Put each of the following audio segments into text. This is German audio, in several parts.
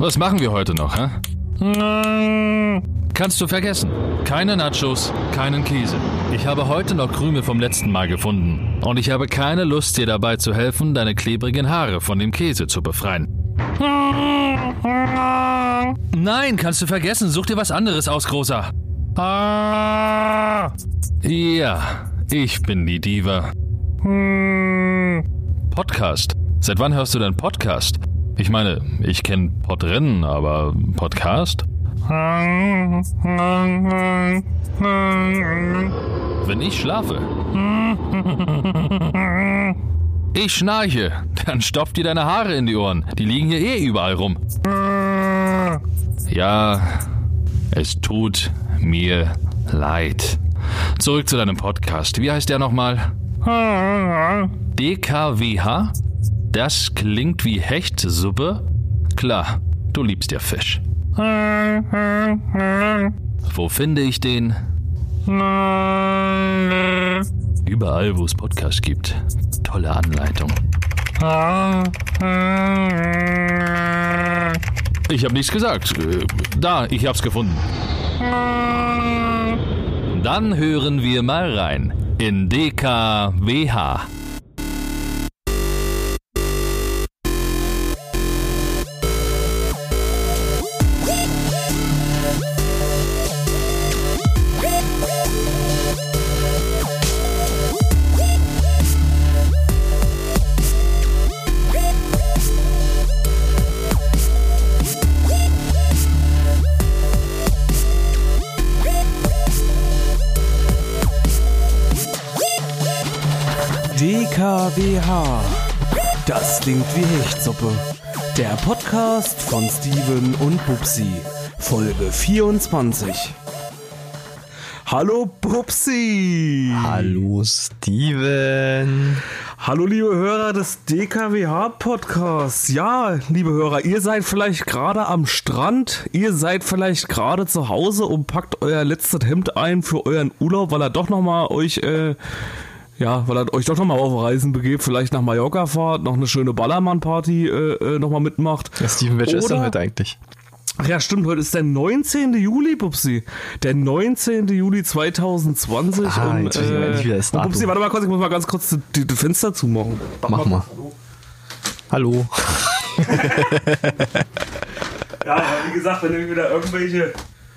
Was machen wir heute noch, hä? Kannst du vergessen. Keine Nachos, keinen Käse. Ich habe heute noch Krümel vom letzten Mal gefunden. Und ich habe keine Lust, dir dabei zu helfen, deine klebrigen Haare von dem Käse zu befreien. Nein, kannst du vergessen. Such dir was anderes aus, Großer. Ja, ich bin die Diva. Podcast. Seit wann hörst du denn Podcast? Ich meine, ich kenne Podrennen, aber Podcast? Wenn ich schlafe. Ich schnarche, dann stopft dir deine Haare in die Ohren. Die liegen hier eh überall rum. Ja, es tut mir leid. Zurück zu deinem Podcast. Wie heißt der nochmal? DKWH? Das klingt wie Hechtsuppe? Klar, du liebst ja Fisch. Wo finde ich den? Überall, wo es Podcasts gibt. Tolle Anleitung. Ich habe nichts gesagt. Da, ich hab's gefunden. Dann hören wir mal rein in DKWH. DKWH. Das klingt wie Hechtsuppe. Der Podcast von Steven und Bubsi. Folge 24. Hallo Bubsi. Hallo Steven. Hallo liebe Hörer des DKWH Podcasts. Ja, liebe Hörer, ihr seid vielleicht gerade am Strand, ihr seid vielleicht gerade zu Hause und packt euer letztes Hemd ein für euren Urlaub, weil er doch nochmal euch, äh, ja, weil er euch doch nochmal auf Reisen begebt, vielleicht nach Mallorca fahrt, noch eine schöne Ballermann-Party äh, äh, nochmal mitmacht. Ja, Steven, welcher ist denn heute eigentlich? Ach ja, stimmt, heute ist der 19. Juli, Pupsi. Der 19. Juli 2020. Ah, und, endlich wieder und Pupsi, Datum. warte mal kurz, ich muss mal ganz kurz die, die Fenster zumachen. Mach mal. Hallo. Ja, aber wie gesagt, wenn nämlich wieder irgendwelche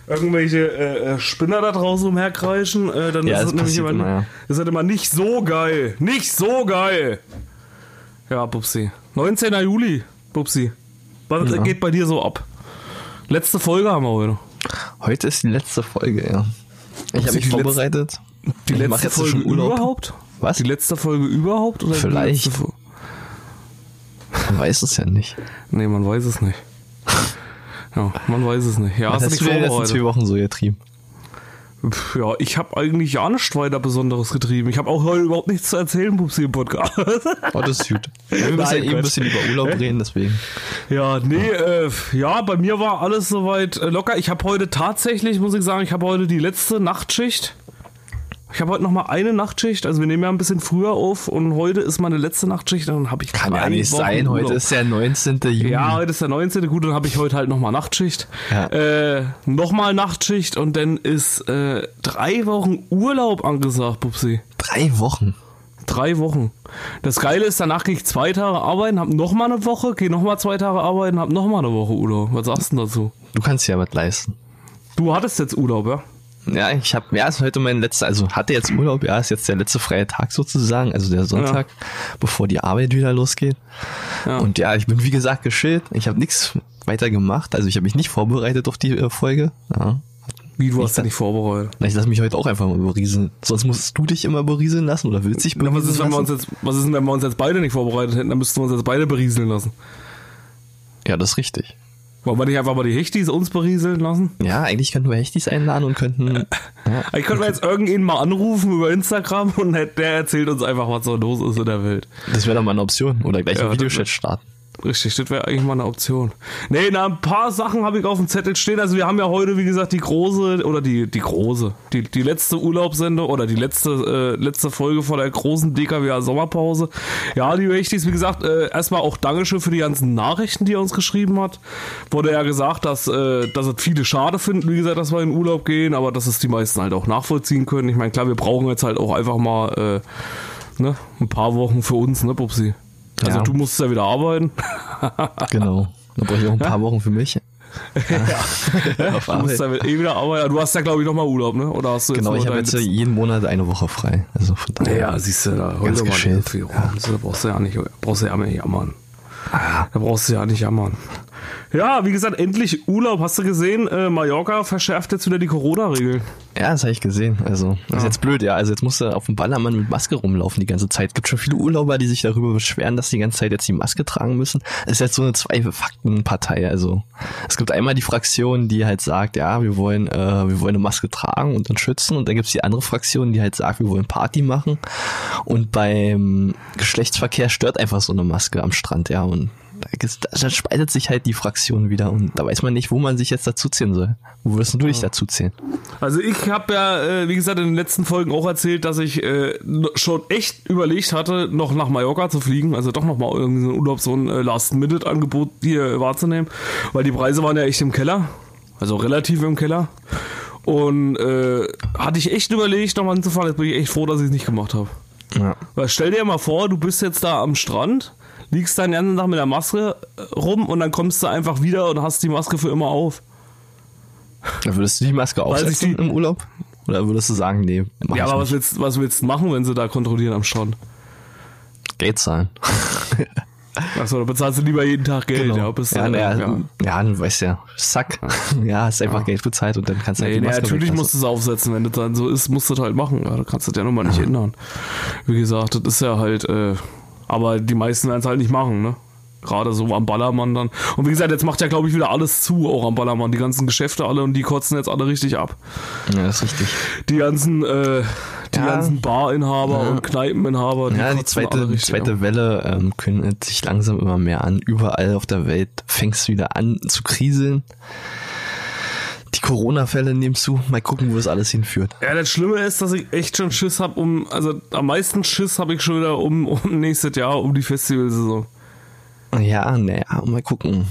irgendwelche äh, äh, Spinner da draußen umherkreischen, äh, dann Ja, ist das nämlich immer, immer, ja. ist das immer nicht so geil. Nicht so geil. Ja, Pupsi. 19. Juli, Pupsi. Was Ja. geht bei dir so ab? Letzte Folge haben wir heute. Heute ist die letzte Folge, ja. Ich habe mich letzte- vorbereitet. Die letzte jetzt Folge überhaupt? Was? Die letzte Folge überhaupt? Oder Vielleicht. letzte Man weiß es ja nicht. Nee, man weiß es nicht. Ja, man weiß es nicht. Ja, Was hast du den letzten zwei? Wochen so getrieben? Ja, ich habe eigentlich ja nichts weiter Besonderes getrieben. Ich habe auch heute überhaupt nichts zu erzählen, Pupsi, im Podcast. Oh, das ist gut. Wir müssen ja eben ein bisschen über Urlaub reden, deswegen. ja, nee, äh, ja, bei mir war alles soweit äh, locker. Ich habe heute tatsächlich, muss ich sagen, ich habe heute die letzte Nachtschicht. Ich habe heute noch mal eine Nachtschicht. Also wir nehmen ja ein bisschen früher auf und heute ist meine letzte Nachtschicht. Dann habe ich Kann ja nicht Wochen sein. Heute Urlaub. ist der 19. Juni. Ja, heute ist der 19. Gut, dann habe ich heute halt nochmal Nachtschicht. Ja. Äh, nochmal Nachtschicht und dann ist äh, drei Wochen Urlaub angesagt, Pupsi. Drei Wochen. Drei Wochen. Das Geile ist, danach gehe ich zwei Tage arbeiten, hab nochmal eine Woche, gehe nochmal zwei Tage arbeiten, hab nochmal eine Woche Urlaub. Was sagst du denn dazu? Du kannst ja was leisten. Du hattest jetzt Urlaub, ja? Ja, ich habe, ja, ist heute mein letzter, also hatte jetzt Urlaub, ja, ist jetzt der letzte freie Tag sozusagen, also der Sonntag, bevor die Arbeit wieder losgeht. Ja. Und ja, ich bin wie gesagt geschillt, ich habe nichts weiter gemacht, also ich habe mich nicht vorbereitet auf die äh, Folge. Ja. Wie, du Ich hast dich nicht vorbereitet. Na, Ich lasse mich heute auch einfach mal berieseln. Sonst musst du dich immer berieseln lassen oder willst dich Na, berieseln was ist, wenn wir uns lassen? jetzt, was ist, denn, wenn wir uns jetzt beide nicht vorbereitet hätten? Dann müssten wir uns jetzt beide berieseln lassen. Ja, das ist richtig. Wollen wir nicht einfach mal die Hechtis uns berieseln lassen? Ja, eigentlich könnten wir Hechtis einladen und könnten. Ja, Ich könnte jetzt irgendjemanden mal anrufen über Instagram und der erzählt uns einfach, was so los ist in der Welt. das wäre doch mal eine Option. Oder gleich Ja, einen Videochat starten. Richtig, das wäre eigentlich mal eine Option. Nee, na, ein paar Sachen habe ich auf dem Zettel stehen. Also wir haben ja heute, wie gesagt, die große, oder die, die große, die, die letzte Urlaubssende oder die letzte, äh, letzte Folge vor der großen DKWA Sommerpause. Ja, die Wichtigste, wie gesagt, äh, erstmal auch Dankeschön für die ganzen Nachrichten, die er uns geschrieben hat. Wurde ja gesagt, dass, äh, dass es viele schade finden, wie gesagt, dass wir in Urlaub gehen, aber dass es die meisten halt auch nachvollziehen können. Ich meine, klar, wir brauchen jetzt halt auch einfach mal äh, ne, ein paar Wochen für uns, ne, Pupsi? Also Ja. du musst ja wieder arbeiten. Genau. Dann brauche ich auch ein paar Wochen für mich. ja, Auf du musst ja eh wieder arbeiten. Du hast ja, glaube ich, nochmal Urlaub, ne? Oder hast du Genau, ich habe jetzt jeden Monat eine Woche frei. Also von daher. Ja, siehst du, da Ganz geschält. rum. Da brauchst du ja nicht, brauchst du ja nicht jammern. Da brauchst du ja nicht jammern. Ja, wie gesagt, endlich Urlaub. Hast du gesehen, äh, Mallorca verschärft jetzt wieder die Corona-Regeln. Ja, das habe ich gesehen. Also, das ist jetzt blöd, ja. Also, jetzt musst du auf dem Ballermann mit Maske rumlaufen die ganze Zeit. Gibt schon viele Urlauber, die sich darüber beschweren, dass die ganze Zeit jetzt die Maske tragen müssen. Es ist jetzt so eine Zwei-Fakten-Partei. Also, es gibt einmal die Fraktion, die halt sagt, ja, wir wollen, äh, wir wollen eine Maske tragen und dann schützen. Und dann gibt's die andere Fraktion, die halt sagt, wir wollen Party machen. Und beim Geschlechtsverkehr stört einfach so eine Maske am Strand, ja. Und da, spaltet sich halt die Fraktion wieder und da weiß man nicht, wo man sich jetzt dazuziehen soll. Wo würdest du dich dazuziehen? Also ich habe ja, äh, wie gesagt, in den letzten Folgen auch erzählt, dass ich äh, schon echt überlegt hatte, noch nach Mallorca zu fliegen, also doch nochmal irgendwie so ein Urlaub, so ein äh, Last-Minute-Angebot hier wahrzunehmen, weil die Preise waren ja echt im Keller, also relativ im Keller. Und äh, hatte ich echt überlegt, nochmal hinzufahren, jetzt bin ich echt froh, dass ich es nicht gemacht habe. Ja. Weil stell dir mal vor, du bist jetzt da am Strand, liegst dann den ganzen Tag mit der Maske äh, rum und dann kommst du einfach wieder und hast die Maske für immer auf. Würdest du die Maske aufsetzen die- im Urlaub? Oder würdest du sagen, nee, mach Ja, aber was willst, was willst du machen, wenn sie da kontrollieren am Strand? Geld zahlen. Achso, da bezahlst du lieber jeden Tag Geld, ja. Bist ja, du, naja, ja. ja. du weißt ja, Sack. Ja, hast einfach Geld bezahlt und dann kannst du halt Nee, die nee, Maske natürlich weglassen. musst du es aufsetzen, wenn das dann so ist, musst du das halt machen. Ja, da kannst du das ja nun mal nicht ändern. Wie gesagt, das ist ja halt, äh, aber die meisten werden es halt nicht machen, ne? Gerade so am Ballermann dann. Und wie gesagt, jetzt macht ja, glaube ich, wieder alles zu, auch am Ballermann. Die ganzen Geschäfte alle und die kotzen jetzt alle richtig ab. Ja, das ist richtig. Die ganzen, äh, die Ja. ganzen Barinhaber Ja. und Kneipeninhaber, die Ja, die zweite, die zweite. Welle ähm, kündet sich langsam immer mehr an. Überall auf der Welt fängt es wieder an zu kriseln. Corona-Fälle nehmen zu. Mal gucken, wo das alles hinführt. Ja, das Schlimme ist, dass ich echt schon Schiss habe um, also am meisten Schiss habe ich schon wieder um, um nächstes Jahr, um die Festivalsaison. Ja, naja, mal gucken.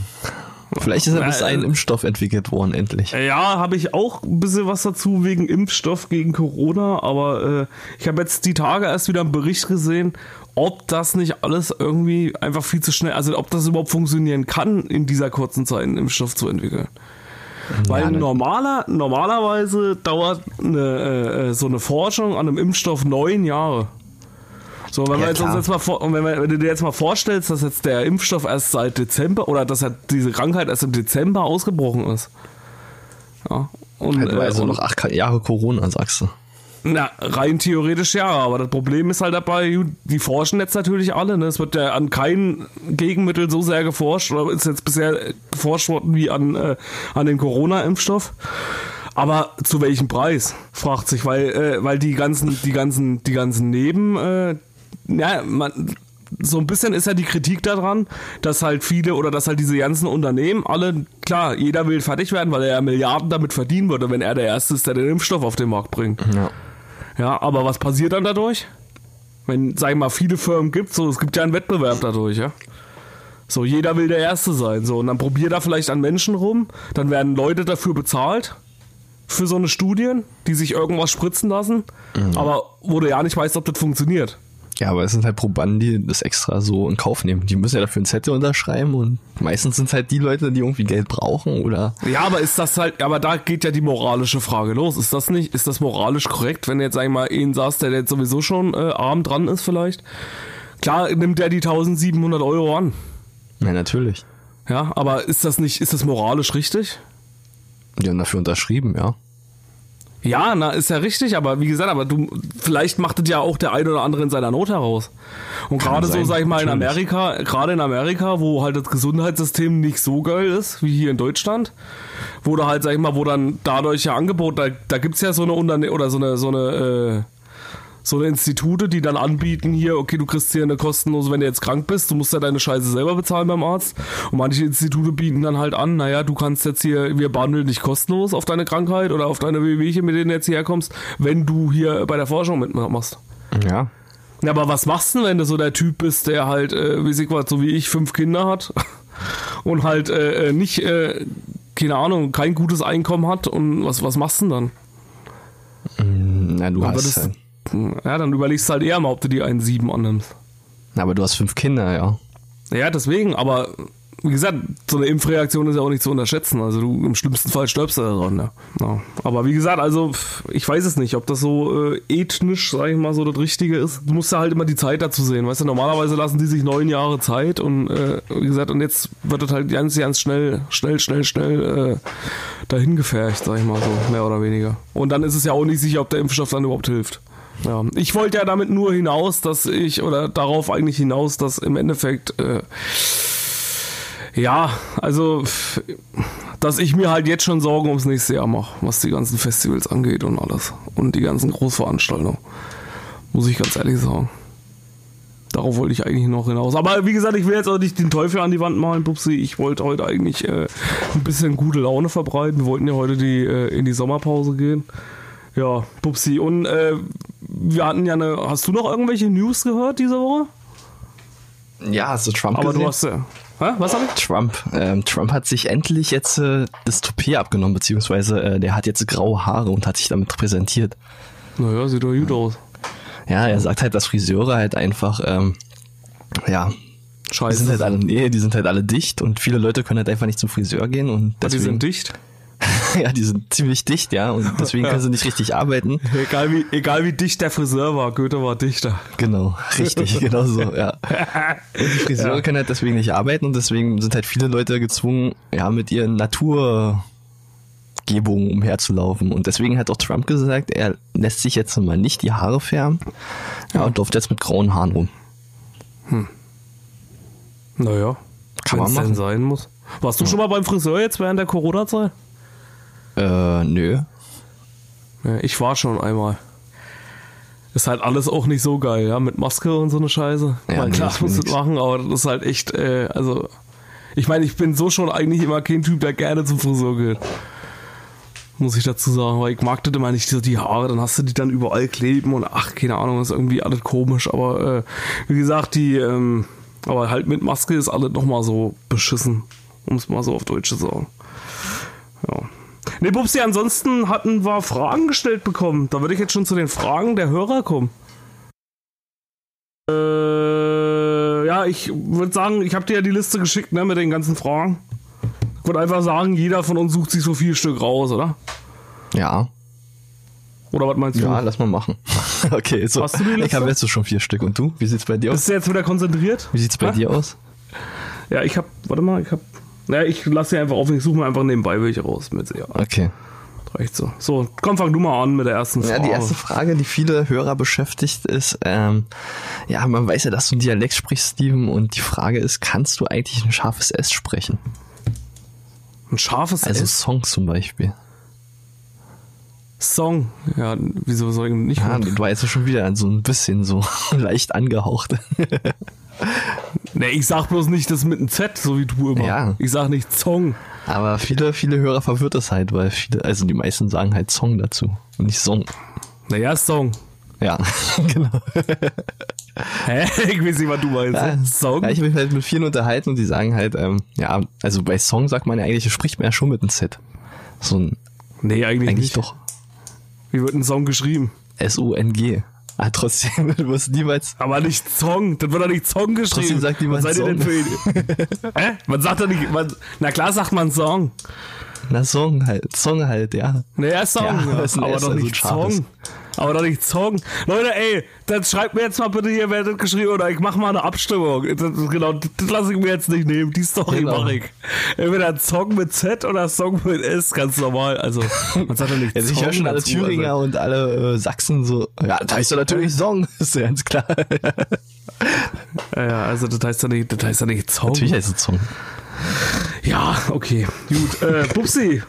Vielleicht ist ja bis ein äh, Impfstoff entwickelt worden, endlich. Ja, habe ich auch ein bisschen was dazu wegen Impfstoff gegen Corona, aber äh, ich habe jetzt die Tage erst wieder einen Bericht gesehen, ob das nicht alles irgendwie einfach viel zu schnell, also ob das überhaupt funktionieren kann, in dieser kurzen Zeit einen Impfstoff zu entwickeln. Weil Ja, normaler, normalerweise dauert eine, äh, äh, so eine Forschung an einem Impfstoff neun Jahre. So, wenn, Ja, jetzt uns jetzt mal wenn, wir, wenn du dir jetzt mal vorstellst, dass jetzt der Impfstoff erst seit Dezember oder dass ja diese Krankheit erst im Dezember ausgebrochen ist. Ja. Und, Halt äh, also noch acht Jahre Corona, sagst du. Na, rein theoretisch ja, aber das Problem ist halt dabei, die forschen jetzt natürlich alle, ne? Es wird ja an kein Gegenmittel so sehr geforscht, oder ist jetzt bisher geforscht worden wie an, äh, an den Corona-Impfstoff. Aber zu welchem Preis, fragt sich, weil, äh, weil die ganzen, die ganzen, die ganzen Neben, äh, ja, man, so ein bisschen ist ja die Kritik daran, dass halt viele oder dass halt diese ganzen Unternehmen alle, klar, jeder will fertig werden, weil er ja Milliarden damit verdienen würde, wenn er der Erste ist, der den Impfstoff auf den Markt bringt. Ja. Ja, aber was passiert dann dadurch? Wenn, sag ich mal, viele Firmen gibt, so, es gibt ja einen Wettbewerb dadurch, ja. So, jeder will der Erste sein, so, und dann probiert er vielleicht an Menschen rum, dann werden Leute dafür bezahlt, für so eine Studien, die sich irgendwas spritzen lassen, aber wo du ja nicht weißt, ob das funktioniert. Ja, aber es sind halt Probanden, die das extra so in Kauf nehmen. Die müssen ja dafür ein Zettel unterschreiben und meistens sind es halt die Leute, die irgendwie Geld brauchen oder. Ja, aber ist das halt, aber da geht ja die moralische Frage los. Ist das nicht, ist das moralisch korrekt, wenn jetzt, sag ich mal, einen saß, der jetzt sowieso schon äh, arm dran ist vielleicht? Klar nimmt der die 1700 Euro an. Ja, natürlich. Ja, aber ist das nicht, ist das moralisch richtig? Die haben dafür unterschrieben, ja. Ja, na, ist ja richtig, aber wie gesagt, aber du, vielleicht macht es ja auch der ein oder andere in seiner Not heraus. Und gerade so, sag ich mal, in. Amerika, gerade in Amerika, wo halt das Gesundheitssystem nicht so geil ist, wie hier in Deutschland, wo da halt, sag ich mal, wo dann dadurch ja Angebot, da, da gibt's ja so eine Unterne oder so eine, so eine, äh, so eine Institute, die dann anbieten hier, okay, du kriegst hier eine kostenlose, wenn du jetzt krank bist, du musst ja deine Scheiße selber bezahlen beim Arzt. Und manche Institute bieten dann halt an, naja, du kannst jetzt hier, wir behandeln dich kostenlos auf deine Krankheit oder auf deine Wehwehchen, mit denen du jetzt hierher kommst, wenn du hier bei der Forschung mitmachst. Ja. Ja, aber was machst du denn, wenn du so der Typ bist, der halt, äh, wie was, so wie ich, fünf Kinder hat und halt äh, äh, nicht, äh, keine Ahnung, kein gutes Einkommen hat und was, was machst du denn dann? Na, du hast. das- halt- Ja, dann überlegst du halt eher mal, ob du die 1,7 annimmst. aber du hast fünf Kinder, ja. Ja, deswegen, aber wie gesagt, so eine Impfreaktion ist ja auch nicht zu unterschätzen. Also du im schlimmsten Fall stirbst du daran. Ja. Ja. Aber wie gesagt, also ich weiß es nicht, ob das so äh, ethnisch, sag ich mal, so das Richtige ist. Du musst ja halt immer die Zeit dazu sehen. Weißt du, normalerweise lassen die sich neun Jahre Zeit und äh, wie gesagt, und jetzt wird das halt ganz, ganz schnell, schnell, schnell, schnell äh, dahin gefercht, sag ich mal so, mehr oder weniger. Und dann ist es ja auch nicht sicher, ob der Impfstoff dann überhaupt hilft. Ja, ich wollte ja damit nur hinaus, dass ich, oder darauf eigentlich hinaus, dass im Endeffekt, äh, ja, also, dass ich mir halt jetzt schon Sorgen ums nächste Jahr mache, was die ganzen Festivals angeht und alles. Und die ganzen Großveranstaltungen. Muss ich ganz ehrlich sagen. Darauf wollte ich eigentlich noch hinaus. Aber wie gesagt, ich will jetzt auch nicht den Teufel an die Wand malen, Pupsi. Ich wollte heute eigentlich äh, ein bisschen gute Laune verbreiten. Wir wollten ja heute die, äh, in die Sommerpause gehen. Ja, Pupsi. Und äh, wir hatten ja eine. Hast du noch irgendwelche News gehört diese Woche? Ja, hast du Trump Aber gesehen? du hast ja. Hä? Was hab ich? Trump. Ähm, Trump hat sich endlich jetzt äh, das Toupet abgenommen, beziehungsweise äh, der hat jetzt graue Haare und hat sich damit präsentiert. Naja, sieht doch gut aus. Ja, er sagt halt, dass Friseure halt einfach, ähm, ja, die Scheiße. sind halt alle, nee, die sind halt alle dicht und viele Leute können halt einfach nicht zum Friseur gehen und die deswegen, sind dicht. ja, die sind ziemlich dicht, ja, und deswegen können sie nicht richtig arbeiten. Egal wie, egal wie dicht der Friseur war, Goethe war dichter. Genau, richtig, genau so, ja. Und die Friseure Ja. können halt deswegen nicht arbeiten und deswegen sind halt viele Leute gezwungen, ja, mit ihren Naturgebungen umherzulaufen. Und deswegen hat auch Trump gesagt, er lässt sich jetzt mal nicht die Haare färben. Ja, und läuft jetzt mit grauen Haaren rum. Naja, Kann man machen. sein muss. Warst du schon mal beim Friseur jetzt während der Corona-Zeit? Äh, nö. Ich war schon einmal. Ist halt alles auch nicht so geil, ja, mit Maske und so eine Scheiße. Ja, nee, klar, das musst du machen, aber das ist halt echt, äh, also, ich meine, ich bin so schon eigentlich immer kein Typ, der gerne zum Friseur geht. Muss ich dazu sagen, weil ich mag das immer nicht, so die Haare, dann hast du die dann überall kleben und ach, keine Ahnung, ist irgendwie alles komisch, aber äh, wie gesagt, die, ähm, aber halt mit Maske ist alles nochmal so beschissen, um es mal so auf Deutsch zu sagen. Ja. Ne, Bubsi, ansonsten hatten wir Fragen gestellt bekommen. Da würde ich jetzt schon zu den Fragen der Hörer kommen. Äh, ja, ich würde sagen, ich habe dir ja die Liste geschickt, ne, mit den ganzen Fragen. Ich würde einfach sagen, jeder von uns sucht sich so vier Stück raus, oder? Ja. Oder was meinst du? Ja, lass mal machen. okay, so. Hast du die ich Liste? habe jetzt so schon vier Stück. Und du? Wie sieht's bei dir aus? Bist du jetzt wieder konzentriert? Wie sieht's bei Ja? dir aus? Ja, ich habe, warte mal, ich habe, naja, ich lasse sie einfach auf, ich suche mir einfach nebenbei welche raus. Mit, ja, Okay. reicht so. So, komm, fang du mal an mit der ersten Frage. Ja, die erste Frage, die viele Hörer beschäftigt, ist, ähm, ja, man weiß ja, dass du einen Dialekt sprichst, Steven, und die Frage ist, kannst du eigentlich ein scharfes S sprechen? Ein scharfes Also S. Songs zum Beispiel. Song. Ja, wieso soll ich nicht? Ja, du weißt ja schon wieder so ein bisschen so leicht angehaucht. Ne, ich sag bloß nicht das mit einem Z, so wie du immer. Ja. Ich sag nicht Song. Aber viele, viele Hörer verwirrt das halt, weil viele, also die meisten sagen halt Song dazu und nicht Song. Naja, Song. Ja, genau. Hä? Ich weiß nicht, was du meinst. Ja, Song? Ja, ich mich halt mit vielen unterhalten und die sagen halt, ähm, ja, also bei Song sagt man ja eigentlich, spricht man ja schon mit einem Z. So ein, nee, eigentlich, eigentlich nicht. doch. Wie wird ein Song geschrieben? S-O-N-G. Ah, trotzdem, du wirst niemals. Aber nicht Song. Das wird doch nicht Song geschrieben. Trotzdem sagt niemand Was seid ihr denn für Hä? Man sagt doch nicht. Man, na klar sagt man Song. Na, Song halt. Song halt, ja. Naja, Song. Ja, Ja, aber doch also nicht. Song. Aber doch nicht Song. Leute, ey, dann schreibt mir jetzt mal bitte hier, wer das geschrieben oder ich mach mal eine Abstimmung. Das, das, genau, das, das lasse ich mir jetzt nicht nehmen. Die Story Genau. mache ich. Entweder Song mit Z oder Song mit S, ganz normal. Also, man sagt doch nicht Also Song ich höre schon alle dazu, Thüringer Also. und alle äh, Sachsen so, ja, da heißt doch natürlich Song, ist ja ganz klar. Ja, ja, also das heißt ja nicht, das heißt ja nicht Song. natürlich heißt es Song. Ja, okay. Gut. Äh, Pupsi,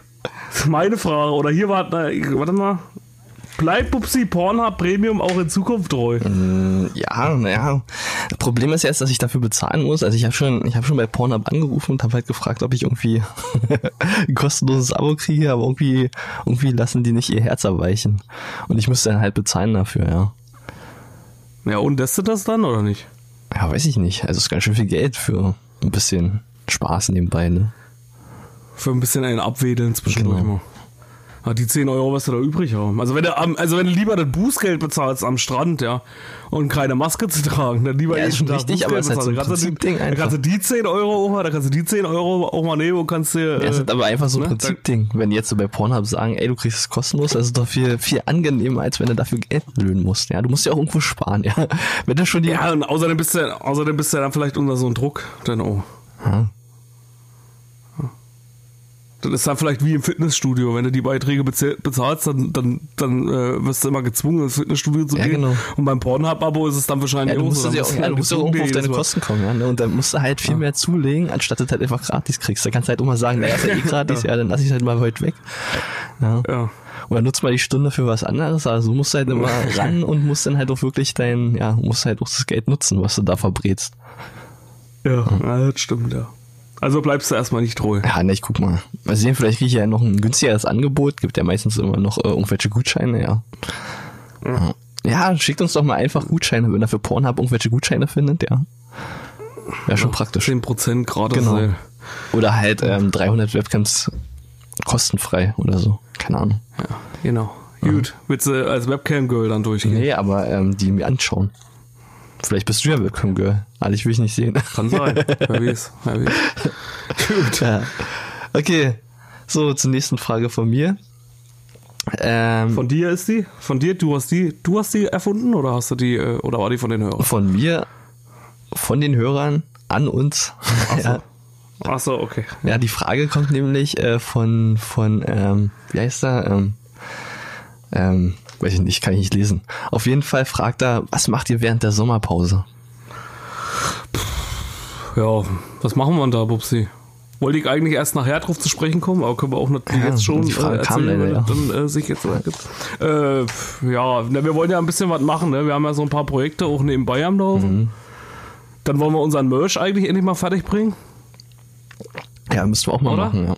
meine Frage. Oder hier war, na, warte mal. Bleibt Pupsi Pornhub Premium auch in Zukunft treu? Mm, ja, naja. Problem ist jetzt, dass ich dafür bezahlen muss. Also ich habe schon, ich habe schon bei Pornhub angerufen und habe halt gefragt, ob ich irgendwie ein kostenloses Abo kriege, aber irgendwie, irgendwie lassen die nicht ihr Herz erweichen. Und ich müsste dann halt bezahlen dafür, ja. Ja, und du das dann oder nicht? Ja, weiß ich nicht. Also es ist ganz schön viel Geld für ein bisschen Spaß nebenbei, ne? Für ein bisschen ein Abwedeln zwischendurch Genau. mal. Die 10 Euro, was du da übrig haben. Also wenn du, am- also wenn du lieber das Bußgeld bezahlst am Strand, ja, und keine Maske zu tragen, dann lieber Ja, ist jeden schon Tag richtig, aber Bußgeld ist halt so bezahlen. Dann kannst du die- Prinzipding Dann kannst du die 10 Euro auch mal, dann kannst du die 10 Euro auch mal nehmen und kannst dir. Ja, es äh, ist aber einfach so ein ne? Prinzipding. Wenn die jetzt so bei Pornhub sagen, ey, du kriegst es kostenlos, das ist doch viel, viel angenehmer, als wenn du dafür Geld löhnen musst. Ja, du musst ja auch irgendwo sparen, ja. Wenn du schon die, Ja, und außerdem bist du, außerdem bist du dann vielleicht unter so einem Druck. Dann auch. Ja. Das ist dann vielleicht wie im Fitnessstudio. Wenn du die Beiträge bezahl- bezahlst, dann, dann, dann äh, wirst du immer gezwungen, ins Fitnessstudio zu Ja, gehen. genau. Und beim Pornhub-Abo ist es dann wahrscheinlich Ja, du auch musst, so. ja auch, ja, du musst ja irgendwo auf deine Kosten kommen, ja. Ne? Und dann musst du halt viel mehr zulegen, anstatt du halt einfach gratis kriegst. Da kannst du halt immer sagen, naja, ist ja eh gratis, ja, dann lass ich halt mal heute weg. Ja. Ja. Oder nutzt mal die Stunde für was anderes. Also du musst halt immer ran und musst dann halt auch wirklich dein, ja, musst halt auch das Geld nutzen, was du da verbrätst. Ja, ja, das stimmt, ja. Also bleibst du erstmal nicht treu. Ja, ne, ich guck mal. Mal sehen, vielleicht kriege ich ja noch ein günstigeres Angebot. Gibt ja meistens immer noch äh, irgendwelche Gutscheine, ja. ja. Ja, schickt uns doch mal einfach Gutscheine, wenn ihr für Pornhub irgendwelche Gutscheine findet, ja. Wäre schon praktisch. 10% gratis. Genau. ey. Oder halt ähm, 300 Webcams kostenfrei oder so. Keine Ahnung. Ja, genau. Gut, willst du als Webcam-Girl dann durchgehen? Nee, aber ähm, die mir anschauen. Vielleicht bist du ja Webcam Girl. Aber ich will ich nicht sehen. Kann sein. wer weiß, wer weiß. Gut. ja. Okay. So, zur nächsten Frage von mir. Ähm, Von dir ist die? Von dir? Du hast die, du hast die erfunden oder hast du die, äh, oder war die von den Hörern? von mir, von den Hörern an uns. ja. Ach so, okay. ja, die Frage kommt nämlich äh, von, von ähm, wie heißt er? Ähm, ähm, weiß ich nicht, kann ich nicht lesen. Auf jeden Fall fragt er, was macht ihr während der Sommerpause? Ja, was machen wir denn da, Bubsi? Wollte ich eigentlich erst nachher drauf zu sprechen kommen, aber können wir auch natürlich Ja, jetzt schon die Frage kam erzählen, leider, wenn das dann äh, sich jetzt so ergibt. Äh, ja, na, wir wollen ja ein bisschen was machen, ne? Wir haben ja so ein paar Projekte auch nebenbei am Laufen. Mhm. Dann wollen wir unseren Merch eigentlich endlich mal fertig bringen. Ja, müssen wir auch mal Oder? machen, ja.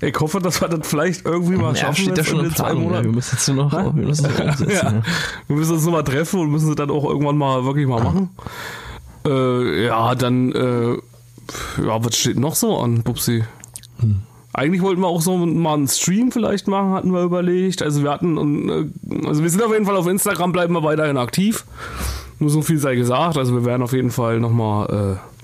Ich hoffe, dass wir das vielleicht irgendwie mal Ja, schaffen steht ja schon in den zwei Plan. Ja, wir Monaten. müssen jetzt nur noch wir müssen es umsetzen. ja. ja. Wir müssen uns nur mal treffen und müssen sie dann auch irgendwann mal wirklich mal machen. Äh, ja, dann, äh, ja, was steht noch so an, Bubsi? Hm. Eigentlich wollten wir auch so mal einen Stream vielleicht machen, hatten wir überlegt. Also wir hatten, und, äh, also wir sind auf jeden Fall auf Instagram, bleiben wir weiterhin aktiv. Nur so viel sei gesagt. Also wir werden auf jeden Fall nochmal äh,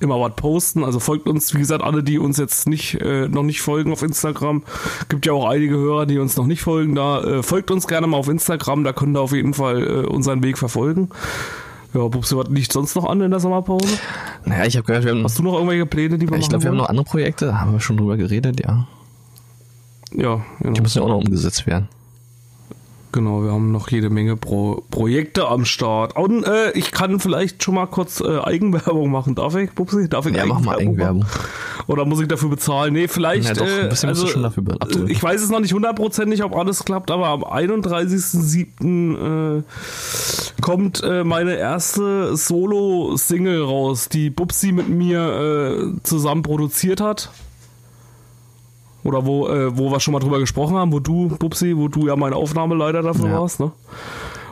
immer was posten. Also folgt uns, wie gesagt, alle, die uns jetzt nicht äh, noch nicht folgen auf Instagram. Gibt ja auch einige Hörer, die uns noch nicht folgen. Da äh, folgt uns gerne mal auf Instagram. Da könnt ihr auf jeden Fall äh, unseren Weg verfolgen. Ja, Bubsi, was liegt sonst noch an in der Sommerpause? Naja, ich habe gehört, wir haben, Hast du noch irgendwelche Pläne, die wir ich machen glaube, wir haben noch andere Projekte, da haben wir schon drüber geredet, ja. Ja, genau. Die müssen ja auch noch umgesetzt werden. Genau, wir haben noch jede Menge Pro Projekte am Start. Und äh, ich kann vielleicht schon mal kurz äh, Eigenwerbung machen. Darf ich, Bubsi? Darf ich Ja, mach mal machen? Eigenwerbung. Oder muss ich dafür bezahlen? Nee, vielleicht. Ja, doch, ein äh, bisschen musst du also, schon dafür abdrücken. Ich weiß es noch nicht hundertprozentig, ob alles klappt, aber am 31.07. Äh, kommt äh, meine erste Solo-Single raus, die Bubsi mit mir äh, zusammen produziert hat. Oder wo, äh, wo wir schon mal drüber gesprochen haben, wo du, Bubsi, wo du ja mein Aufnahmeleiter dafür Ja. warst, ne?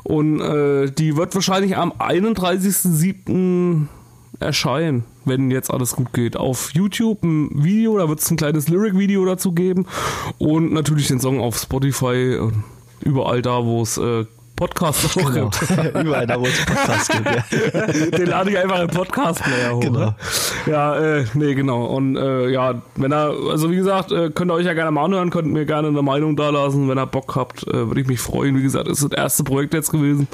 Und äh, die wird wahrscheinlich am 31.07. erscheinen, wenn jetzt alles gut geht. Auf YouTube ein Video, da wird es ein kleines Lyric-Video dazu geben. Und natürlich den Song auf Spotify und überall da, wo es äh, Podcasts auch Genau. gibt. Überall da, wo es Podcasts gibt, ja. Den lade ich einfach im Podcast-Player hoch. Genau. Ne? Ja, äh, nee, genau. Und äh, ja, wenn er, also wie gesagt, äh, könnt ihr euch ja gerne mal anhören, könnt mir gerne eine Meinung da lassen. Wenn ihr Bock habt, äh, würde ich mich freuen. Wie gesagt, es ist das erste Projekt jetzt gewesen.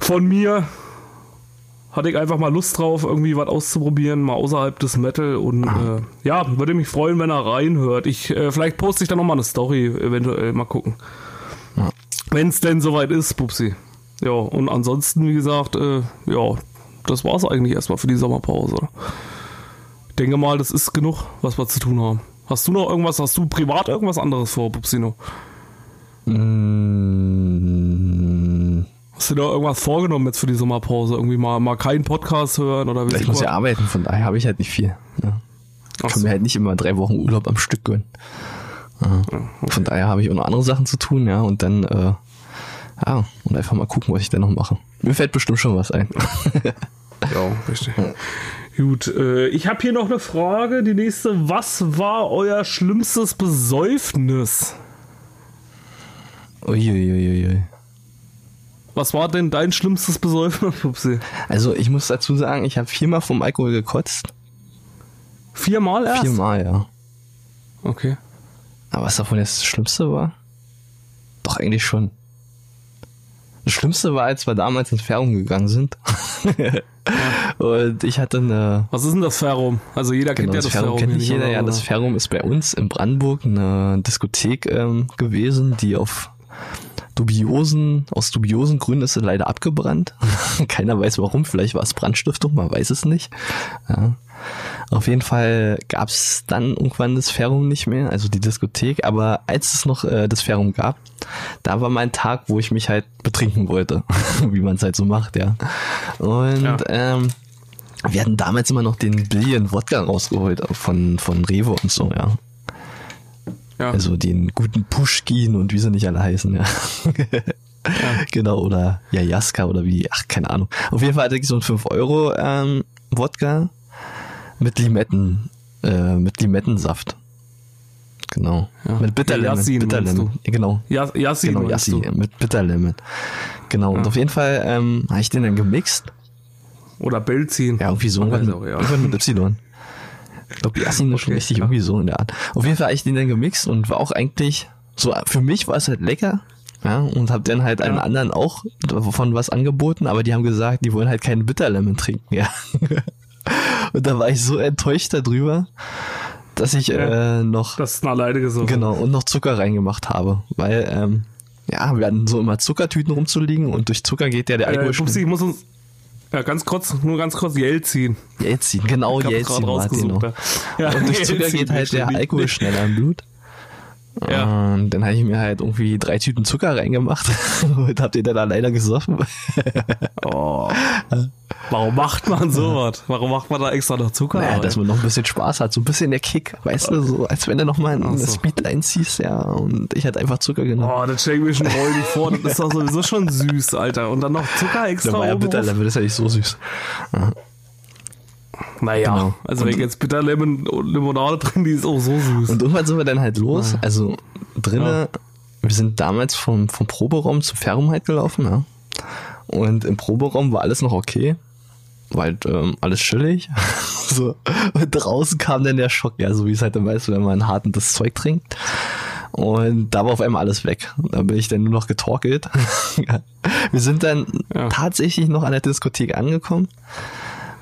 Von mir hatte ich einfach mal Lust drauf, irgendwie was auszuprobieren, mal außerhalb des Metal. Und äh, ja, würde mich freuen, wenn er reinhört. Ich, äh, vielleicht poste ich dann nochmal eine Story, eventuell mal gucken. Ja. Wenn es denn soweit ist, Pupsi. Ja, und ansonsten, wie gesagt, äh, ja, das war's eigentlich erstmal für die Sommerpause. Ich denke mal, das ist genug, was wir zu tun haben. Hast du noch irgendwas, hast du privat irgendwas anderes vor, Pupsino? Mm, Hast du da irgendwas vorgenommen jetzt für die Sommerpause? Irgendwie mal, mal keinen Podcast hören oder wie ich muss ja arbeiten, von daher habe ich halt nicht viel. Ja. Ich Ach kann so. mir halt nicht immer drei Wochen Urlaub am Stück gönnen. Von daher habe ich auch noch andere Sachen zu tun, ja, und dann, äh, ja, und einfach mal gucken, was ich dann noch mache. Mir fällt bestimmt schon was ein. Ja, richtig. Gut, äh, ich habe hier noch eine Frage. Die nächste. Was war euer schlimmstes Besäufnis? Uiuiuiui. Was war denn dein schlimmstes Besäufnis, Pupsi? Also ich muss dazu sagen, ich habe viermal vom Alkohol gekotzt. Viermal erst? Viermal, ja. Okay. Aber was davon jetzt das Schlimmste war? Doch eigentlich schon. Das Schlimmste war, als wir damals ins Fährung gegangen sind. Und ich hatte eine. Was ist denn das Ferrum? Also jeder Genau, kennt ja das Ferrum Ferrum. kennt nicht jeder. oder? Ja, das Ferrum ist bei uns in Brandenburg eine Diskothek ähm, gewesen, die auf dubiosen, aus dubiosen Gründen ist sie leider abgebrannt. Keiner weiß warum, vielleicht war es Brandstiftung, man weiß es nicht. Ja. Auf jeden Fall gab es dann irgendwann das Ferrum nicht mehr, also die Diskothek, aber als es noch äh, das Ferrum gab, da war mein Tag, wo ich mich halt betrinken wollte, wie man es halt so macht, ja. Und Ja. ähm, wir hatten damals immer noch den Billion Wodka rausgeholt von, von Rewe und so, ja. ja. Also den guten Pushkin und wie sie nicht alle heißen, ja. Genau, oder Jajaska oder wie, ach, keine Ahnung. Auf jeden Fall hatte ich so einen 5 Euro ähm, Wodka mit Limetten, äh, mit Limettensaft. Genau. Ja. Mit Bitterlemon. Yassin Bitterlemon. Genau. Yassin Genau, meinst Yassi, du? mit Bitterlemon. Genau. Und Ja. auf jeden Fall ähm, habe ich den dann gemixt. Oder Belzin. Ja, irgendwie so irgendwann auch, ja. irgendwann mit Y. Ich glaube, Yassin ist schon Okay, richtig ja. irgendwie so in der Art. Auf jeden Fall habe ich den dann gemixt und war auch eigentlich, so für mich war es halt lecker. Ja, und habe dann halt Ja. anderen auch davon was angeboten, aber die haben gesagt, die wollen halt keinen Bitterlemon trinken, ja. und da war ich so enttäuscht darüber, dass ich Ja. äh, noch Das ist alleine gesoffen. Genau, und noch Zucker reingemacht habe. Weil, ähm, ja, wir hatten so immer Zuckertüten rumzuliegen und durch Zucker geht ja der Äh, Alkohol Pupsi, ich muss uns. Ja, ganz kurz, nur ganz kurz Jelzin. Jelzin, genau, Jelzin war noch. rausgesucht. Ja. Und durch Zucker Jelzin, geht halt der Alkohol schneller im Blut. Ja. Und dann habe ich mir halt irgendwie drei Tüten Zucker reingemacht und hab den dann alleine gesoffen. Oh. Warum macht man sowas? Warum macht man da extra noch Zucker? Naja, dass man noch ein bisschen Spaß hat, so ein bisschen der Kick, weißt du, so als wenn du noch mal Ach ein so. Speed einziehst, ja, und ich hatte einfach Zucker genommen. Oh, das stell ich mir schon räudig vor. Das ist doch sowieso schon süß, Alter. Und dann noch Zucker extra war ja bitter, dann wird es ja nicht so süß. Naja, Genau. also wenn jetzt Bitterlemon Limonade trinke, die ist auch so süß. Und irgendwann sind wir dann halt los. Also drinnen, wir sind damals vom, vom Proberaum zum Ferrum halt gelaufen, ja. Und im Proberaum war alles noch okay. War halt ähm, alles chillig. so. Und draußen kam dann der Schock, ja, so wie es halt dann weißt, wenn man hart das Zeug trinkt. Und da war auf einmal alles weg. Da bin ich dann nur noch getorkelt. wir sind dann Ja. tatsächlich noch an der Diskothek angekommen.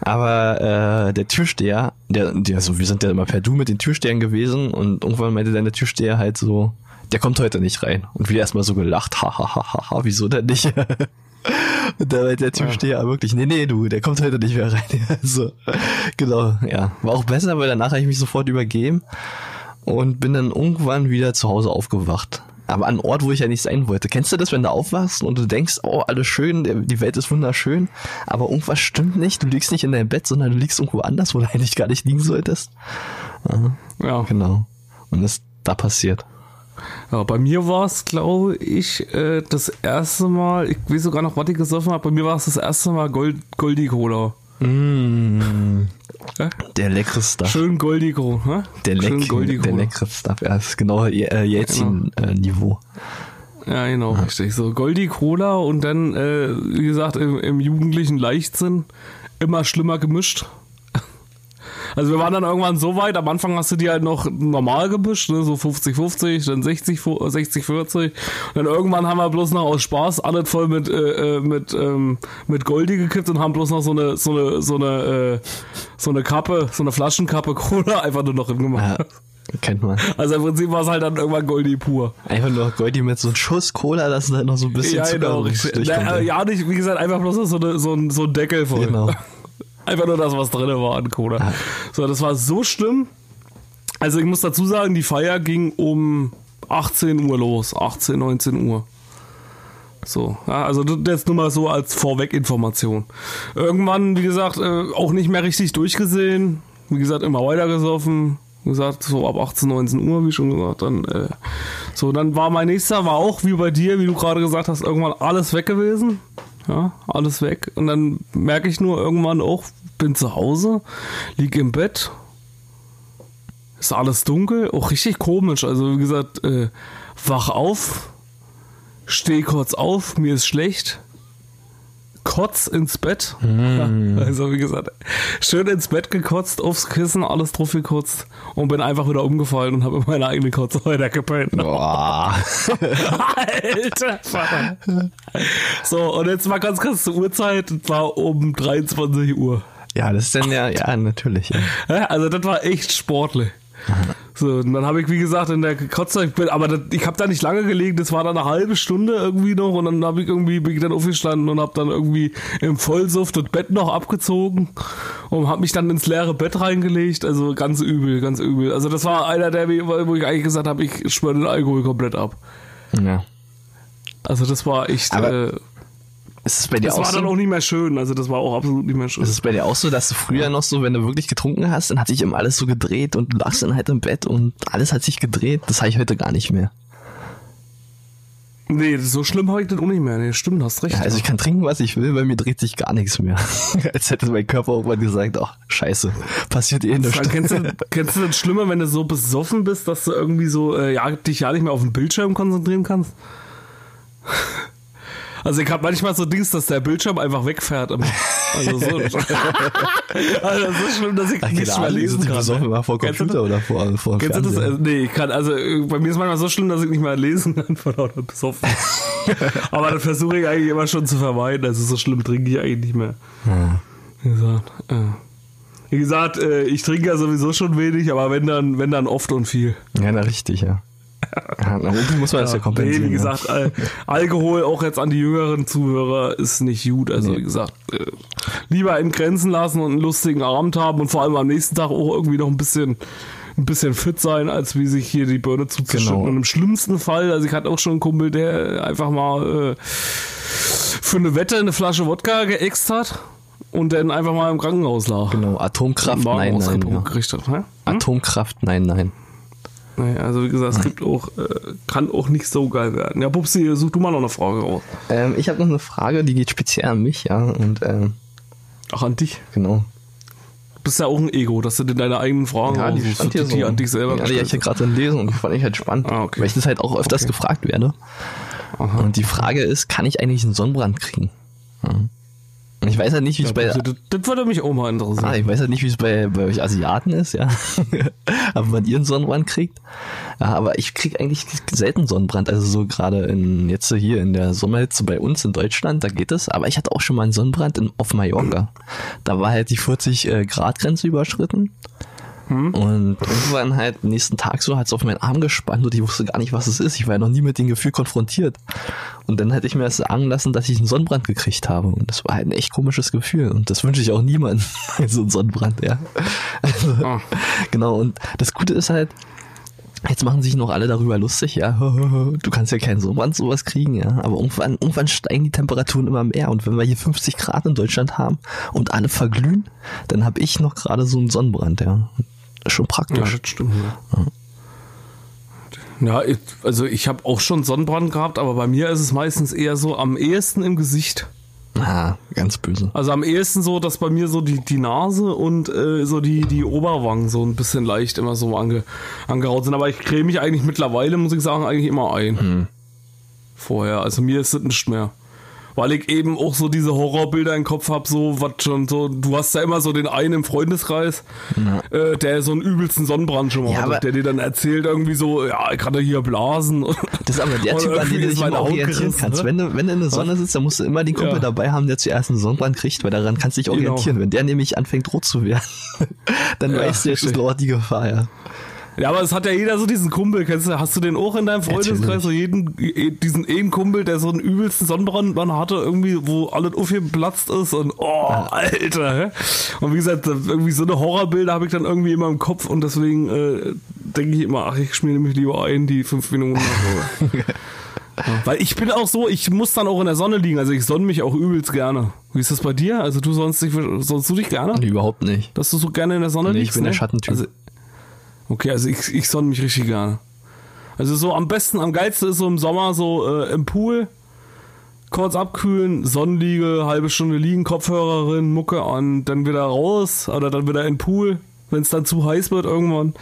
Aber äh, der Türsteher, der, der so, wir sind ja immer per Du mit den Türstehern gewesen und irgendwann meinte dann der Türsteher halt so, der kommt heute nicht rein. Und wir erstmal so gelacht, ha, ha, ha, ha, wieso denn nicht? und da meinte der Türsteher wirklich, nee, nee, du, der kommt heute nicht mehr rein. so, genau, ja. War auch besser, weil danach habe ich mich sofort übergeben und bin dann irgendwann wieder zu Hause aufgewacht. Aber an einem Ort, wo ich ja nicht sein wollte. Kennst du das, wenn du aufwachst und du denkst, oh, alles schön, die Welt ist wunderschön, aber irgendwas stimmt nicht, du liegst nicht in deinem Bett, sondern du liegst irgendwo anders, wo du eigentlich gar nicht liegen solltest? Ja, Ja. genau. Und das ist da passiert. Ja, bei mir war es, glaube ich, äh, das erste Mal, ich weiß sogar noch, was ich gesoffen habe, bei mir war es das erste Mal Gold, Goldi Cola. Mm? Der leckere Stuff. Schön Goldi Cola. Ne? Der, leck, Goldi der leckere Stuff. Ja, das ist genau äh, Jelzin-Niveau. Ja, genau, richtig. So Goldi Cola und dann, äh, wie gesagt, im, im jugendlichen Leichtsinn immer schlimmer gemischt. Also wir waren dann irgendwann so weit, am Anfang hast du die halt noch normal gemischt, ne, so 50-50, dann 60-40 und dann irgendwann haben wir bloß noch aus Spaß alles voll mit, äh, äh, mit, ähm, mit Goldi gekippt und haben bloß noch so eine, so eine, so eine, äh, so eine Kappe, so eine Flaschenkappe Cola einfach nur noch hingemacht. Ja, kennt man. Also im Prinzip war es halt dann irgendwann Goldi pur. Einfach nur Goldi mit so einem Schuss Cola, dass da noch so ein bisschen Ja, Zucker genau. Na, ja, nicht, wie gesagt, einfach bloß so, eine, so, ein, so ein Deckel voll. Genau. Einfach nur das, was drin war an Cola. So, das war so schlimm. Also ich muss dazu sagen, die Feier ging um 18 Uhr los, 18, 19 Uhr. So, ja, also das nur mal so als Vorweginformation. Irgendwann, wie gesagt, äh, auch nicht mehr richtig durchgesehen. Wie gesagt, immer weiter gesoffen. Wie gesagt, so ab 18, 19 Uhr, wie schon gesagt. Dann, äh, so, dann war mein nächster, war auch wie bei dir, wie du gerade gesagt hast, irgendwann alles weg gewesen. Ja, alles weg. Und dann merke ich nur irgendwann auch, bin zu Hause, lieg im Bett, ist alles dunkel, auch richtig komisch. Also wie gesagt, äh, wach auf, steh kurz auf, mir ist schlecht, kotz ins Bett. Mm. Also wie gesagt, schön ins Bett gekotzt, aufs Kissen, alles drauf gekotzt und bin einfach wieder umgefallen und habe in meine eigene Kotze weiter gepennt. Boah. Alter Vater. So, und jetzt mal ganz kurz zur Uhrzeit. Es war um 23 Uhr. Ja, das ist dann ja, ja, natürlich. Ja, Also das war echt sportlich. So, und dann habe ich, wie gesagt, in der Kotze, ich bin, aber das, ich habe da nicht lange gelegen, das war dann eine halbe Stunde irgendwie noch und dann habe ich irgendwie, bin ich dann aufgestanden und habe dann irgendwie im Vollsuft das Bett noch abgezogen und habe mich dann ins leere Bett reingelegt, also ganz übel, ganz übel. Also das war einer der, wo ich eigentlich gesagt habe, ich schwöre den Alkohol komplett ab. ja. Also das war echt, Aber äh, Ist es bei dir das auch war dann so? auch nicht mehr schön, also das war auch absolut nicht mehr schön. Ist es bei dir auch so, dass du früher noch so, wenn du wirklich getrunken hast, dann hat sich immer alles so gedreht und du lagst dann halt im Bett und alles hat sich gedreht? Das habe ich heute gar nicht mehr. Nee, so schlimm habe ich das auch nicht mehr. Nee, stimmt, hast recht. Ja, also ich kann trinken, was ich will, bei mir dreht sich gar nichts mehr. Als hätte mein Körper irgendwann gesagt, ach, scheiße, passiert eh nichts. Dann kennst, du, kennst du das schlimmer, wenn du so besoffen bist, dass du irgendwie so äh, ja, dich ja nicht mehr auf den Bildschirm konzentrieren kannst? Also ich habe manchmal so Dings, dass der Bildschirm einfach wegfährt. Immer. Also so. also so schlimm, dass ich Ach, nicht mehr lesen kann. besoffen immer vor Kennst du Computer oder vor, vor Kennst du das? Nee, ich kann, also äh, bei mir ist manchmal so schlimm, dass ich nicht mehr lesen kann von lauter besoffen. Aber das versuche ich eigentlich immer schon zu vermeiden. Also so schlimm trinke ich eigentlich nicht mehr. Wie gesagt, äh, wie gesagt äh, ich trinke ja sowieso schon wenig, aber wenn dann, wenn dann oft und viel. Ja, na richtig, ja. Ja na, irgendwie muss man das ja kompensieren. Nee, wie ja. gesagt, Al Alkohol auch jetzt an die jüngeren Zuhörer ist nicht gut. Also wie gesagt, äh, lieber in Grenzen lassen und einen lustigen Abend haben und vor allem am nächsten Tag auch irgendwie noch ein bisschen ein bisschen fit sein, als wie sich hier die Birne zuzuschütten. Genau. Und im schlimmsten Fall, also ich hatte auch schon einen Kumpel, der einfach mal äh, für eine Wette eine Flasche Wodka geäxt hat und dann einfach mal im Krankenhaus lag. Genau, Atomkraft, nein, nein. Ja. Hä? Atomkraft, nein, nein. Nee, also wie gesagt, es gibt auch, äh, kann auch nicht so geil werden. Ja, Pupsi, such du mal noch eine Frage raus. Ähm, ich habe noch eine Frage, die geht speziell an mich, ja. Und ähm, Ach, an dich. genau. Du bist ja auch ein Ego, dass du dir deine eigenen Fragen Ja, die stand hier die, die so. an dich selber ja, die hab ich gestellt gerade lesen und die fand ich halt spannend, Ah, okay. weil ich das halt auch öfters Okay. gefragt werde. Und die Frage ist, kann ich eigentlich einen Sonnenbrand kriegen? Ja. Ich weiß halt nicht, wie es bei Ja, das, das würde mich auch mal interessieren. Ah, ich weiß halt nicht, wie es bei, bei euch Asiaten ist, ja. aber man ihren Sonnenbrand kriegt. Ja, aber ich krieg eigentlich selten Sonnenbrand. Also so gerade in jetzt hier in der Sommerhitze bei uns in Deutschland, da geht es. Aber ich hatte auch schon mal einen Sonnenbrand in, auf Mallorca. Da war halt die 40 äh, Grad Grenze überschritten. Und irgendwann halt nächsten Tag so hat es auf meinen Arm gespannt und ich wusste gar nicht, was es ist. Ich war ja noch nie mit dem Gefühl konfrontiert. Und dann hätte ich mir das sagen lassen, dass ich einen Sonnenbrand gekriegt habe. Und das war halt ein echt komisches Gefühl. Und das wünsche ich auch niemandem. so ein Sonnenbrand, ja. Also, Ah. Genau. Und das Gute ist halt, Jetzt machen sich noch alle darüber lustig, ja. Du kannst ja keinen Sonnenbrand sowas kriegen, ja. Aber irgendwann, irgendwann steigen die Temperaturen immer mehr. Und wenn wir hier 50 Grad in Deutschland haben und alle verglühen, dann habe ich noch gerade so einen Sonnenbrand, ja. Ist schon Ja, praktisch. das stimmt. Ja, ja also ich habe auch schon Sonnenbrand gehabt, aber bei mir ist es meistens eher so am ehesten im Gesicht. Ah, ganz böse. Also am ehesten so, dass bei mir so die, die Nase und äh, so die, die Oberwangen so ein bisschen leicht immer so ange, angeraut sind. Aber ich creme mich eigentlich mittlerweile, muss ich sagen, eigentlich immer ein. Vorher. Also mir ist es nicht mehr. Weil ich eben auch so diese Horrorbilder im Kopf habe, so was schon so, du hast ja immer so den einen im Freundeskreis, äh, der so einen übelsten Sonnenbrand schon mal Ja, aber- der dir dann erzählt irgendwie so, ja, ich hatte hier Blasen. Das ist aber der Typ, an dem du dich immer orientieren kannst. ne? Wenn du, wenn du in der Sonne sitzt, dann musst du immer den Kumpel Ja. dabei haben, der zuerst einen Sonnenbrand kriegt, weil daran kannst du dich Genau. orientieren. Wenn der nämlich anfängt rot zu werden, dann Ja, weißt du, jetzt ist die Gefahr, ja. Ja, aber es hat ja jeder so diesen Kumpel. Kennst du, hast du den auch in deinem Freundeskreis? So jeden, diesen einen Kumpel, der so einen übelsten Sonnenbrand hatte, irgendwie, wo alles aufgeplatzt ist und oh, Alter. hä? Und wie gesagt, irgendwie so eine Horrorbilder habe ich dann irgendwie immer im Kopf und deswegen, äh, denke ich immer, ach, ich schmier mich lieber ein, die fünf Minuten. Weil ich bin auch so, ich muss dann auch in der Sonne liegen. Also ich sonne mich auch übelst gerne. Wie ist das bei dir? Also du sonst dich, sonst du dich gerne? Nee, überhaupt nicht. Dass du so gerne in der Sonne Nee, ich liegst? bin der ne? Schattentyp. Also, okay, also ich, ich sonne mich richtig gerne. Also so am besten, am geilsten ist so im Sommer so äh, im Pool, kurz abkühlen, Sonnenliege, halbe Stunde liegen, Kopfhörerin, Mucke an, dann wieder raus oder dann wieder in den Pool, wenn es dann zu heiß wird irgendwann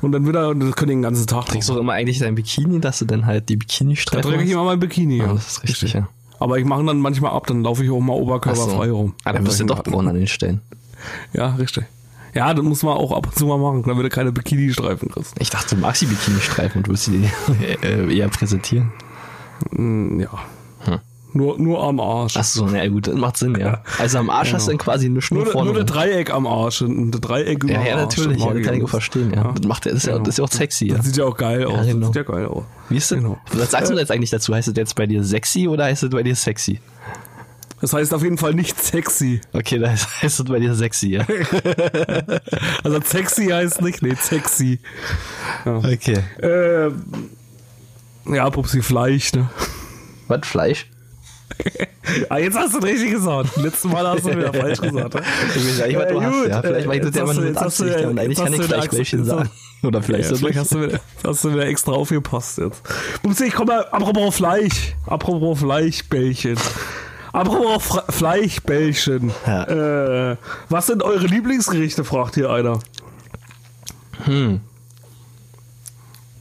und dann wieder, und das können den ganzen Tag. Trägst du auch immer eigentlich dein Bikini, dass du dann halt die Da Bikini-Streifen träge ich immer mein Bikini. Ja, Ja, das ist richtig, ja. Aber ich mache dann manchmal ab, dann laufe ich auch mal Ach so. oberkörperfrei rum. Ah, dann bist du doch braun an den Stellen. Ja, richtig. Ja, das muss man auch ab und zu mal machen, damit du keine Bikini-Streifen kriegst. Ich dachte, du magst die Bikini-Streifen und willst sie äh, eher präsentieren. Mm, Ja. Hm. Nur, nur am Arsch. Ach so, na ja, gut, das macht Sinn, ja. Also am Arsch hast du dann quasi eine Schnur Nur, vorne. nur rum. Dreieck am Arsch und das Dreieck über ja, ja, natürlich, das ja, das kann ich auch verstehen, ja. Ja. Das, macht, das, ist ja, Genau. das ist ja auch sexy, ja. Das sieht ja auch geil aus. genau. Das sieht ja geil aus. Wie ist das? Genau. Was sagst du jetzt eigentlich dazu? Heißt das jetzt bei dir sexy oder heißt das bei dir sexy? Das heißt auf jeden Fall nicht sexy. Okay, da heißt, das bei dir sexy, ja. Also sexy heißt nicht, nee, sexy. Okay. Äh, ja, Pupsi, Fleisch, ne? Was, Fleisch? Ah, jetzt hast du richtig gesagt. Letztes Mal hast du wieder falsch gesagt. Ne? Ich weiß eigentlich, was du Ja, hast, gut, ja. Vielleicht äh, mache ich das jetzt ja immer du- nur mit hast du- Absicht und eigentlich kann ich gleich Achse- sagen. Oder vielleicht Ja, so vielleicht nicht. hast du, wieder, hast du wieder extra aufgepasst jetzt. Pupsi, ich komme mal, apropos Fleisch. Apropos Fleischbällchen. Apropos Fra Fleischbällchen. Ja. Äh, was sind eure Lieblingsgerichte, fragt hier einer.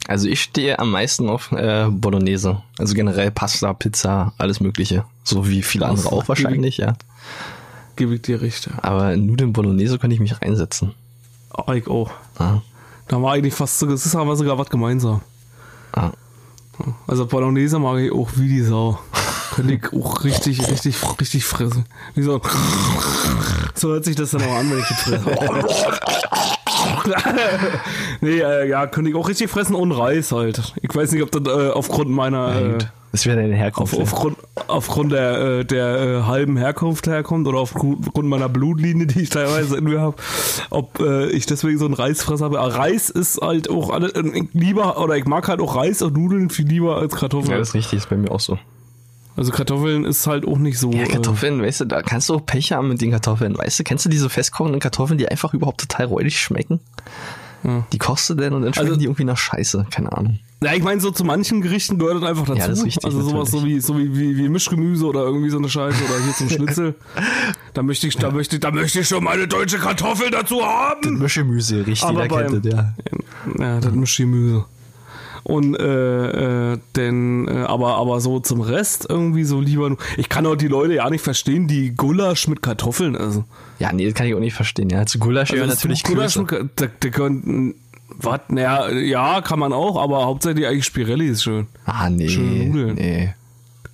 Also ich stehe am meisten auf äh, Bolognese. Also generell Pasta, Pizza, alles mögliche. So wie viele andere auch wahrscheinlich, ja. Gebe ich dir recht. Aber in Nudeln Bolognese könnte ich mich reinsetzen. Ah, ich auch. Ah, Da war eigentlich fast so, es ist aber sogar was gemeinsam. ah. Also Bolognese mag ich auch wie die Sau. Könnte ich auch richtig, richtig, richtig fressen. Wie so, so hört sich das dann auch an, wenn ich das fresse. nee, äh, ja, könnte ich auch richtig fressen und Reis halt. Ich weiß nicht, ob das äh, aufgrund meiner, äh. Das wäre deine Herkunft. auf, aufgrund, aufgrund der, äh, der äh, halben Herkunft herkommt oder aufgrund meiner Blutlinie, die ich teilweise in mir habe, ob ich deswegen so ein Reisfresser bin. Aber Reis ist halt auch alle, äh, ich lieber, oder ich mag halt auch Reis und Nudeln viel lieber als Kartoffeln. ja, das ist richtig, ist bei mir auch so. Also Kartoffeln ist halt auch nicht so. Ja, äh, Kartoffeln, weißt du, da kannst du auch Pech haben mit den Kartoffeln. Weißt du, kennst du diese festkochenden Kartoffeln, die einfach überhaupt total räudig schmecken? Die kochst du denn und dann schmecken Also- die irgendwie nach Scheiße. Keine Ahnung. Ja, ich meine, so zu manchen Gerichten gehört das einfach dazu. Ja, das ist richtig, also sowas so wie, so wie, wie, wie Mischgemüse oder irgendwie so eine Scheiße oder hier zum Schnitzel. da möchte ich, da möchte ich, da möchte ich schon meine deutsche Kartoffel dazu haben. Mischgemüse, richtig, Aber kennt das, ja. Ja, das Mischgemüse. Und äh, äh, denn, äh, aber, aber so zum Rest irgendwie so lieber nur. Ich kann auch die Leute ja nicht verstehen, die Gulasch mit Kartoffeln essen. Ja, nee, das kann ich auch nicht verstehen. Ja, zu Gulasch Also gehören natürlich Gulasch mit, da, da könnten, was, naja, ja, kann man auch, aber hauptsächlich eigentlich Spirelli ist schön. Ah, nee. Schöne Nudeln. Nee,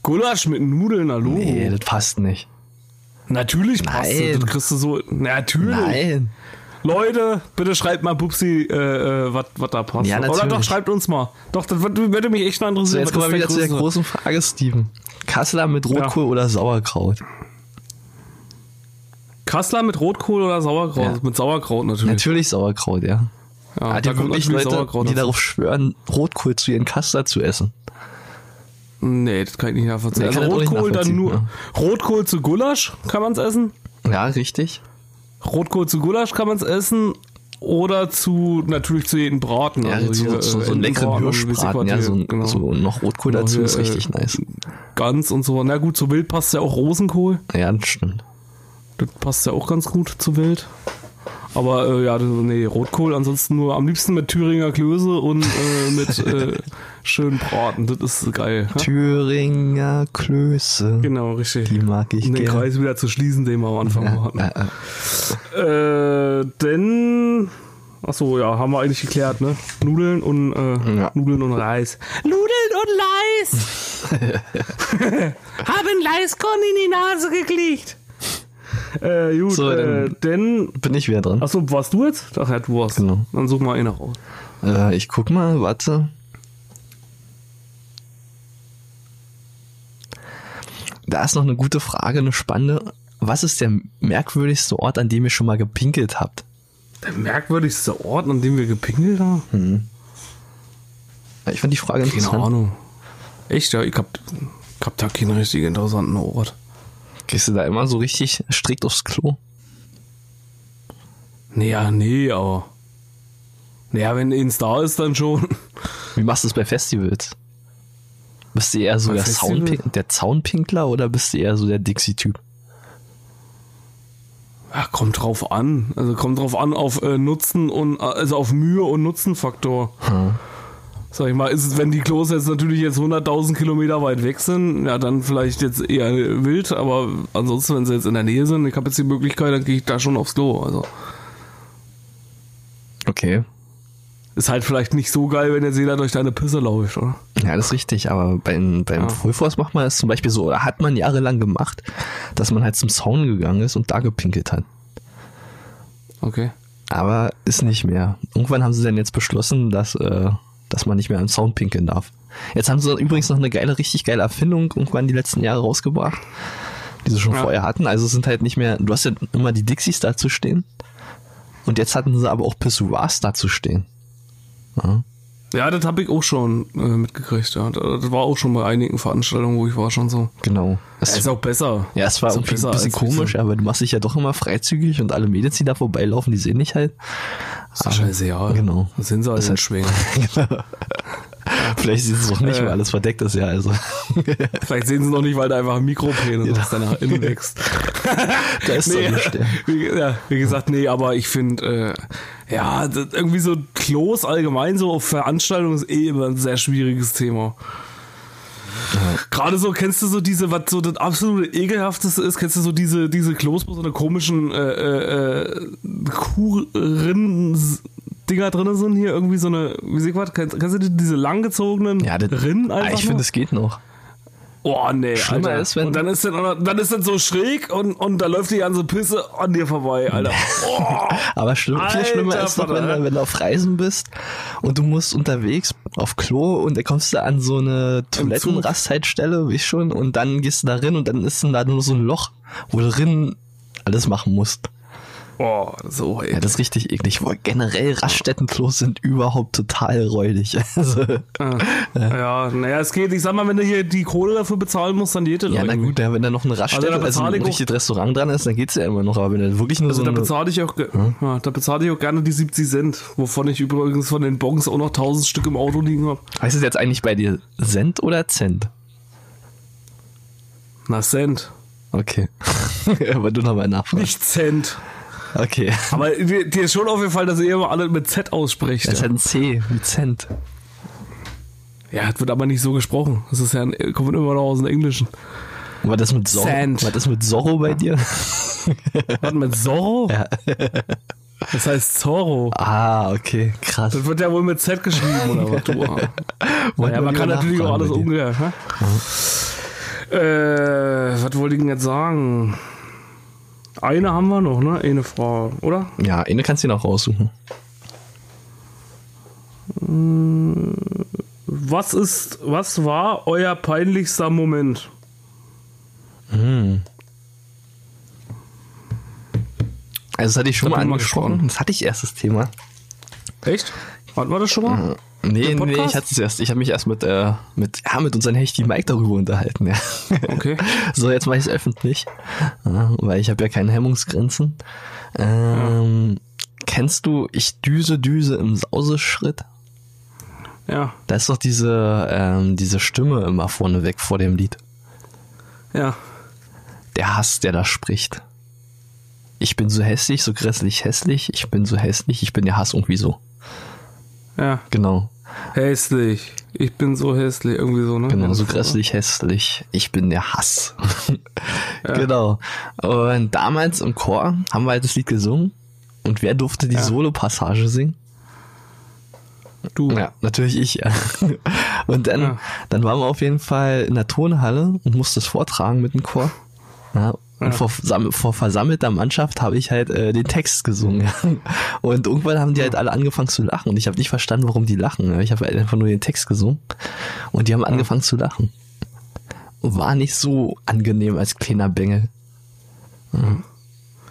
Gulasch mit Nudeln, hallo. nee, das passt nicht. Natürlich passt Nein. das. Das kriegst du so. Natürlich. Nein. Leute, bitte schreibt mal Bubsi, äh, äh, was da passt. Ja, Oder doch, schreibt uns mal. Doch, das würde, mich echt mal So, interessieren. jetzt was kommen wir wieder zu der großen Frage, Steven. Kassler mit Rotkohl oder Sauerkraut? Kassler mit Rotkohl oder Sauerkraut? Ja. Mit Sauerkraut natürlich. Natürlich Sauerkraut, ja. Ja, Hat da ja wirklich Leute, Sauerkraut die dazu. darauf schwören, Rotkohl zu ihren Kassler zu essen. Nee, das kann ich nicht nachvollziehen. Nee, also Rotkohl dann nur. Rotkohl zu Gulasch kann man es essen. Ja, richtig. Rotkohl zu Gulasch kann man es essen. Oder zu, natürlich zu jedem Braten. Ja, also so, so, äh, so einen leckeren Entenbraten und Hirschbraten, ja, so, genau. so noch Rotkohl Genau, dazu hier, ist richtig äh, nice. Gans und so. Na gut, zu Wild passt ja auch Rosenkohl. Ja, das stimmt. Das passt ja auch ganz gut zu Wild. Aber äh, ja, nee, Rotkohl ansonsten nur am liebsten mit Thüringer Klöße und äh, mit äh, schönen Braten. Das ist geil. Ja? Thüringer Klöße. Genau, richtig. Die mag ich um den gern. Kreis wieder zu schließen, den wir am Anfang Ja, hatten. äh, äh. Äh, denn. Achso, ja, haben wir eigentlich geklärt, ne? Nudeln und äh, Ja. Nudeln und Reis. Nudeln und Leis! Haben Leiskorn in die Nase gekriegt. Äh, gut, So, äh, dann- denn. Bin ich wieder dran. Achso, warst du jetzt? Ach ja, du warst. Genau. Dann such mal einen raus. Äh, ich guck mal, warte. Da ist noch eine gute Frage, eine spannende. Was ist der merkwürdigste Ort, an dem ihr schon mal gepinkelt habt? Der merkwürdigste Ort, an dem wir gepinkelt haben? Hm. Ich fand die Frage Keine interessant. Ahnung. Echt, ja, ich hab, ich hab da keinen richtig interessanten Ort. Gehst du da immer so richtig strikt aufs Klo? Naja, nee, aber. Naja, wenn eins da ist, dann schon. Wie machst du es bei Festivals? Bist du eher so der? Zaunpink der Zaunpinkler oder bist du eher so der Dixie-Typ? Ja, kommt drauf an. Also kommt drauf an auf äh, Nutzen und also auf Mühe und Nutzenfaktor. Sag ich mal, ist es, wenn die Klos jetzt natürlich jetzt 100.000 Kilometer weit weg sind, ja, dann vielleicht jetzt eher wild, aber ansonsten, wenn sie jetzt in der Nähe sind, ich habe jetzt die Möglichkeit, dann gehe ich da schon aufs Klo. Also Okay. ist halt vielleicht nicht so geil, wenn jetzt jeder durch deine Pisse läuft, oder? Ja, das ist richtig, aber beim, beim Ja. Force macht man das zum Beispiel so, oder hat man jahrelang gemacht, dass man halt zum Zaun gegangen ist und da gepinkelt hat. Okay. Aber ist nicht mehr. Irgendwann haben sie dann jetzt beschlossen, dass, äh, dass man nicht mehr am Zaun pinkeln darf. Jetzt haben sie übrigens noch eine geile, richtig geile Erfindung irgendwann die letzten Jahre rausgebracht, die sie schon Ja. vorher hatten. Also sind halt nicht mehr, du hast ja immer die Dixies da zu stehen. Und jetzt hatten sie aber auch Pissoirs da zu stehen. Ja. Ja, das habe ich auch schon äh, mitgekriegt. Ja. Das war auch schon bei einigen Veranstaltungen, wo ich war, schon so. Genau. Das Es, ist auch besser. ja, es war auch irgendwie besser ein bisschen komisch, aber du machst dich ja doch immer freizügig und alle Mädels, die da vorbeilaufen, die sehen dich halt. Ist doch scheiße, ja. Genau. Das sind sie halt Das heißt- Schwingen. Vielleicht sieht es auch nicht, Äh. weil alles verdeckt ist, ja, also. Vielleicht sehen sie noch nicht, weil da einfach ein Mikropenis Ja. aus der nach innen wächst. Da ist nee, der. wie, ja, wie gesagt, nee, aber ich finde, äh, ja, irgendwie so Klos allgemein so auf Veranstaltungen ist eh immer ein sehr schwieriges Thema. Gerade so, kennst du so diese, was so das absolute ekelhafteste ist, kennst du so diese, diese Klos, wo so eine komischen äh, äh, äh, Kuhrinnen-Dinger drin sind, hier irgendwie so eine, wie ich was, kennst, kennst du die, diese langgezogenen Ja, das, Rinnen Ah, einfach? ich finde, es geht noch. Oh nee, Schlimmer Alter. ist, wenn- und dann ist dann, dann ist dann so schräg und, und da läuft die ganze Pisse an dir vorbei, Alter. Oh, Aber schlimm, viel Alter schlimmer ist doch, wenn, du- wenn du auf Reisen bist und du musst unterwegs auf Klo und da kommst du an so eine Toilettenrastzeitstelle, wie ich schon, und dann gehst du da rein und dann ist dann da nur so ein Loch, wo du drin alles machen musst. Oh so, ey. Ja, das ist richtig eklig. Boah, generell Raststättenklos sind überhaupt total räudig. Also, ja, naja, es geht. Ich sag mal, wenn du hier die Kohle dafür bezahlen musst, dann geht das ja, na irgendwie. gut, ja, wenn da noch eine Raststätte, Also also, ein richtiges Restaurant dran ist, dann geht's ja immer noch. Aber wenn da wirklich nur Also so da bezahle ich auch, ge- ja, da bezahle ich auch gerne die 70 Cent, wovon ich übrigens von den Bons auch noch 1000 Stück im Auto liegen habe. heißt es jetzt eigentlich bei dir Cent oder Cent? Na, Cent. Okay. Aber du nochmal nachfragen. Nicht Cent. Okay. Aber dir, dir ist schon aufgefallen, dass ihr immer alle mit Z ausspricht. Das ist Ja, ein C, wie Cent. ja das wird aber nicht so gesprochen. Das ist ja ein, kommt immer noch aus dem Englischen. War das mit Zorro? Cent. War das mit Zorro bei dir? Was mit Zorro? Ja. Das heißt Zorro. Ah, okay, krass. Das wird ja wohl mit Z geschrieben, oder was du? Ja, man kann natürlich auch alles umgehen. Äh, was wollte ich denn jetzt sagen? Eine haben wir noch, ne? Eine Frau, oder? Ja, eine kannst du dir noch raussuchen. Was ist, was war euer peinlichster Moment? Also das hatte ich schon Das mal angesprochen. gesprochen. Das hatte ich erst das Thema. Echt? Hatten wir das schon mal? Nee, nee, ich hatte es erst. Ich habe mich erst mit, äh, mit, ja, mit unseren Hechti Mike darüber unterhalten, ja. Okay. So, jetzt mache ich es öffentlich, weil ich habe ja keine Hemmungsgrenzen. Ähm, Kennst du Ich düse, düse im Sauseschritt? Ja, Da ist doch diese, ähm, diese Stimme immer vorneweg vor dem Lied. ja. Der Hass, der da spricht. Ich bin so hässlich, so grässlich hässlich, ich bin so hässlich, ich bin der Hass irgendwie so. Ja, Genau. hässlich. Ich bin so hässlich, irgendwie so, ne? Genau, so Ja, grässlich hässlich. Ich bin der Hass. Genau. Und damals im Chor haben wir halt das Lied gesungen. Und wer durfte die Ja. Solo-Passage singen? Du. Ja, natürlich ich, ja. Und dann, Ja. dann waren wir auf jeden Fall in der Turnhalle und mussten es vortragen mit dem Chor. Ja. Und Ja. vor, vor versammelter Mannschaft habe ich halt äh, den Text gesungen. Und irgendwann haben die halt alle angefangen zu lachen. Und ich habe nicht verstanden, warum die lachen. Ich habe halt einfach nur den Text gesungen. Und die haben angefangen zu lachen. War nicht so angenehm als kleiner Bengel. Ja.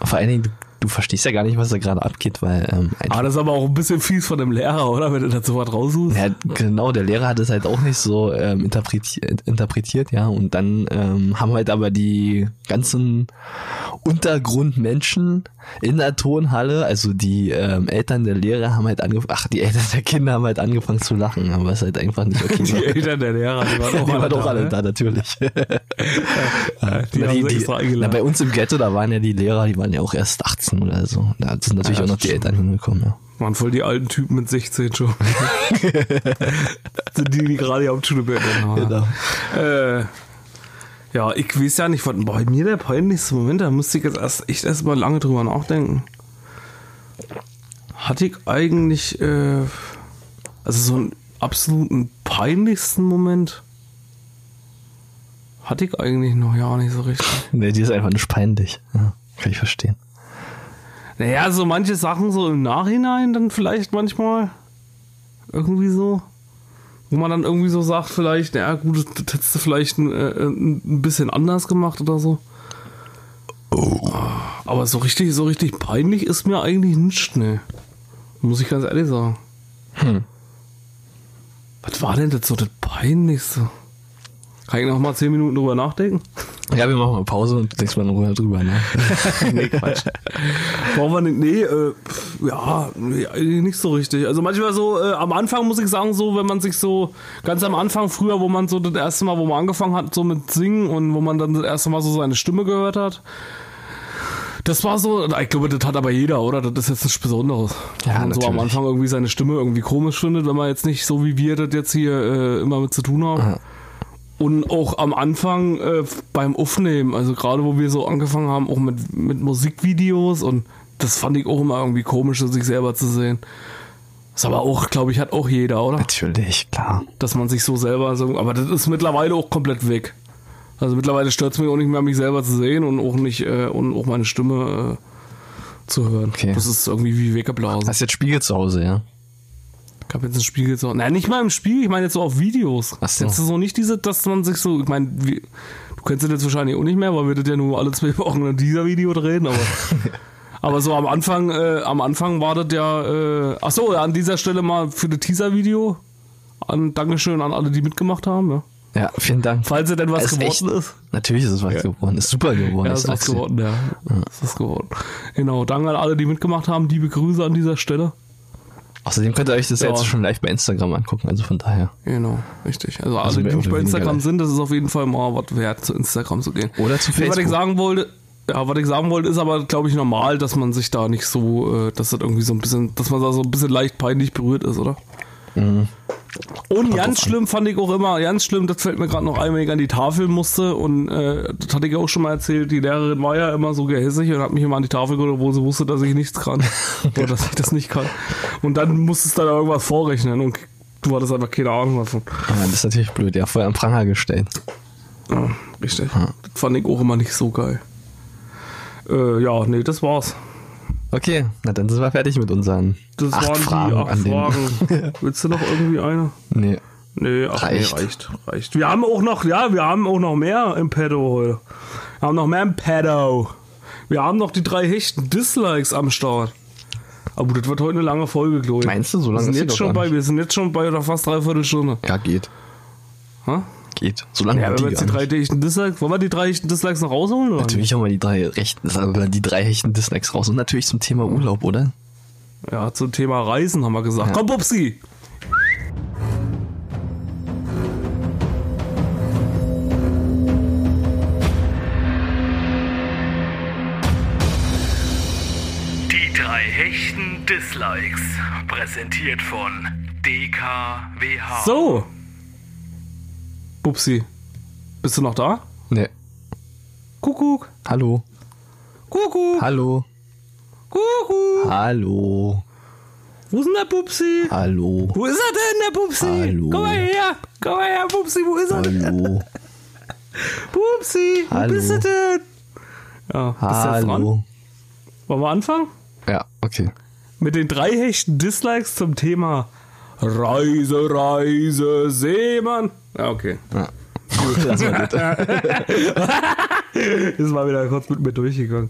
Vor allen Dingen, du verstehst ja gar nicht, was da gerade abgeht, weil ähm, einfach, Ah, das ist aber auch ein bisschen fies von dem Lehrer, oder? Wenn du dazu was raussuchst. ja, genau, der Lehrer hat es halt auch nicht so ähm, interpretiert, interpretiert, ja, und dann ähm, haben halt aber die ganzen Untergrundmenschen in der Tonhalle, also die ähm, Eltern der Lehrer haben halt angefangen, ach, die Eltern der Kinder haben halt angefangen zu lachen, aber es ist halt einfach nicht okay. Die Eltern der Lehrer, die waren auch die alle waren doch da, alle ne? da, natürlich. Die Na, die, die, na, bei uns im Ghetto, da waren ja die Lehrer, die waren ja auch erst 18 oder so. Da sind natürlich Ja, auch noch die Eltern hingekommen, ja. Waren voll die alten Typen mit 16 schon. Die, die gerade die Hauptschule beendet haben. Genau. Äh, ja, ich weiß ja nicht, was bei mir der peinlichste Moment, da musste ich jetzt erst echt erst mal lange drüber nachdenken. Hatte ich eigentlich, äh, also so einen absoluten peinlichsten Moment? Hatte ich eigentlich noch ja nicht so richtig. Nee, die ist einfach nicht peinlich. Ja, kann ich verstehen. Naja, so manche Sachen so im Nachhinein dann vielleicht manchmal irgendwie so. Wo man dann irgendwie so sagt, vielleicht, naja, gut, das hättest du vielleicht ein, äh, ein bisschen anders gemacht oder so. Aber so richtig, so richtig peinlich ist mir eigentlich nicht, ne. Muss ich ganz ehrlich sagen. Hm. Was war denn das so das Peinlichste? Kann ich noch mal zehn Minuten drüber nachdenken? Ja, wir machen mal Pause und denkst mal drüber, drüber ne? nee, Quatsch. Brauchen wir nicht, nee, äh, ja, nicht so richtig. Also manchmal so, äh, am Anfang muss ich sagen, so, wenn man sich so, ganz am Anfang früher, wo man so das erste Mal, wo man angefangen hat, so mit Singen und wo man dann das erste Mal so seine Stimme gehört hat, das war so, ich glaube, das hat aber jeder, oder? Das ist jetzt nichts Besonderes. Ja, Wenn man so am. Anfang irgendwie seine Stimme irgendwie komisch findet, wenn man jetzt nicht so wie wir das jetzt hier äh, immer mit zu tun haben. Aha. Und auch am Anfang äh, beim Aufnehmen, also gerade wo wir so angefangen haben, auch mit, mit Musikvideos und das fand ich auch immer irgendwie komisch, sich selber zu sehen. Ist aber auch, glaube ich, hat auch jeder, oder? Natürlich, klar. Dass man sich so selber so, aber das ist mittlerweile auch komplett weg. Also mittlerweile stört es mich auch nicht mehr, mich selber zu sehen und auch nicht, äh, und auch meine Stimme äh, zu hören. Okay. Das ist irgendwie wie weggeblasen. Hast jetzt Spiegel zu Hause, ja? Ich habe jetzt ein Spiegel so. Nein, nicht mal im Spiel, ich meine jetzt so auf Videos. Ach so. Jetzt ist so nicht diese, dass man sich so, ich meine, wie, du kennst das jetzt wahrscheinlich auch nicht mehr, weil wir das ja nur alle zwei Wochen in dieser Video drehen, aber. aber so am Anfang, äh, am Anfang war das ja, äh, ach so, an dieser Stelle mal für das Teaser-Video. An, Dankeschön an alle, die mitgemacht haben, ja. Ja, vielen Dank. Falls es denn was Es ist geworden echt- ist. Natürlich ist es was geworden. Ist super geworden. Ja, ist was geworden, ja. Ist was geworden. Genau, danke an alle, die mitgemacht haben. Liebe Grüße an dieser Stelle. Außerdem könnt ihr euch das Ja. jetzt schon live bei Instagram angucken, also von daher. Genau, richtig. Also alle, Also die nicht bei Instagram sind, das ist auf jeden Fall mal was wert, zu Instagram zu gehen. Oder zu Nee, Was ich Facebook. sagen wollte, ja, was ich sagen wollte, ist aber, glaube ich, normal, dass man sich da nicht so, äh, dass das irgendwie so ein bisschen, dass man da so ein bisschen leicht peinlich berührt ist, oder? Mhm. Und ganz schlimm fand ich auch immer, ganz schlimm, das fällt mir gerade noch ein, wenn ich an die Tafel musste und äh, das hatte ich auch schon mal erzählt, die Lehrerin war ja immer so gehässig und hat mich immer an die Tafel geholt, obwohl sie wusste, dass ich nichts kann oder dass ich das nicht kann. Und dann musstest du da irgendwas vorrechnen und du hattest einfach keine Ahnung davon. Ja, das ist natürlich blöd. Ja, vorher am Pranger gestellt. Ja, richtig. Das fand ich auch immer nicht so geil. Äh, ja, nee, das war's. Okay, na dann sind wir fertig mit unseren Das acht waren Fragen die acht an. Fragen. Willst du noch irgendwie eine? Nee. Nee, ach, Reicht. Nee, reicht, reicht. Wir haben auch noch, ja, wir haben auch noch mehr im Pedo heute. Wir haben noch mehr im Pedo. Wir haben noch die drei hechten Dislikes am Start. Aber das wird heute eine lange Folge, Chloe. Meinst du, so lange wir sind jetzt schon bei. Wir sind jetzt schon bei oder fast dreiviertel Stunde. Ja, geht. Ha? Geht. So lange Ja, wenn wir die jetzt die drei nicht. hechten Dislikes, wollen wir die drei hechten Dislikes noch rausholen? Oder? Natürlich haben wir die drei rechten, wir, die drei hechten Dislikes raus. Und natürlich zum Thema Urlaub, oder? Ja, zum Thema Reisen haben wir gesagt. Ja. Komm, Pupsi! Die drei hechten Dislikes. Präsentiert von DKWH. So! Pupsi, bist du noch da? Nee. Kuckuck! Hallo. Kuckuck! Hallo. Kuckuck! Hallo. Wo ist denn der Pupsi? Hallo. Wo ist er denn, der Pupsi? Hallo. Komm mal her! Komm mal her, Pupsi, wo ist er denn? Hallo. Pupsi, wo Hallo. bist du denn? Ja, bist du jetzt dran? Hallo. Wollen wir anfangen? Ja, okay. Mit den drei hechten Dislikes zum Thema Reise, Reise, Seemann. Ja, okay. Ja. Lass mal das. ist mal wieder kurz mit mir durchgegangen.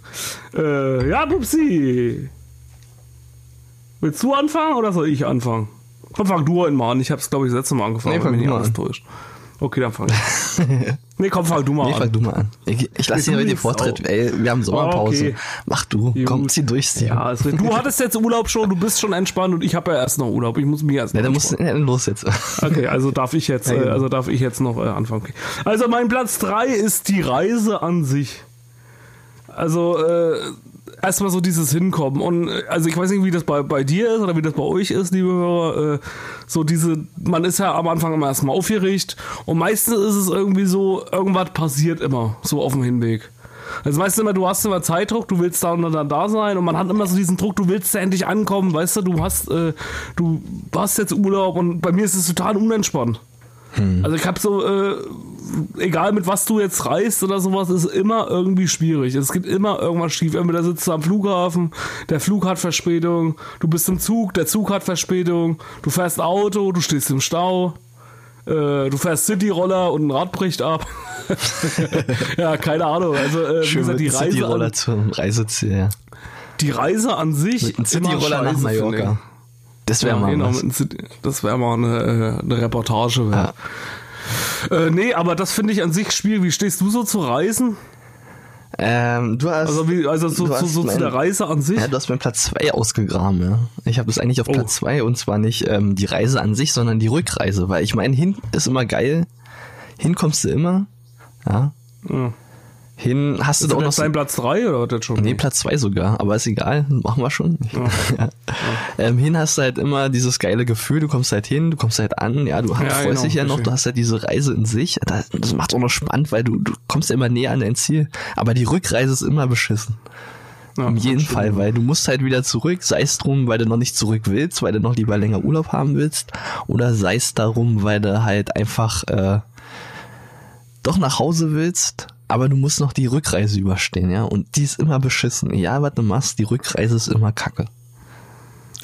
Äh, ja, Pupsi. Willst du anfangen oder soll ich anfangen? Komm, fang du an. Ich hab's, glaube ich, das letzte Mal angefangen. Nee, fang wenn mich nicht alles täuscht. Okay, dann fang ich. nee, komm, fang du mal Nee, an. fang du mal an. Ich, ich lasse dir den Vortritt. auch. Ey, wir haben Sommerpause. Okay. Mach du. Komm, Gut. zieh durch, Steven. Ja, richtig. du hattest jetzt Urlaub schon, du bist schon entspannt und ich habe ja erst noch Urlaub. Ich muss mich erst Ja, dann musst du los jetzt. Okay, also darf ich jetzt, Ja, äh, genau. also darf ich jetzt noch äh, anfangen. Okay. Also mein Platz 3 ist die Reise an sich. Also äh, erstmal so dieses Hinkommen. Und äh, also ich weiß nicht, wie das bei, bei dir ist oder wie das bei euch ist, liebe Hörer. Äh, so diese, man ist ja am Anfang immer erstmal aufgeregt und meistens ist es irgendwie so, irgendwas passiert immer, so auf dem Hinweg. Also weißt du immer, du hast immer Zeitdruck, du willst da und dann da sein und man hat immer so diesen Druck, du willst ja endlich ankommen, weißt du, du hast, äh, du hast jetzt Urlaub und bei mir ist es total unentspannt. Also ich habe so, äh, egal mit was du jetzt reist oder sowas, ist immer irgendwie schwierig. Es gibt immer irgendwas schief. Entweder sitzt du am Flughafen, der Flug hat Verspätung, du bist im Zug, der Zug hat Verspätung, du fährst Auto, du stehst im Stau, äh, du fährst Cityroller und ein Rad bricht ab. ja, keine Ahnung. Also äh, wie Schön gesagt, die Reise, Cityroller an, zum Reiseziel. Ja. die Reise an sich Mit einem Cityroller nach. Mallorca. Das wäre Ja, mal genau, das wäre mal eine, äh, eine Reportage. wär. Äh, nee, aber das finde ich an sich schwierig. Wie stehst du so zu Reisen? Ähm, du hast, Also, wie, also so, so, so zu mein- der Reise an sich? Ja, du hast meinen Platz 2 ausgegraben, ja. Ich habe das eigentlich auf Oh. Platz 2 und zwar nicht ähm, die Reise an sich, sondern die Rückreise, weil ich meine, hin ist immer geil. Hin kommst du immer. Ja. Ja. Hin hast du Ist doch das noch so, dein Platz 3 oder hat das schon? Nee, Platz 2 sogar, aber ist egal, machen wir schon. Ja. Ähm, hin hast du halt immer dieses geile Gefühl, du kommst halt hin, du kommst halt an, ja, du hast, Ja, freust genau, dich ja noch, du hast halt diese Reise in sich, das, das macht auch noch spannend, weil du, du kommst ja immer näher an dein Ziel, aber die Rückreise ist immer beschissen. Ja, In jedem. Fall, weil du musst halt wieder zurück, sei es drum, weil du noch nicht zurück willst, weil du noch lieber länger Urlaub haben willst, oder sei es darum, weil du halt einfach äh, doch nach Hause willst, aber du musst noch die Rückreise überstehen, ja, und die ist immer beschissen. Ja, was du machst, die Rückreise ist immer kacke.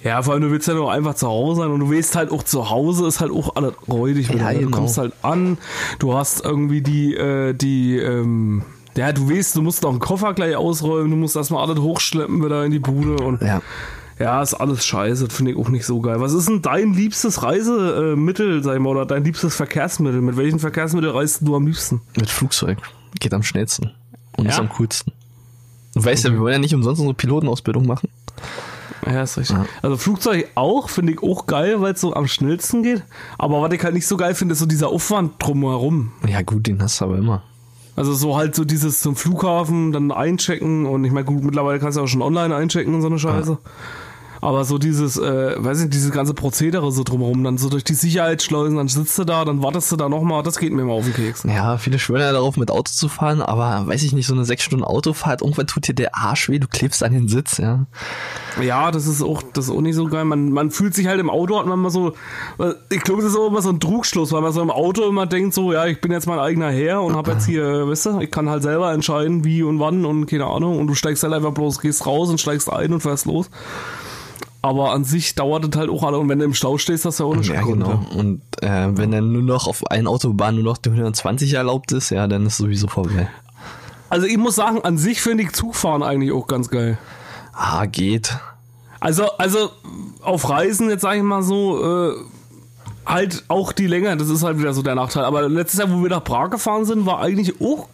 Ja, vor allem du willst ja nur einfach zu Hause sein und du weißt halt auch zu Hause ist halt auch alles räudig. Ja, Du genau. kommst halt an, du hast irgendwie die, äh, die, ähm, ja, du weißt, du musst noch einen Koffer gleich ausräumen, du musst erstmal alles hochschleppen wieder in die Bude und Ja. ja, ist alles scheiße, das finde ich auch nicht so geil. Was ist denn dein liebstes Reisemittel, sag ich mal, oder dein liebstes Verkehrsmittel? Mit welchen Verkehrsmittel reist du am liebsten? Mit Flugzeug. Geht am schnellsten. Und Ja? ist am coolsten. Du weißt ja, wir wollen ja nicht umsonst unsere Pilotenausbildung machen. Ja, ist richtig. Also Flugzeug auch, finde ich auch geil, weil es so am schnellsten geht. Aber was ich halt nicht so geil finde, ist so dieser Aufwand drumherum. Ja, gut, den hast du aber immer. Also so halt so dieses zum Flughafen, dann einchecken und ich meine, gut, mittlerweile kannst du auch schon online einchecken und so eine Scheiße. Aber so dieses, äh, weiß nicht, dieses ganze Prozedere so drumherum, dann so durch die Sicherheitsschleusen, dann sitzt du da, dann wartest du da nochmal, das geht mir immer auf den Keks. Ja, viele schwören ja darauf, mit Auto zu fahren, aber weiß ich nicht, so eine sechs Stunden Autofahrt, irgendwann tut dir der Arsch weh, du klebst an den Sitz, ja. Ja, das ist auch, das ist auch nicht so geil. Man, man fühlt sich halt im Auto, hat man immer so, ich glaube, das ist auch immer so ein Trugschluss, weil man so im Auto immer denkt so, ja, ich bin jetzt mein eigener Herr und habe jetzt hier, weißt du, ich kann halt selber entscheiden, wie und wann und keine Ahnung. Und du steigst halt einfach bloß, gehst raus und steigst ein und fährst los. Aber an sich dauert es halt auch alle. Und wenn du im Stau stehst, hast du ja auch eine Ja, genau. Und äh, wenn dann nur noch auf einer Autobahn nur noch die 120 erlaubt ist, ja, dann ist sowieso vorbei. Also ich muss sagen, an sich finde ich Zugfahren eigentlich auch ganz geil. Ah, geht. Also, also auf Reisen, jetzt sage ich mal so, äh, halt auch die Länge, das ist halt wieder so der Nachteil. Aber letztes Jahr, wo wir nach Prag gefahren sind, war eigentlich auch,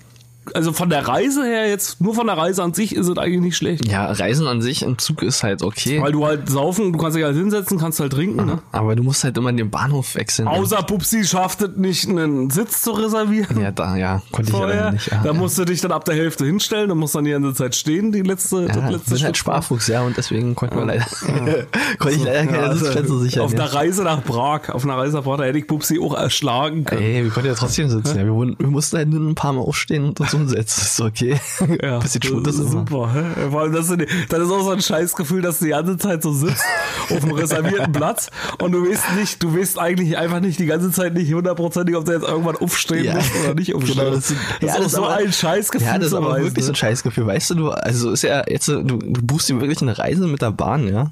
also von der Reise her jetzt, nur von der Reise an sich ist es eigentlich nicht schlecht. Ja, Reisen an sich im Zug ist halt okay. Weil du halt saufen, du kannst dich halt hinsetzen, kannst halt trinken, ne? aber du musst halt immer den Bahnhof wechseln. Außer Pupsi schafft es nicht, einen Sitz zu reservieren. ja, da, ja, konnte ich ja Vorher. nicht. Ja, da ja. musst du dich dann ab der Hälfte hinstellen, dann musst du dann die ganze Zeit stehen, die letzte, das ja, ich letzte bin halt. Sparfuchs, ja, und deswegen konnten wir leider, konnte ich leider keine also Sitzplätze sichern. Auf der Reise nach Prag, auf einer Reise nach Prag, da hätte ich Pupsi auch erschlagen können. Ey, wir konnten ja trotzdem sitzen. Ja, wir, wurden- wir mussten halt nur ein paar Mal aufstehen und uns umsetzen. ist okay. Ja, Bisschen Schwund ist immer. super. Vor allem, das, das ist auch so ein Scheißgefühl, dass du die ganze Zeit so sitzt auf einem reservierten Platz und du weißt nicht, du weißt eigentlich einfach nicht die ganze Zeit nicht hundertprozentig, ob du jetzt irgendwann aufstehen Ja. musst oder nicht aufstehen. Genau, das, das ist, ja, auch das ist so aber- ein Scheißgefühl. Ja, das ist aber wirklich so ein Scheißgefühl. Weißt du, du, also ist ja jetzt, du, du buchst dir wirklich eine Reise mit der Bahn, ja.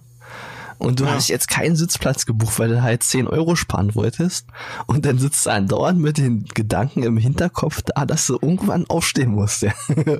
Und du hast jetzt keinen Sitzplatz gebucht, weil du halt 10 Euro sparen wolltest und dann sitzt du andauernd mit den Gedanken im Hinterkopf da, dass du irgendwann aufstehen musst. Ja,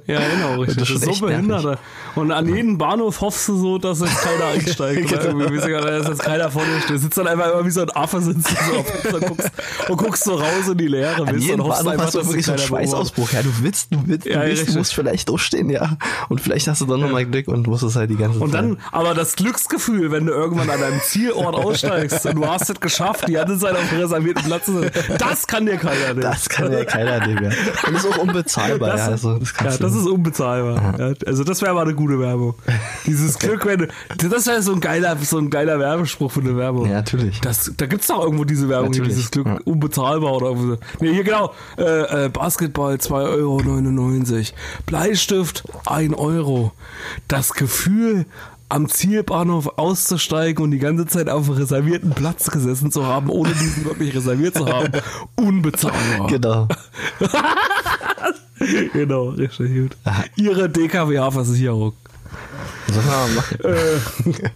Ja, genau, richtig. Das Das ist ist so nervig. behindert. Und an jeden Bahnhof hoffst du so, dass jetzt keiner einsteigt. Genau. Oder irgendwie, dass jetzt keiner vor dir steht. Sitzt dann einfach immer wie so ein Affe sitzt so auf und guckst, und guckst so raus in die Leere. An jedem und hoffst Bahnhof einfach, hast du wirklich so einen beobachtet. Schweißausbruch. Ja, du willst, du willst, Ja, du, willst, du musst vielleicht durchstehen, ja. Und vielleicht hast du dann nochmal Glück und musst es halt die ganze Und Zeit. dann, aber das Glücksgefühl, wenn du irgendwann an deinem Zielort aussteigst und du hast es geschafft, die ganze Zeit auf dem reservierten Platz zu sein, das kann dir keiner nehmen. das kann ja keiner nehmen, ja. Und ist auch unbezahlbar, Das, ja. Also, das ja, das ist unbezahlbar. Ja, also das wäre mal eine gute Werbung. Dieses Glück, wenn du, das wäre so ein geiler, so ein geiler Werbespruch für eine Werbung. ja, natürlich. Das, da gibt's doch irgendwo diese Werbung, Natürlich, dieses Glück ja. unbezahlbar oder irgendwo so. Nee, hier genau. Äh, äh, Basketball 2,99 Euro. Bleistift 1 Euro. Das Gefühl, Zielbahnhof auszusteigen und die ganze Zeit auf einem reservierten Platz gesessen zu haben, ohne diesen wirklich reserviert zu haben. Unbezahlbar. Genau. genau, richtig gut. Ihre DKWH-Versicherung. Sollen wir mal machen.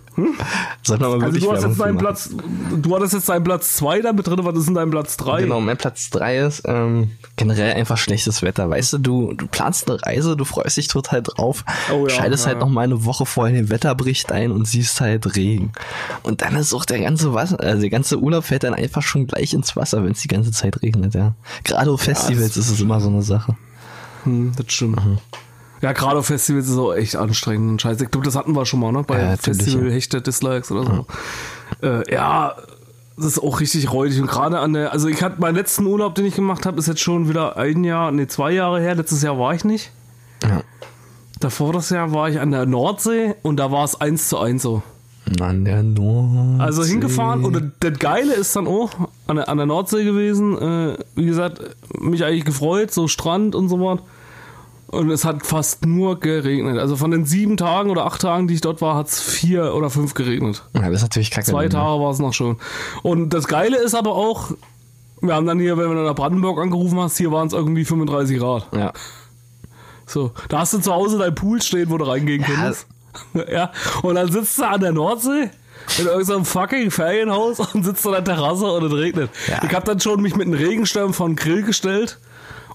Sollen wir mal Also wirklich du hast jetzt deinen. Platz, du hattest jetzt deinen Platz 2 da mit drin, was ist denn dein Platz 3? Genau, mein Platz drei ist ähm, generell einfach schlechtes Wetter. Weißt du, du, du planst eine Reise, du freust dich total drauf, Oh ja, schaltest ja, halt ja. noch mal eine Woche vorher den Wetterbericht ein und siehst halt Regen. Und dann ist auch der ganze Wasser, also der ganze Urlaub fällt dann einfach schon gleich ins Wasser, wenn es die ganze Zeit regnet, ja. Gerade auf Festivals ist es immer so eine Sache. Hm, das stimmt. Ja, gerade auf Festivals ist es auch echt anstrengend und scheiße. Ich glaube, das hatten wir schon mal, ne? Bei Ja, Festival ja. Hechte Dislikes oder so. Äh, ja, das ist auch richtig räudig. Und gerade an der, also ich hatte meinen letzten Urlaub, den ich gemacht habe, ist jetzt schon wieder ein Jahr, nee, zwei Jahre her. Letztes Jahr war ich nicht. Ja. Davor das Jahr war ich an der Nordsee und da war es eins zu eins so. An der Nordsee. Also hingefahren und das Geile ist dann auch an der, an der Nordsee gewesen. Äh, wie gesagt, mich eigentlich gefreut, so Strand und so was. Und es hat fast nur geregnet. Also von den sieben Tagen oder acht Tagen, die ich dort war, hat es vier oder fünf geregnet. Ja, das ist natürlich kacke. Zwei ne? Tage war es noch schon. Und das Geile ist aber auch, wir haben dann hier, wenn du nach Brandenburg angerufen hast, hier waren es irgendwie 35 Grad. Ja. So, da hast du zu Hause dein Pool stehen, wo du reingehen Ja. könntest. Ja, und dann sitzt du an der Nordsee in irgendeinem fucking Ferienhaus und sitzt an der Terrasse und es regnet. Ja. Ich habe dann schon mich mit einem Regenschirm von Grill gestellt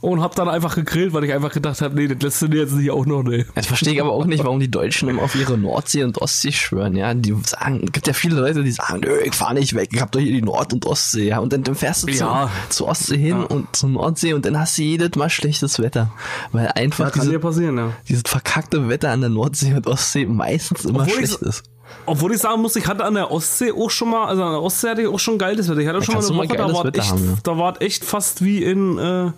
und habe dann einfach gegrillt, weil ich einfach gedacht habe, nee, das lässt du dir jetzt nicht auch noch nehmen. Das verstehe ich aber auch nicht, warum die Deutschen immer auf ihre Nordsee und Ostsee schwören, ja. Die sagen, es gibt ja viele Leute, die sagen, nö, ich fahre nicht weg, ich hab doch hier die Nord- und Ostsee, ja. Und dann, dann fährst du Ja. zur, zur Ostsee hin und zur Nordsee und dann hast du jedes Mal schlechtes Wetter. Weil einfach Kann dir diese, passieren, ja. dieses verkackte Wetter an der Nordsee und Ostsee meistens immer Obwohl schlecht ist. Obwohl ich sagen muss, ich hatte an der Ostsee auch schon mal, also an der Ostsee hatte ich auch schon geiles Wetter. Ich hatte schon mal eine Woche, da war echt, haben, ja. da war echt fast wie in, äh,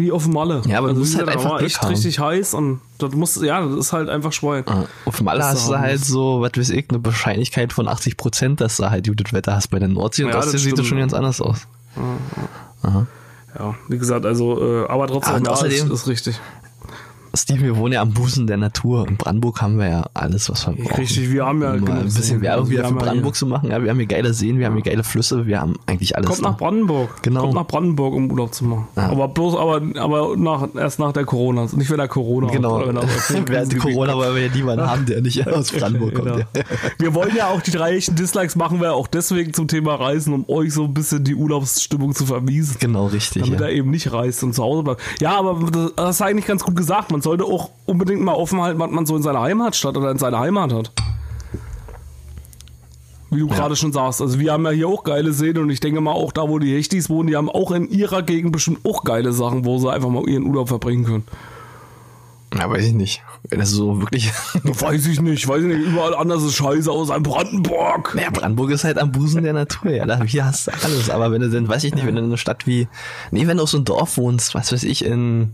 wie auf Malle. Ja, aber du also musst wie halt einfach Glück echt haben. richtig heiß und das muss, ja, das ist halt einfach Schwein. Ja. Auf Malle hast du halt so, was weiß ich, eine Wahrscheinlichkeit von 80 Prozent, dass du halt gutes Wetter hast. Bei der Nordsee und Ja, das Ostsee sieht das schon ganz anders aus. Ja, wie gesagt, also, äh, aber trotzdem, ja, außerdem- ist, ist richtig. Steve, wir wohnen ja am Busen der Natur. In Brandenburg haben wir ja alles, was wir brauchen. Richtig, wir haben ja um mal ein bisschen. Werbung Also wieder für Brandenburg zu machen. Ja, wir haben hier geile Seen, wir haben hier geile Flüsse, wir haben eigentlich alles. Kommt nach ne? Brandenburg. Genau. Kommt nach Brandenburg, um Urlaub zu machen. Ja. Aber bloß, aber, aber nach, erst nach der Corona. Nicht wenn er Corona Genau. Während Corona wollen wir ja niemanden haben, der nicht aus Brandenburg kommt. Genau. Ja. Wir wollen ja auch die drei echten Dislikes machen wir auch deswegen zum Thema Reisen, um euch so ein bisschen die Urlaubsstimmung zu vermiesen. Genau, richtig. Damit Ja. er eben nicht reist und zu Hause bleibt. Ja, aber das, das ist eigentlich ganz gut gesagt. Man sollte auch unbedingt mal offen halten, was man so in seiner Heimatstadt oder in seiner Heimat hat. Wie du gerade schon sagst. Also wir haben ja hier auch geile Seen und ich denke mal auch da, wo die Hechtis wohnen, die haben auch in ihrer Gegend bestimmt auch geile Sachen, wo sie einfach mal ihren Urlaub verbringen können. ja, weiß ich nicht. Wenn das so wirklich. Weiß ich nicht, weiß ich nicht. Überall anders ist scheiße aus einem Brandenburg. Naja, Brandenburg ist halt am Busen der Natur, ja. Da, hier hast du alles. Aber wenn du dann, weiß ich nicht, wenn du in einer Stadt wie. Nee, wenn du auf so einem Dorf wohnst, was weiß ich, in.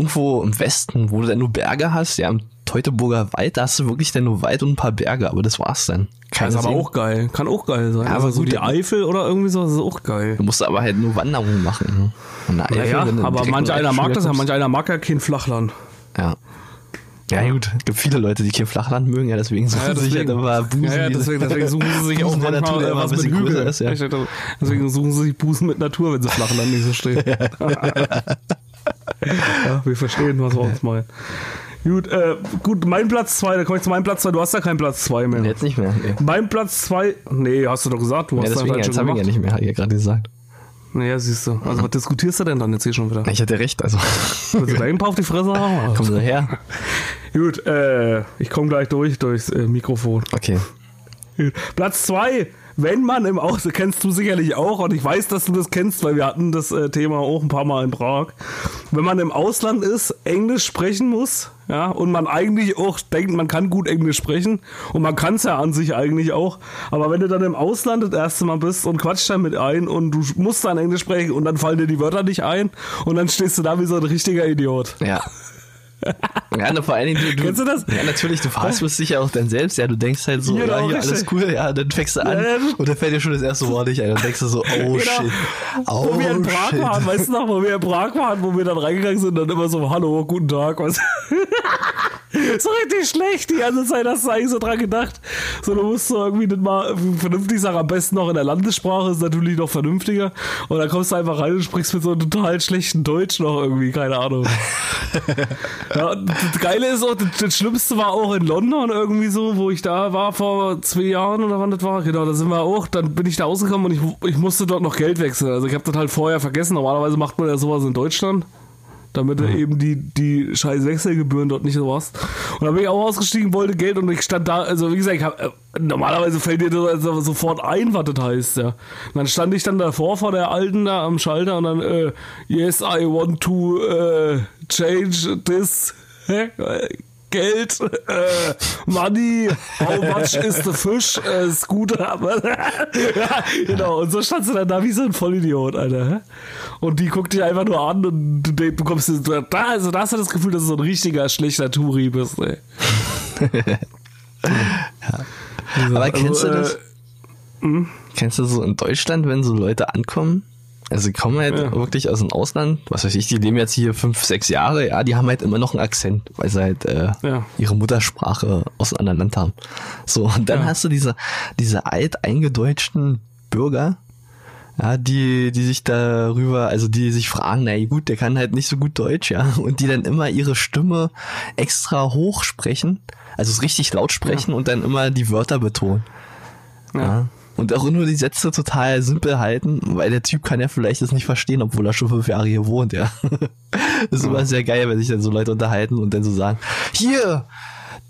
Irgendwo im Westen, wo du dann nur Berge hast, ja, im Teutoburger Wald, da hast du wirklich dann nur Wald und ein paar Berge, aber das war's dann. Das Keine ist aber auch geil. Kann auch geil sein. Ja, also aber so gut, die Eifel oder irgendwie so, das ist auch geil. Du musst aber halt nur Wanderungen machen. Ne? Eifel, Naja, aber manch in einer mag das ja, manch einer mag ja kein Flachland. Ja. Ja, gut. Es gibt viele Leute, die kein Flachland mögen, ja, deswegen suchen Ja, sie sich halt immer Busen. Ja, deswegen, deswegen suchen sie sich auch Busen manchmal Natur, äh, immer was ein bisschen größer ist, ja. Deswegen suchen sie sich Busen mit Natur, wenn sie Flachland nicht so stehen. ja, wir verstehen, was wir uns meinen. Gut, äh, gut, mein Platz 2, da komme ich zu meinem Platz 2. Du hast ja keinen Platz 2 mehr. Jetzt nicht mehr. Nee. Mein Platz 2, nee, hast du doch gesagt, du Ja, hast deswegen, halt schon habe ich ja nicht mehr, ich ja gerade gesagt. Naja, siehst du. Also, was diskutierst du denn dann jetzt hier schon wieder? Ich hatte recht, also. Willst du da ein paar auf die Fresse haben? Komm so her. Gut, äh, ich komme gleich durch, durchs äh, Mikrofon. Okay. Platz 2. Wenn man im Ausland, kennst du sicherlich auch, und ich weiß, dass du das kennst, weil wir hatten das äh, Thema auch ein paar Mal in Prag. Wenn man im Ausland ist, Englisch sprechen muss, ja, und man eigentlich auch denkt, man kann gut Englisch sprechen, und man kann es ja an sich eigentlich auch, aber wenn du dann im Ausland das erste Mal bist und quatscht dann mit ein und du musst dann Englisch sprechen und dann fallen dir die Wörter nicht ein und dann stehst du da wie so ein richtiger Idiot. Ja. Ja, ne, vor allen Dingen, du, Kennst du das? Ja, natürlich, du verhaspelst dich ja auch dann selbst, ja, du denkst halt so, Genau, ja, hier, alles cool, ja, dann fängst du an Ja, und dann fällt dir schon das erste Wort nicht ein. Und denkst du so, oh shit, oh wo wir in Prag shit. waren, weißt du noch, wo wir in Prag waren, wo wir dann reingegangen sind, dann immer so, hallo, guten Tag, was? so richtig schlecht, die ganze Zeit hast du eigentlich so dran gedacht. So, du musst so irgendwie nicht mal vernünftig sagen, am besten noch in der Landessprache, ist natürlich noch vernünftiger. Und dann kommst du einfach rein und sprichst mit so einem total schlechten Deutsch noch irgendwie, keine Ahnung. ja, das Geile ist auch, das, das Schlimmste war auch in London irgendwie so, wo ich da war vor zwei Jahren oder wann das war. Genau, da sind wir auch. Dann bin ich da rausgekommen und ich, ich musste dort noch Geld wechseln. Also ich habe das halt vorher vergessen. Normalerweise macht man ja sowas in Deutschland. Damit du eben die, die scheiß Wechselgebühren dort nicht so hast. Und dann bin ich auch ausgestiegen, wollte Geld und ich stand da, also wie gesagt, ich hab, äh, normalerweise fällt dir das also sofort ein, was das heißt, ja. Und dann stand ich dann davor vor der Alten da am Schalter und dann, äh, yes, I want to äh, change this. Geld, äh, Money, how much is the fish, äh, Scooter, ja, genau, und so standst du dann da wie so ein Vollidiot, Alter. Und die guckt dich einfach nur an und du bekommst, da, also da hast du das Gefühl, dass du so ein richtiger schlechter Touri bist, ey. Aber kennst Also, du das? äh, Kennst du so in Deutschland, wenn so Leute ankommen? Also die kommen halt Ja. wirklich aus dem Ausland, was weiß ich, die leben jetzt hier fünf, sechs Jahre, ja, die haben halt immer noch einen Akzent, weil sie halt äh, Ja. ihre Muttersprache aus einem anderen Land haben. So, und dann hast du diese, diese alt eingedeutschten Bürger, ja, die, die sich darüber, also die sich fragen, na gut, der kann halt nicht so gut Deutsch, ja, und die dann immer ihre Stimme extra hoch sprechen, also es richtig laut sprechen und dann immer die Wörter betonen. Ja. Und auch nur die Sätze total simpel halten, weil der Typ kann ja vielleicht das nicht verstehen, obwohl er schon fünf Jahre hier wohnt, ja. Das ist immer sehr geil, wenn sich dann so Leute unterhalten und dann so sagen, hier,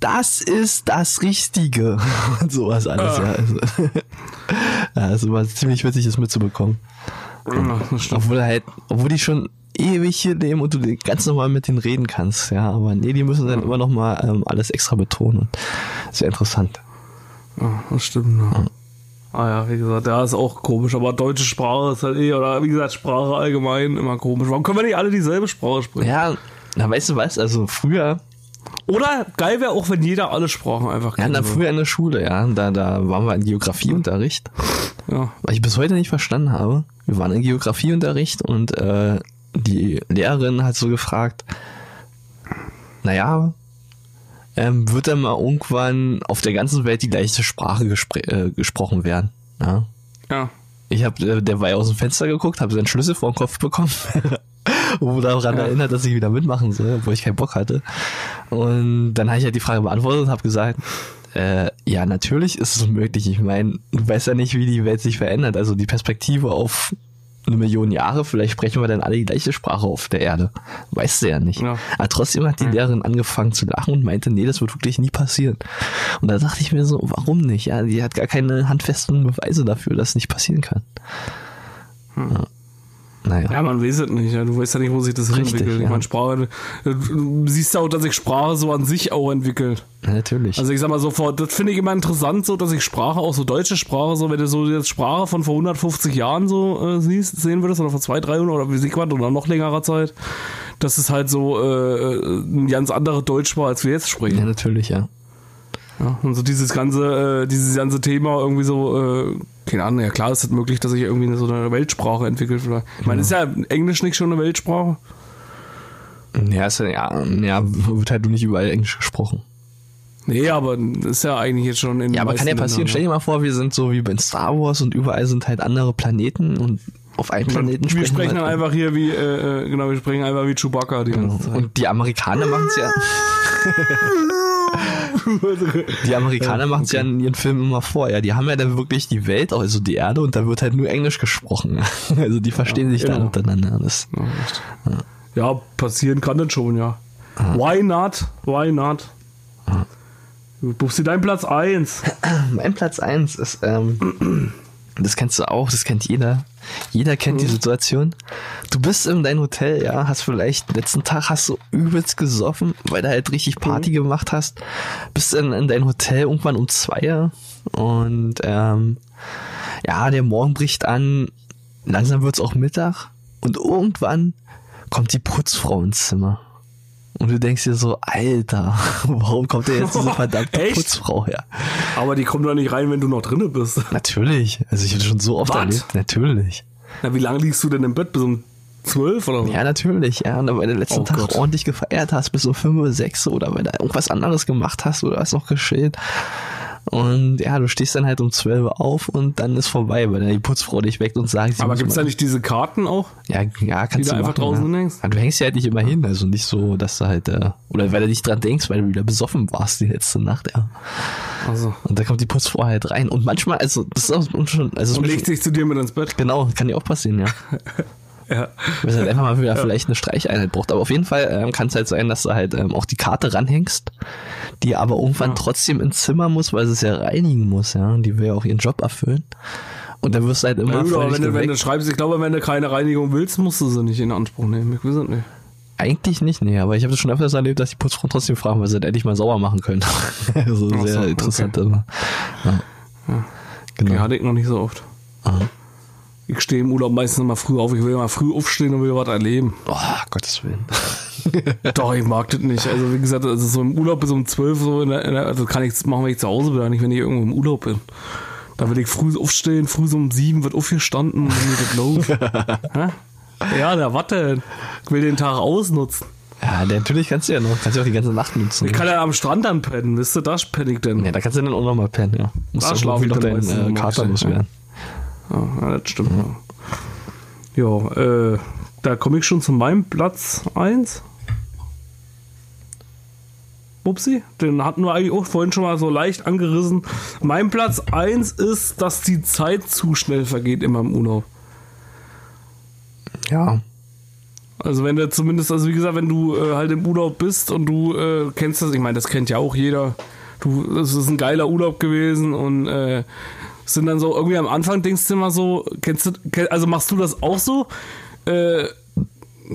das ist das Richtige. Und sowas alles, ja. Also, ja, ist immer ziemlich witzig, das mitzubekommen. Ja, das. Obwohl halt, obwohl die schon ewig hier leben und du ganz normal mit denen reden kannst, ja. Aber nee, die müssen dann immer noch mal ähm, alles extra betonen. Sehr interessant. Ja, das stimmt, ja. Ah ja, wie gesagt, ja, ist auch komisch, aber deutsche Sprache ist halt eh, oder wie gesagt, Sprache allgemein immer komisch. Warum können wir nicht alle dieselbe Sprache sprechen? Ja, na weißt du was, also früher, Oder geil wäre auch, wenn jeder alle Sprachen einfach ja, kennt. na, früher in der Schule, ja, da, da waren wir in Geografieunterricht, ja. was ich bis heute nicht verstanden habe. Wir waren in Geografieunterricht und äh, die Lehrerin hat so gefragt, naja, ähm, wird dann mal irgendwann auf der ganzen Welt die gleiche Sprache gespr äh, gesprochen werden? Ja. Ja. Ich habe äh, derweil aus dem Fenster geguckt, habe seinen Schlüssel vor den Kopf bekommen. Wo daran Ja. erinnert, dass ich wieder mitmachen soll, obwohl ich keinen Bock hatte. Und dann habe ich halt die Frage beantwortet und habe gesagt, äh, ja, natürlich ist es möglich. Ich meine, du weißt ja nicht, wie die Welt sich verändert. Also die Perspektive auf eine Million Jahre, vielleicht sprechen wir dann alle die gleiche Sprache auf der Erde. Weißt du ja nicht. Ja. Aber trotzdem hat die Lehrerin angefangen zu lachen und meinte, nee, das wird wirklich nie passieren. Und da dachte ich mir so, warum nicht? Ja, die hat gar keine handfesten Beweise dafür, dass es nicht passieren kann. Ja. Naja. Ja, man weiß es nicht. Ja. Du weißt ja nicht, wo sich das Richtig, hinentwickelt. Ich ja. meine, Sprache, äh, du siehst ja auch, dass sich Sprache so an sich auch entwickelt. Ja, natürlich. Also ich sag mal so, vor, das finde ich immer interessant, so, dass ich Sprache, auch so deutsche Sprache, so, wenn du so jetzt Sprache von vor 150 Jahren so äh, siehst, sehen würdest, oder vor 200, 300 oder wie sie was, oder noch längerer Zeit, dass es halt so äh, ein ganz andere Deutsch war, als wir jetzt sprechen. ja, natürlich, ja. Ja, und so dieses ganze, äh, dieses ganze Thema irgendwie so, äh, keine Ahnung, ja klar ist es möglich, dass sich irgendwie eine, so eine Weltsprache entwickelt. Vielleicht. Ich meine, ist ja Englisch nicht schon eine Weltsprache? Ja, ist ja, ja, ja, wird halt nicht überall Englisch gesprochen. Nee, aber ist ja eigentlich jetzt schon in Ja, aber kann ja passieren. Stell Ländern, dir mal vor, wir sind so wie bei Star Wars und überall sind halt andere Planeten und auf einem ne? Planeten Wir sprechen halt einfach hier wie, äh, äh, genau, wir sprechen einfach wie Chewbacca die ganze Zeit. Und die Amerikaner machen es ja. Die Amerikaner machen es ja in ihren Filmen immer vor, ja. Die haben ja dann wirklich die Welt, also die Erde, und da wird halt nur Englisch gesprochen. Also die verstehen sich genau. dann untereinander. Das, Ja. Ja, passieren kann das schon, ja. Why not? Why not? Du buchst dir deinen Platz 1. mein Platz eins ist, ähm, das kennst du auch, das kennt jeder. Jeder kennt die Situation. Du bist in dein Hotel, ja, hast vielleicht letzten Tag hast du übelst gesoffen, weil du halt richtig Party gemacht hast. Bist in, in dein Hotel irgendwann um zwei und ähm, ja, der Morgen bricht an, langsam wird's auch Mittag und irgendwann kommt die Putzfrau ins Zimmer. Und du denkst dir so, Alter, warum kommt denn jetzt diese verdammte Echt? Putzfrau her? Aber die kommt doch nicht rein, wenn du noch drinne bist. Natürlich. Also ich habe schon so oft Was? erlebt. Natürlich. Na, wie lange liegst du denn im Bett? Bis um 12 oder so? Ja, natürlich. Ja, und weil du letzten Oh Tag Gott. ordentlich gefeiert hast, bis um 5 Uhr, 6 Uhr oder weil du irgendwas anderes gemacht hast oder was noch geschehen. Und ja, du stehst dann halt um 12 Uhr auf und dann ist vorbei, weil dann die Putzfrau dich weckt und sagt, sie Aber muss gibt's da nicht diese Karten auch? Ja, ja, kannst du du einfach machen, draußen ja. hinhängst? Ja, du hängst ja halt nicht immer hin, also nicht so, dass du halt, äh, oder weil du nicht dran denkst, weil du wieder besoffen warst die letzte Nacht, ja. Also. Und da kommt die Putzfrau halt rein und manchmal, also das ist auch schon, also es Und legt sich zu dir mit ins Bett. genau, kann dir auch passieren, ja. Ja. Weil es halt einfach mal wieder vielleicht eine Streicheinheit braucht. Aber auf jeden Fall ähm, kann es halt sein, dass du halt ähm, auch die Karte ranhängst, die aber irgendwann Ja. trotzdem ins Zimmer muss, weil sie es ja reinigen muss, ja. Und die will ja auch ihren Job erfüllen. Und dann wirst du halt immer aber völlig wenn du, wenn du schreibst, ich glaube, wenn du keine Reinigung willst, musst du sie nicht in Anspruch nehmen. Ich weiß es nicht. Eigentlich nicht, nee, aber ich habe das schon öfters erlebt, dass die Putzfrauen trotzdem fragen, weil sie halt endlich mal sauber machen können. also Ach sehr so, interessant immer. Ja. Genau. Die hatte ich noch nicht so oft. Aha. Ich stehe im Urlaub meistens immer früh auf. Ich will immer früh aufstehen und will was erleben. Oh, Gottes Willen. Doch, ich mag das nicht. Also, wie gesagt, also so im Urlaub bis um 12 so, in der, in der, also kann ich machen, wenn ich zu Hause bin, nicht, wenn ich irgendwo im Urlaub bin. Da will ich früh aufstehen, früh so um 7 wird aufgestanden und dann geht das ja, na, was denn? Ich will den Tag ausnutzen. Ja, natürlich kannst du ja noch, kannst du auch die ganze Nacht nutzen. Ich kann ja am Strand dann pennen, wisst ihr, da penne ich denn. ja, da kannst du dann auch noch mal pennen, ja. Musst Da du schlaf irgendwie ich noch dann meistens äh, Kater mal loswerden. Ja, ja, das stimmt. Ja, ja äh, da komme ich schon zu meinem Platz 1. Upsi, den hatten wir eigentlich auch vorhin schon mal so leicht angerissen. Mein Platz 1 ist, dass die Zeit zu schnell vergeht immer im Urlaub. Ja. Also wenn du zumindest, also wie gesagt, wenn du äh, halt im Urlaub bist und du äh, kennst das, ich meine, das kennt ja auch jeder. Du, es ist ein geiler Urlaub gewesen und äh, sind dann so irgendwie am Anfang denkst du immer so, kennst du, also machst du das auch so? Äh,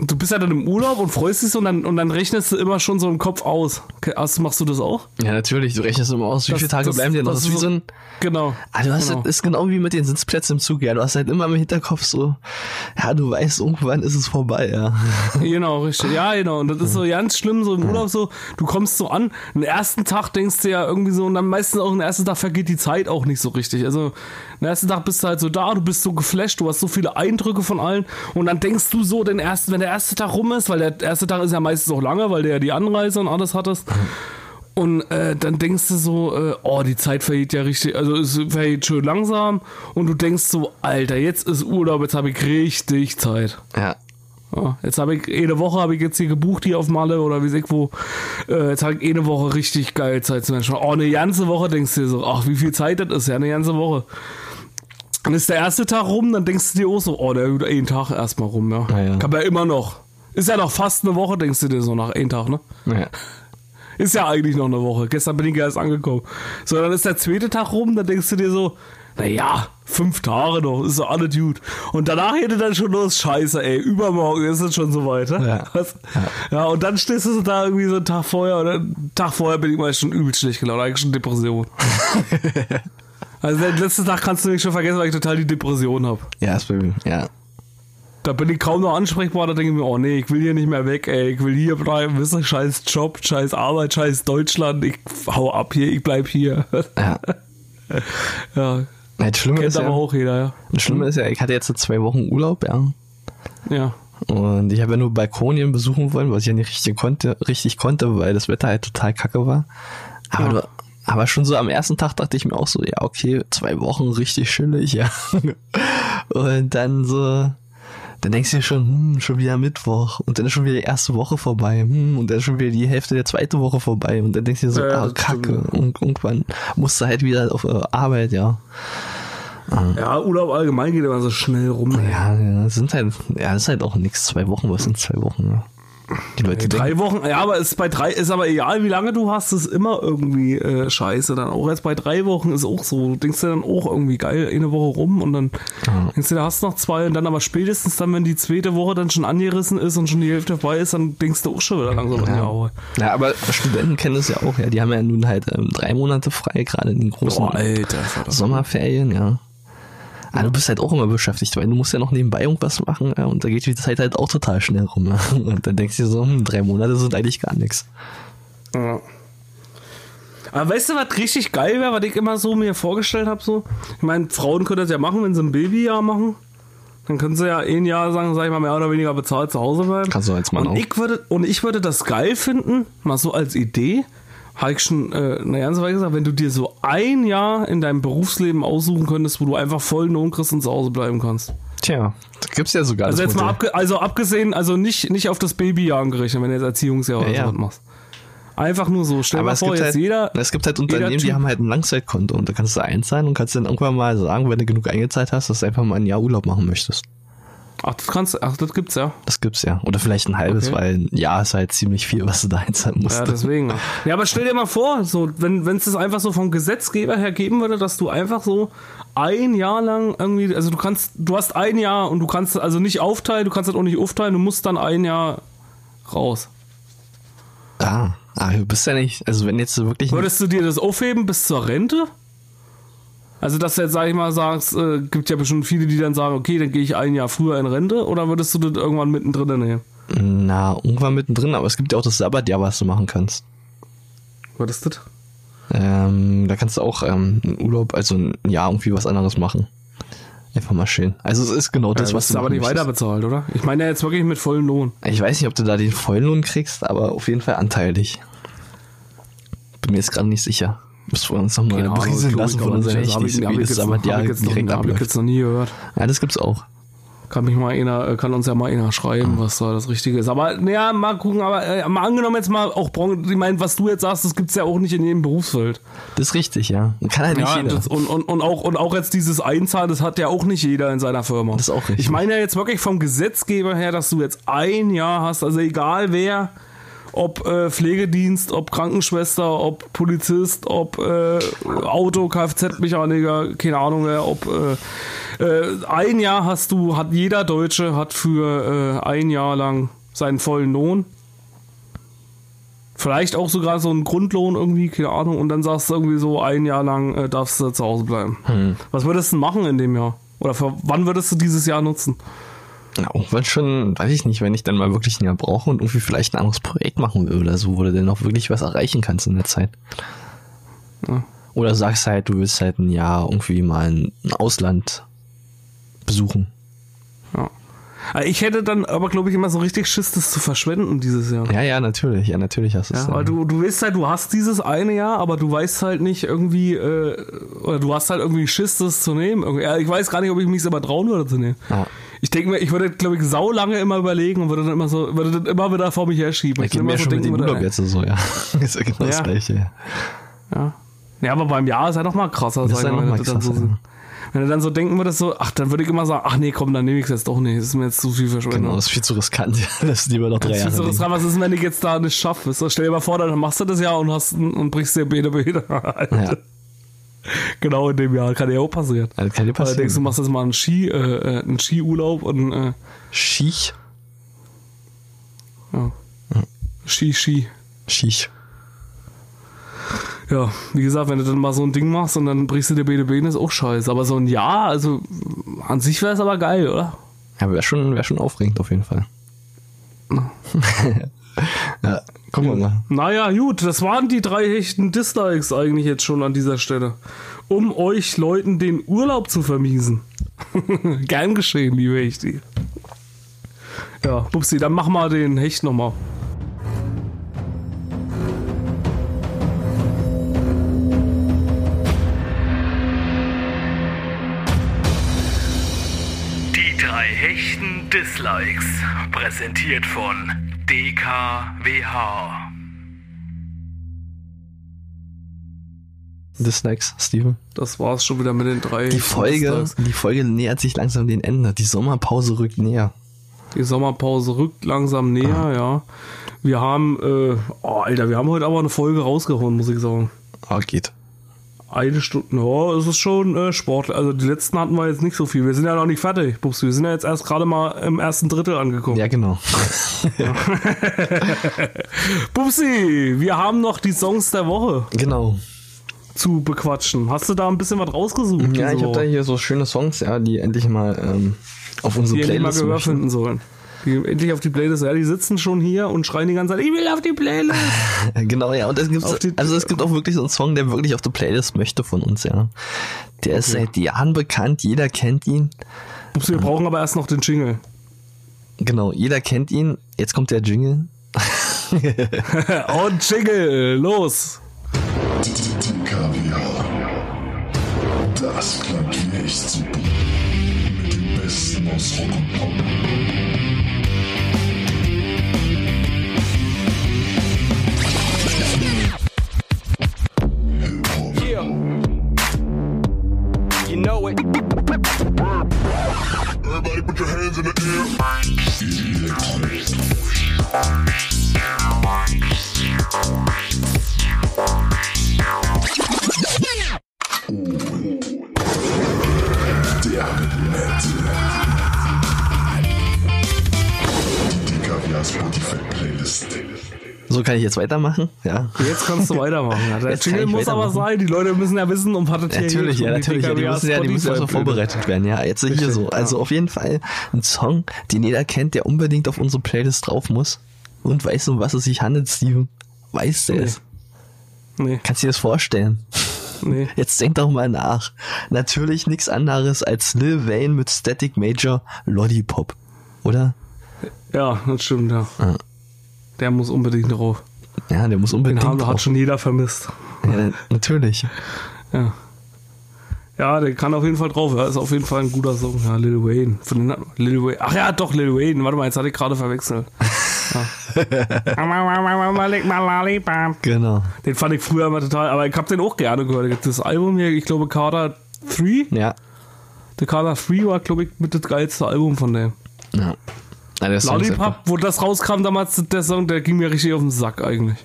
du bist ja dann im Urlaub und freust dich so und dann, und dann rechnest du immer schon so im Kopf aus. Hast, machst du das auch? Ja, natürlich. Du rechnest immer aus, wie Das- viele Tage das- bleiben dir noch. das Das ist wie ist so ein, Genau. ah, du hast, genau. halt, ist genau wie mit den Sitzplätzen im Zug, ja. Du hast halt immer im Hinterkopf so, ja, du weißt, irgendwann ist es vorbei, ja. Genau, richtig. Ja, genau. Und das ist so ganz schlimm, so im Urlaub so, du kommst so an, den ersten Tag denkst du ja irgendwie so, und dann meistens auch den ersten Tag vergeht die Zeit auch nicht so richtig. Also, den ersten Tag bist du halt so da, du bist so geflasht, du hast so viele Eindrücke von allen, und dann denkst du so, den ersten, wenn der erste Tag rum ist, weil der erste Tag ist ja meistens auch lange, weil du ja die Anreise und alles hattest. Und äh, dann denkst du so, äh, oh, die Zeit vergeht ja richtig, also es vergeht schön langsam. Und du denkst so, Alter, jetzt ist Urlaub, jetzt habe ich richtig Zeit. Ja. Ja, jetzt habe ich, eine Woche habe ich jetzt hier gebucht, hier auf Malle oder wie ich wo. Äh, jetzt habe ich eine Woche richtig geil Zeit zu Menschen. Oh, eine ganze Woche denkst du dir so, ach, wie viel Zeit das ist, ja, eine ganze Woche. Dann ist der erste Tag rum, dann denkst du dir auch so, oh, der geht einen Tag erstmal rum, ja. Ja, ja. Kann man ja immer noch. Ist ja noch fast eine Woche, denkst du dir so nach einem Tag, ne? ja. Ist ja eigentlich noch eine Woche. Gestern bin ich erst angekommen. So, dann ist der zweite Tag rum, dann denkst du dir so, naja, fünf Tage noch, ist doch alles gut. Und danach hätte dann schon los, scheiße, ey, übermorgen ist es schon soweit. Ne? Ja. Was? ja. und dann stehst du so da irgendwie so einen Tag vorher oder einen Tag vorher bin ich mal schon übel schlecht gelaunt, eigentlich schon Depression. also den letzten Tag kannst du mich schon vergessen, weil ich total die Depression habe. Ja, ist bei mir, ja. Da bin ich kaum noch ansprechbar, da denke ich mir, oh nee, ich will hier nicht mehr weg, ey, ich will hier bleiben, wisst ihr, scheiß Job, scheiß Arbeit, scheiß Deutschland, ich hau ab hier, ich bleib hier. Ja. ja, Ja, Das Schlimme kennt ist aber ja, auch jeder, ja. das Schlimme ist ja, ich hatte jetzt so zwei Wochen Urlaub, ja. Ja. Und ich habe ja nur Balkonien besuchen wollen, was ich ja nicht richtig konnte, richtig konnte, weil das Wetter halt total kacke war. Aber, Ja. Aber schon so am ersten Tag dachte ich mir auch so, ja, okay, zwei Wochen richtig chillig, ja. Und dann so, dann denkst du dir schon, hm, schon wieder Mittwoch und dann ist schon wieder die erste Woche vorbei, hm, und dann ist schon wieder die Hälfte der zweiten Woche vorbei und dann denkst du dir so, Ja, ah, kacke, und irgendwann musst du halt wieder auf äh, Arbeit, ja. Ja, Urlaub allgemein geht immer so schnell rum. Ja, ja, das sind halt, ja, das ist halt auch nichts, zwei Wochen, was sind zwei Wochen, ja. Die Leute denken, Drei Wochen, ja, aber ist bei drei, ist aber egal, wie lange du hast, ist immer irgendwie äh, scheiße. Dann auch jetzt bei drei Wochen ist auch so. Du denkst dir dann auch irgendwie geil, eine Woche rum und dann denkst du, da hast du noch zwei und dann aber spätestens dann, wenn die zweite Woche dann schon angerissen ist und schon die Hälfte vorbei ist, dann denkst du auch schon wieder langsam an die Aue. Ja, aber Studenten kennen das ja auch, ja. Die haben ja nun halt ähm, drei Monate frei, gerade in den großen Boah, Alter, Sommerferien, ja. Aber du bist halt auch immer beschäftigt, weil du musst ja noch nebenbei irgendwas machen, ja, und da geht die Zeit halt auch total schnell rum. Ja. Und dann denkst du dir so, hm, drei Monate sind eigentlich gar nichts. Ja. Aber weißt du, was richtig geil wäre, was ich immer so mir vorgestellt habe? So? Ich meine, Frauen können das ja machen, wenn sie ein Babyjahr machen. Dann können sie ja ein Jahr sagen, sag ich mal, mehr oder weniger bezahlt zu Hause bleiben. Kannst du als Mann und auch. Ich würde, und ich würde das geil finden, mal so als Idee, habe ich schon äh, eine ganze Weile gesagt, wenn du dir so ein Jahr in deinem Berufsleben aussuchen könntest, wo du einfach voll Lohn kriegst und zu Hause bleiben kannst. Tja, da gibt's ja sogar Also jetzt mal abge also abgesehen, also nicht, nicht auf das Babyjahr gerechnet, wenn du jetzt Erziehungsjahr oder Ja, ja. sowas machst. Einfach nur so. Stell dir Aber mal es vor, gibt, jetzt halt, jeder. es gibt halt Unternehmen, die haben halt ein Langzeitkonto und da kannst du einzahlen und kannst dann irgendwann mal sagen, wenn du genug eingezahlt hast, dass du einfach mal ein Jahr Urlaub machen möchtest. Ach, das kannst ach, das gibt's ja. Das gibt's ja. Oder vielleicht ein halbes, Okay. weil ein Jahr ist halt ziemlich viel, was du da einzahlen musst. Ja, deswegen. Ja, aber stell dir mal vor, so, wenn es das einfach so vom Gesetzgeber her geben würde, dass du einfach so ein Jahr lang irgendwie, also du kannst, du hast ein Jahr und du kannst also nicht aufteilen, du kannst das auch nicht aufteilen, du musst dann ein Jahr raus. ah, ah, du bist ja nicht, also wenn jetzt wirklich Würdest du dir das aufheben bis zur Rente? Also, dass du jetzt, sag ich mal, sagst, äh, gibt ja bestimmt viele, die dann sagen, okay, dann gehe ich ein Jahr früher in Rente, oder würdest du das irgendwann mittendrin nehmen? na, irgendwann mittendrin, aber es gibt ja auch das Sabbatjahr, was du machen kannst. Würdest du das? Ähm, da kannst du auch ähm, einen Urlaub, also ein Jahr irgendwie was anderes machen. Einfach mal schön. Also es ist genau das, Das was ist du aber machen nicht möchtest. weiter bezahlt, oder? Ich meine ja jetzt wirklich mit vollem Lohn. Ich weiß nicht, ob du da den Volllohn kriegst, aber auf jeden Fall anteilig. Bin mir jetzt gerade nicht sicher. Müssen wir uns nochmal Keine berieseln lassen von unseren. Also, hab ich- hab jetzt- noch- direkt hab ich abläuft. jetzt noch nie gehört. Ja, das gibt's auch. Kann mich mal einer, kann uns ja mal einer schreiben, was da das Richtige ist. Aber naja, mal gucken, aber äh, mal angenommen jetzt mal auch Branchen, ich meine, was du jetzt sagst, das gibt's ja auch nicht in jedem Berufsfeld. Das ist richtig, ja. Kann halt nicht Ja, jeder. das, und, und, und, auch, und auch jetzt dieses Einzahlen, das hat ja auch nicht jeder in seiner Firma. Das ist auch richtig. Ich meine ja jetzt wirklich vom Gesetzgeber her, dass du jetzt ein Jahr hast, also egal wer, ob äh, Pflegedienst, ob Krankenschwester, ob Polizist, ob äh, Auto, Kfz-Mechaniker, keine Ahnung wer, ob äh, äh, ein Jahr hast du, hat jeder Deutsche hat für äh, ein Jahr lang seinen vollen Lohn. Vielleicht auch sogar so einen Grundlohn irgendwie, keine Ahnung, und dann sagst du irgendwie so, ein Jahr lang darfst du zu Hause bleiben. Hm. Was würdest du machen in dem Jahr? Oder für wann würdest du dieses Jahr nutzen? Ja, irgendwann schon, weiß ich nicht, wenn ich dann mal wirklich ein Jahr brauche und irgendwie vielleicht ein anderes Projekt machen will oder so, wo du dann auch wirklich was erreichen kannst in der Zeit. Ja. Oder sagst halt, du willst halt ein Jahr irgendwie mal ein Ausland besuchen. Ja. Also Ich hätte dann aber, glaube ich, immer so richtig Schiss, das zu verschwenden dieses Jahr. Ja, ja, natürlich, ja, natürlich hast du es. Ja, weil du, du weißt halt, du hast dieses eine Jahr, aber du weißt halt nicht irgendwie, äh, oder du hast halt irgendwie Schiss, das zu nehmen. Ja, ich weiß gar nicht, ob ich mich immer trauen würde zu nehmen. Ja. Ich denke mir, ich würde, glaube ich, sau lange immer überlegen und würde dann immer so, würde dann immer wieder vor mich herschieben. Ich Ich mir immer schon mit dem Urlaub jetzt so, ja. ist ja genau das Ja. gleiche. Ja. ja, aber beim Jahr ist ja noch mal krasser, Das sag ist ich ja mal, noch wenn mal du dann so, krasser, ja. wenn du dann so denken würdest, so, ach, dann würde ich immer sagen, ach nee, komm, dann nehme ich es jetzt doch nicht. Das ist mir jetzt zu viel Verschwendung. Genau, das ist viel zu riskant. Das ist lieber noch drei Das Jahre. ist so das liegen. dran, was ist, wenn ich jetzt da nicht schaffe? So, stell dir mal vor, dann machst du das Jahr und hast und brichst dir Beine Beine. Ja. Genau in dem Jahr kann ja auch passieren. Das kann dir Weil du denkst, du passieren. machst jetzt mal einen Ski, äh, äh, einen Skiurlaub und äh, Schich. ja. Ski, Ski. Schich. Ja, wie gesagt, wenn du dann mal so ein Ding machst und dann brichst du dir Beine Beine, ist auch scheiße. Aber so ein Jahr, also an sich wäre es aber geil, oder? Ja, wäre schon, wär schon aufregend auf jeden Fall. ja, gucken wir mal. Naja, gut, das waren die drei hechten Dislikes eigentlich jetzt schon an dieser Stelle. Um euch Leuten den Urlaub zu vermiesen. Gern geschehen, liebe Hechti. Ja, Bubsi, dann mach mal den Hecht nochmal. Die drei Hechten Dislikes, präsentiert von DKWH. Dislikes, Steven. Das war's schon wieder mit den drei. Die Folge, die Folge nähert sich langsam dem Ende. Die Sommerpause rückt näher. Die Sommerpause rückt langsam näher, ja. Wir haben, äh, oh, Alter, wir haben heute aber eine Folge rausgehauen, muss ich sagen. Ah, geht. Eine Stunde, ja, es ist schon äh, Sport. Also die letzten hatten wir jetzt nicht so viel. Wir sind ja noch nicht fertig, Bubsi. Wir sind ja jetzt erst gerade mal im ersten Drittel angekommen. Ja, genau. Bubsi, wir haben noch die Songs der Woche genau. zu bequatschen. Hast du da ein bisschen was rausgesucht? Ja, ich habe da hier so schöne Songs, ja, die endlich mal ähm, auf unsere mal Playlist Gehör möchten. finden sollen. Die endlich auf die Playlist. Ja, die sitzen schon hier und schreien die ganze Zeit, ich will auf die Playlist. Genau, ja, und es gibt, die- also es gibt auch wirklich so einen Song, der wirklich auf die Playlist möchte von uns, ja. Der ist seit Jahren bekannt, jeder kennt ihn. Bubsi, wir brauchen aber erst noch den Jingle. Genau, jeder kennt ihn. Jetzt kommt der Jingle. und Jingle, los. Das super. Mit dem Besten aus Rock und Pop. Kann ich jetzt weitermachen, ja. Jetzt kannst du weitermachen. Ja, der Jetzt Jingle muss aber sein. Die Leute müssen ja wissen, um was es hier Natürlich, ja, natürlich. Ja, die müssen ja, die müssen Spotify vorbereitet werden, ja. Jetzt hier Richtig, so. Also ja. auf jeden Fall ein Song, den jeder kennt, der unbedingt auf unsere Playlist drauf muss. Und weiß, um was es sich handelt, Steven. Weißt du Nee. es? Nee, Kannst du dir das vorstellen? nee. Jetzt denk doch mal nach. Natürlich nichts anderes als Lil Wayne mit Static Major Lollipop. Oder? Ja, das stimmt, ja. Ja. Der muss unbedingt drauf. Ja, der muss Den unbedingt haben, drauf. hat schon jeder vermisst. Ja, natürlich. Ja. Ja, der kann auf jeden Fall drauf. Ja, ist auf jeden Fall ein guter Song. Ja, Lil Wayne. Von den, Lil Wayne. Ach ja, doch, Lil Wayne. Warte mal, jetzt hatte ich gerade verwechselt. Ja. Genau. den fand ich früher immer total, aber ich hab den auch gerne gehört. Das Album hier, ich glaube, Carter 3. Ja. Der Carter 3 war, glaube ich, mit das geilste Album von dem. ja. Na, der Song Lollipop, wo das rauskam damals, der Song, der ging mir richtig auf den Sack eigentlich.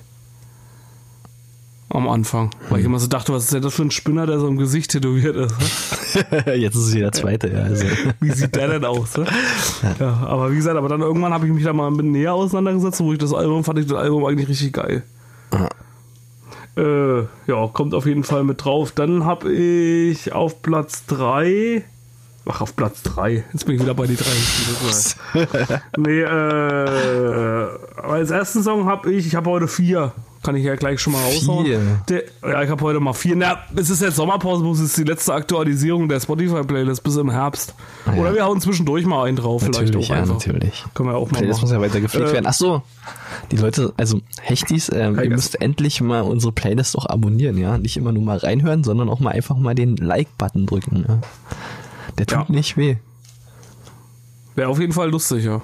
Am Anfang. Weil ich immer so dachte, was ist denn das für ein Spinner, der so im Gesicht tätowiert ist? Ne? Jetzt ist es wieder zweite, ja. Also. Wie sieht der denn aus? Ne? Ja, aber wie gesagt, aber dann irgendwann habe ich mich da mal ein bisschen näher auseinandergesetzt, wo ich das Album fand ich das Album eigentlich richtig geil. Äh, ja, kommt auf jeden Fall mit drauf. Dann habe ich auf Platz 3. Ach, auf Platz 3. Jetzt bin ich wieder bei die 3. nee, äh, als ersten Song habe ich, ich habe heute vier. Kann ich ja gleich schon mal raushauen. Der, ja, ich habe heute mal vier. Na, es ist jetzt Sommerpause, es ist die letzte Aktualisierung der Spotify-Playlist bis im Herbst. Ah, ja. Oder wir hauen zwischendurch mal einen drauf, vielleicht Natürlich, auch ja, einfach. natürlich. Können wir auch mal Playlist machen. muss ja weiter gepflegt Äh, werden. Ach so, die Leute, also Hechtis, äh, ihr müsst endlich mal unsere Playlist auch abonnieren, ja. Nicht immer nur mal reinhören, sondern auch mal einfach mal den Like-Button drücken. Ja? Der tut Ja. nicht weh. Wäre auf jeden Fall lustig, ja.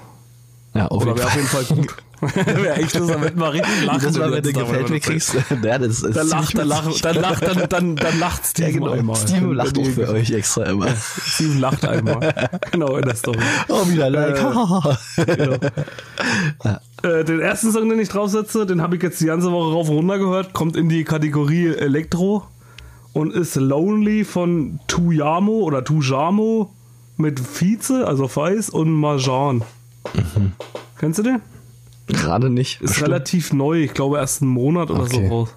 Ja, auf jeden wäre auf Fall. jeden Fall gut. wäre echt lustig, damit man richtig lachen. Das mal, den wenn Tag, gefällt, mir das kriegst. Ja, das ist Dann lacht, dann lacht, dann lacht, dann, dann, dann lacht Steven Ja, genau. einmal. Steven lacht auch für euch extra immer. Steven lacht einmal. genau, in der Story. Oh, wieder Like. Genau. Äh, den ersten Song, den ich draufsetze, den habe ich jetzt die ganze Woche rauf und runter gehört, kommt in die Kategorie Elektro und ist Lonely von Tuyamo oder Tujamo mit Vize, also Feis und Marjan. Kennst du den? Gerade nicht. Ist Bestimmt. relativ neu, ich glaube erst einen Monat oder Okay. so raus.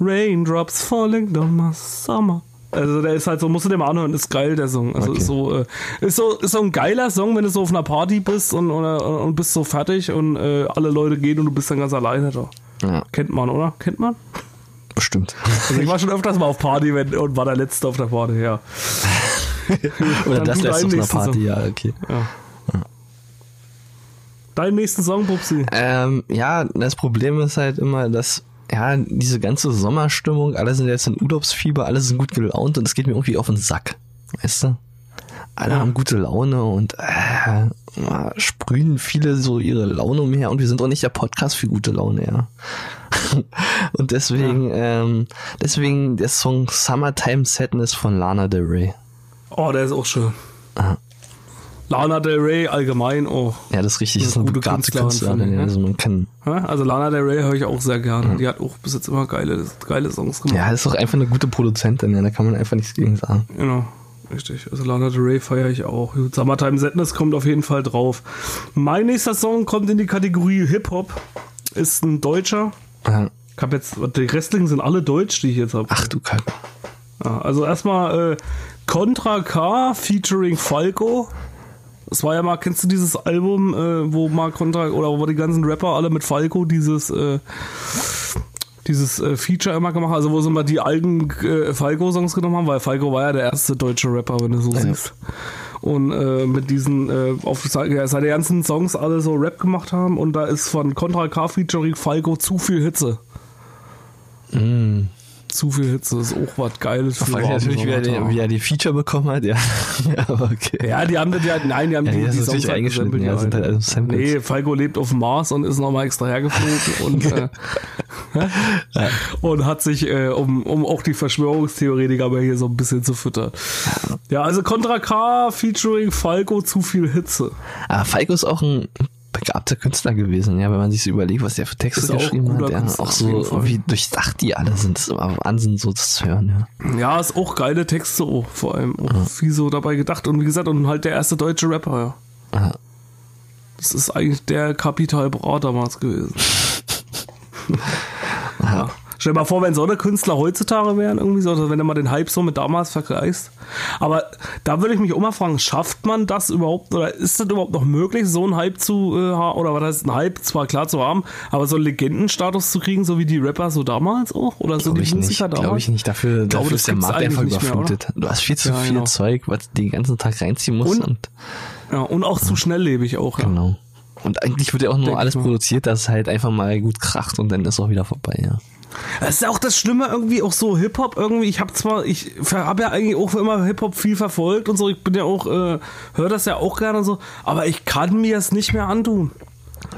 Raindrops falling down my summer. Also der ist halt so, musst du dir mal anhören, ist geil der Song. Also Okay. ist so, äh, ist so, ist so ein geiler Song, wenn du so auf einer Party bist und, oder, und bist so fertig und äh, alle Leute gehen und du bist dann ganz alleine da. Ja, Kennt man, oder? Kennt man? Bestimmt. Also ich war schon öfters mal auf Party wenn, und war der Letzte auf der Party, ja. Oder das deinen auf einer Party, Song. ja, okay. Deinen nächsten Song, Pupsi. Ähm, ja, das Problem ist halt immer, dass ja, diese ganze Sommerstimmung, alle sind jetzt in Urlaubsfieber, alle sind gut gelaunt und es geht mir irgendwie auf den Sack. Weißt du? alle haben gute Laune und äh, sprühen viele so ihre Laune umher und wir sind auch nicht der Podcast für gute Laune, ja. und deswegen, ähm, deswegen der Song Summertime Sadness von Lana Del Rey. Oh, der ist auch schön. Lana Del Rey allgemein auch. Ja, das ist richtig, das ist eine gute Künstlerin, Künstlerin, ja. ne? Also man kann, Ja, Also Lana Del Rey höre ich auch sehr gerne. Die hat auch bis jetzt immer geile, geile Songs gemacht. ja, ist auch einfach eine gute Produzentin, ja, da kann man einfach nichts gegen sagen. Genau. Richtig. Also Lana Del Rey feiere ich auch. Summertime Sadness kommt auf jeden Fall drauf. Mein nächster Song kommt in die Kategorie Hip-Hop. Ist ein Deutscher. Ja. Ich habe jetzt, die restlichen sind alle deutsch, die ich jetzt habe. Ach du Kacke. Ja, also erstmal äh, Contra K featuring Falco. Das war ja mal, kennst du dieses Album, äh, wo mal Contra oder wo die ganzen Rapper alle mit Falco dieses äh, dieses äh, Feature immer gemacht, also wo sie mal die alten äh, Falco-Songs genommen haben, weil Falco war ja der erste deutsche Rapper, wenn du so siehst. Und äh, mit diesen, äh, auf ja, seine ganzen Songs alle so Rap gemacht haben und da ist von Contra K featuring Falco zu viel Hitze. Zu viel Hitze ist auch was Geiles für warmen natürlich, wie er, Sommertag. die, wie er die Feature bekommen hat, ja. ja okay. Ja, die haben das ja, nein, die haben Ja, die, die die Songs halt gesampelt, ja, sind halt Samples. Nee, Falco lebt auf dem Mars und ist nochmal extra hergeflogen und, äh, und hat sich, äh, um, um auch die Verschwörungstheoretiker mal hier so ein bisschen zu füttern. Ja, also Contra K featuring Falco zu viel Hitze. Aber Falco ist auch ein begabter Künstler gewesen, ja, wenn man sich so überlegt, was der für Texte geschrieben hat, ja, Künstler, auch so, wie durchdacht die alle sind, ist immer Wahnsinn, so das zu hören, ja. Ja, ist auch geile Texte, auch, vor allem auch viel so dabei gedacht und wie gesagt, und halt der erste deutsche Rapper, ja. Ja. Das ist eigentlich der Kapital Bra damals gewesen. ja. Stell dir mal vor, wenn so eine Künstler heutzutage wären, irgendwie so, also wenn du mal den Hype so mit damals vergleichst. Aber da würde ich mich auch mal fragen, schafft man das überhaupt oder ist das überhaupt noch möglich, so einen Hype zu äh, haben, oder was heißt ein Hype, zwar klar zu haben, aber so einen Legendenstatus zu kriegen, so wie die Rapper so damals auch? Oder so Glaube die ich nicht, Musiker damals? glaube ich nicht. Dafür, glaube, dafür ist der Markt einfach nicht mehr, überflutet. du hast viel zu Ja, viel genau. Zeug, was du den ganzen Tag reinziehen musst Und- und, Ja, und auch zu schnelllebig auch. Ja. genau. Und eigentlich wird ja auch nur Denk alles produziert, dass es halt einfach mal gut kracht und dann ist auch wieder vorbei, ja. Das ist ja auch das Schlimme irgendwie, auch so Hip-Hop irgendwie. Ich habe zwar, ich habe ja eigentlich auch immer Hip-Hop viel verfolgt und so. Ich bin ja auch, äh, höre das ja auch gerne und so. Aber ich kann mir es nicht mehr antun.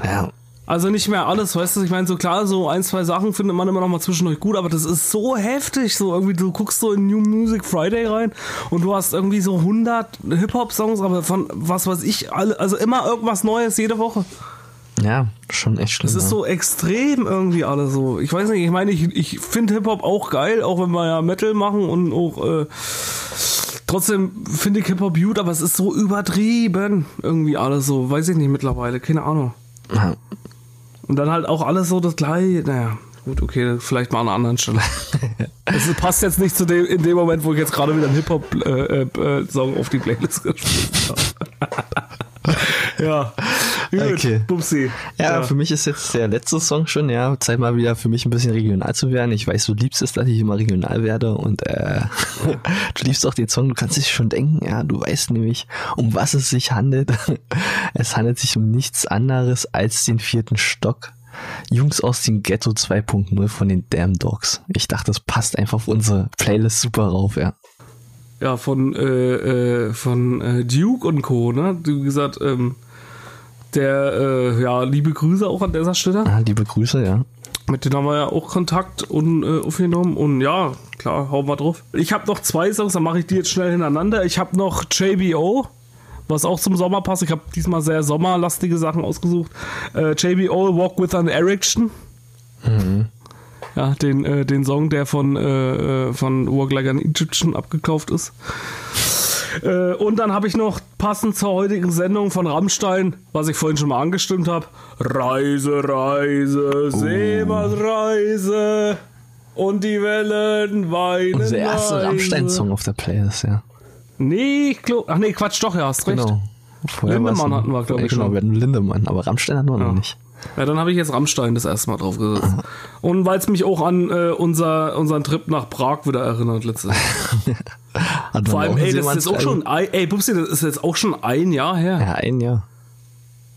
Ja, Also nicht mehr alles, weißt du? Ich meine, so klar, so ein, zwei Sachen findet man immer noch mal zwischendurch gut, aber das ist so heftig. So irgendwie, du guckst so in New Music Friday rein und du hast irgendwie so 100 Hip-Hop-Songs, aber von was weiß ich, alle, also immer irgendwas Neues jede Woche. Ja, schon echt schlimm. Es ist so extrem irgendwie alles so. Ich weiß nicht, ich meine, ich, ich finde Hip-Hop auch geil, auch wenn wir ja Metal machen und auch äh, trotzdem finde ich Hip-Hop gut, aber es ist so übertrieben irgendwie alles so. Weiß ich nicht mittlerweile, keine Ahnung. Ja. Und dann halt auch alles so das gleiche. Naja, gut, okay, vielleicht mal an einer anderen Stelle. Es passt jetzt nicht zu dem, in dem Moment, wo ich jetzt gerade wieder einen Hip-Hop-Song äh, äh, Song auf die Playlist gespielt habe. ja, gut, Okay. Bupsi. Ja, für mich ist jetzt der letzte Song schon, ja. Zeit mal wieder für mich ein bisschen regional zu werden. Ich weiß, du liebst es, dass ich immer regional werde und äh, du liebst auch den Song, du kannst dich schon denken, ja, du weißt nämlich, um was es sich handelt. es handelt sich um nichts anderes als den vierten Stock. Jungs aus dem Ghetto 2.0 von den Damn Dogs. Ich dachte, das passt einfach auf unsere Playlist super rauf, ja. Ja, von, äh, äh, von äh, Duke und Co., ne? Wie gesagt, ähm, der, äh, ja, liebe Grüße auch an dieser Stelle. Ah, liebe Grüße, ja. Mit denen haben wir ja auch Kontakt und, äh, aufgenommen. Und ja, klar, hauen wir drauf. Ich habe noch zwei Songs, dann mache ich die jetzt schnell hintereinander. Ich habe noch JBO, was auch zum Sommer passt. Ich habe diesmal sehr sommerlastige Sachen ausgesucht. Äh, JBO, Walk with an Erection. Ja, den, äh, den Song, der von, äh, äh, von Walk Like an Egyptian abgekauft ist. Äh, und dann habe ich noch passend zur heutigen Sendung von Rammstein, was ich vorhin schon mal angestimmt habe. Reise, Reise, Seemannsreise und die Wellen weinen. Unser erster leise. Rammstein-Song auf der Playlist, ja. Nee, ich glaub, ach nee, Quatsch, doch, ja, hast recht. Genau. Vorher war's Lindemann hatten wir, glaub ja, ich, Genau, schon. wir hatten Lindemann, aber Rammstein hatten wir noch nicht. Ja, dann habe ich jetzt Rammstein das erste Mal drauf gesetzt. Und weil es mich auch an äh, unser, unseren Trip nach Prag wieder erinnert letztes Jahr. Hatten Vor allem, ey, das ist jetzt auch schon, ein- ey, Bubsi, das ist jetzt auch schon ein Jahr her. Ja, ein Jahr.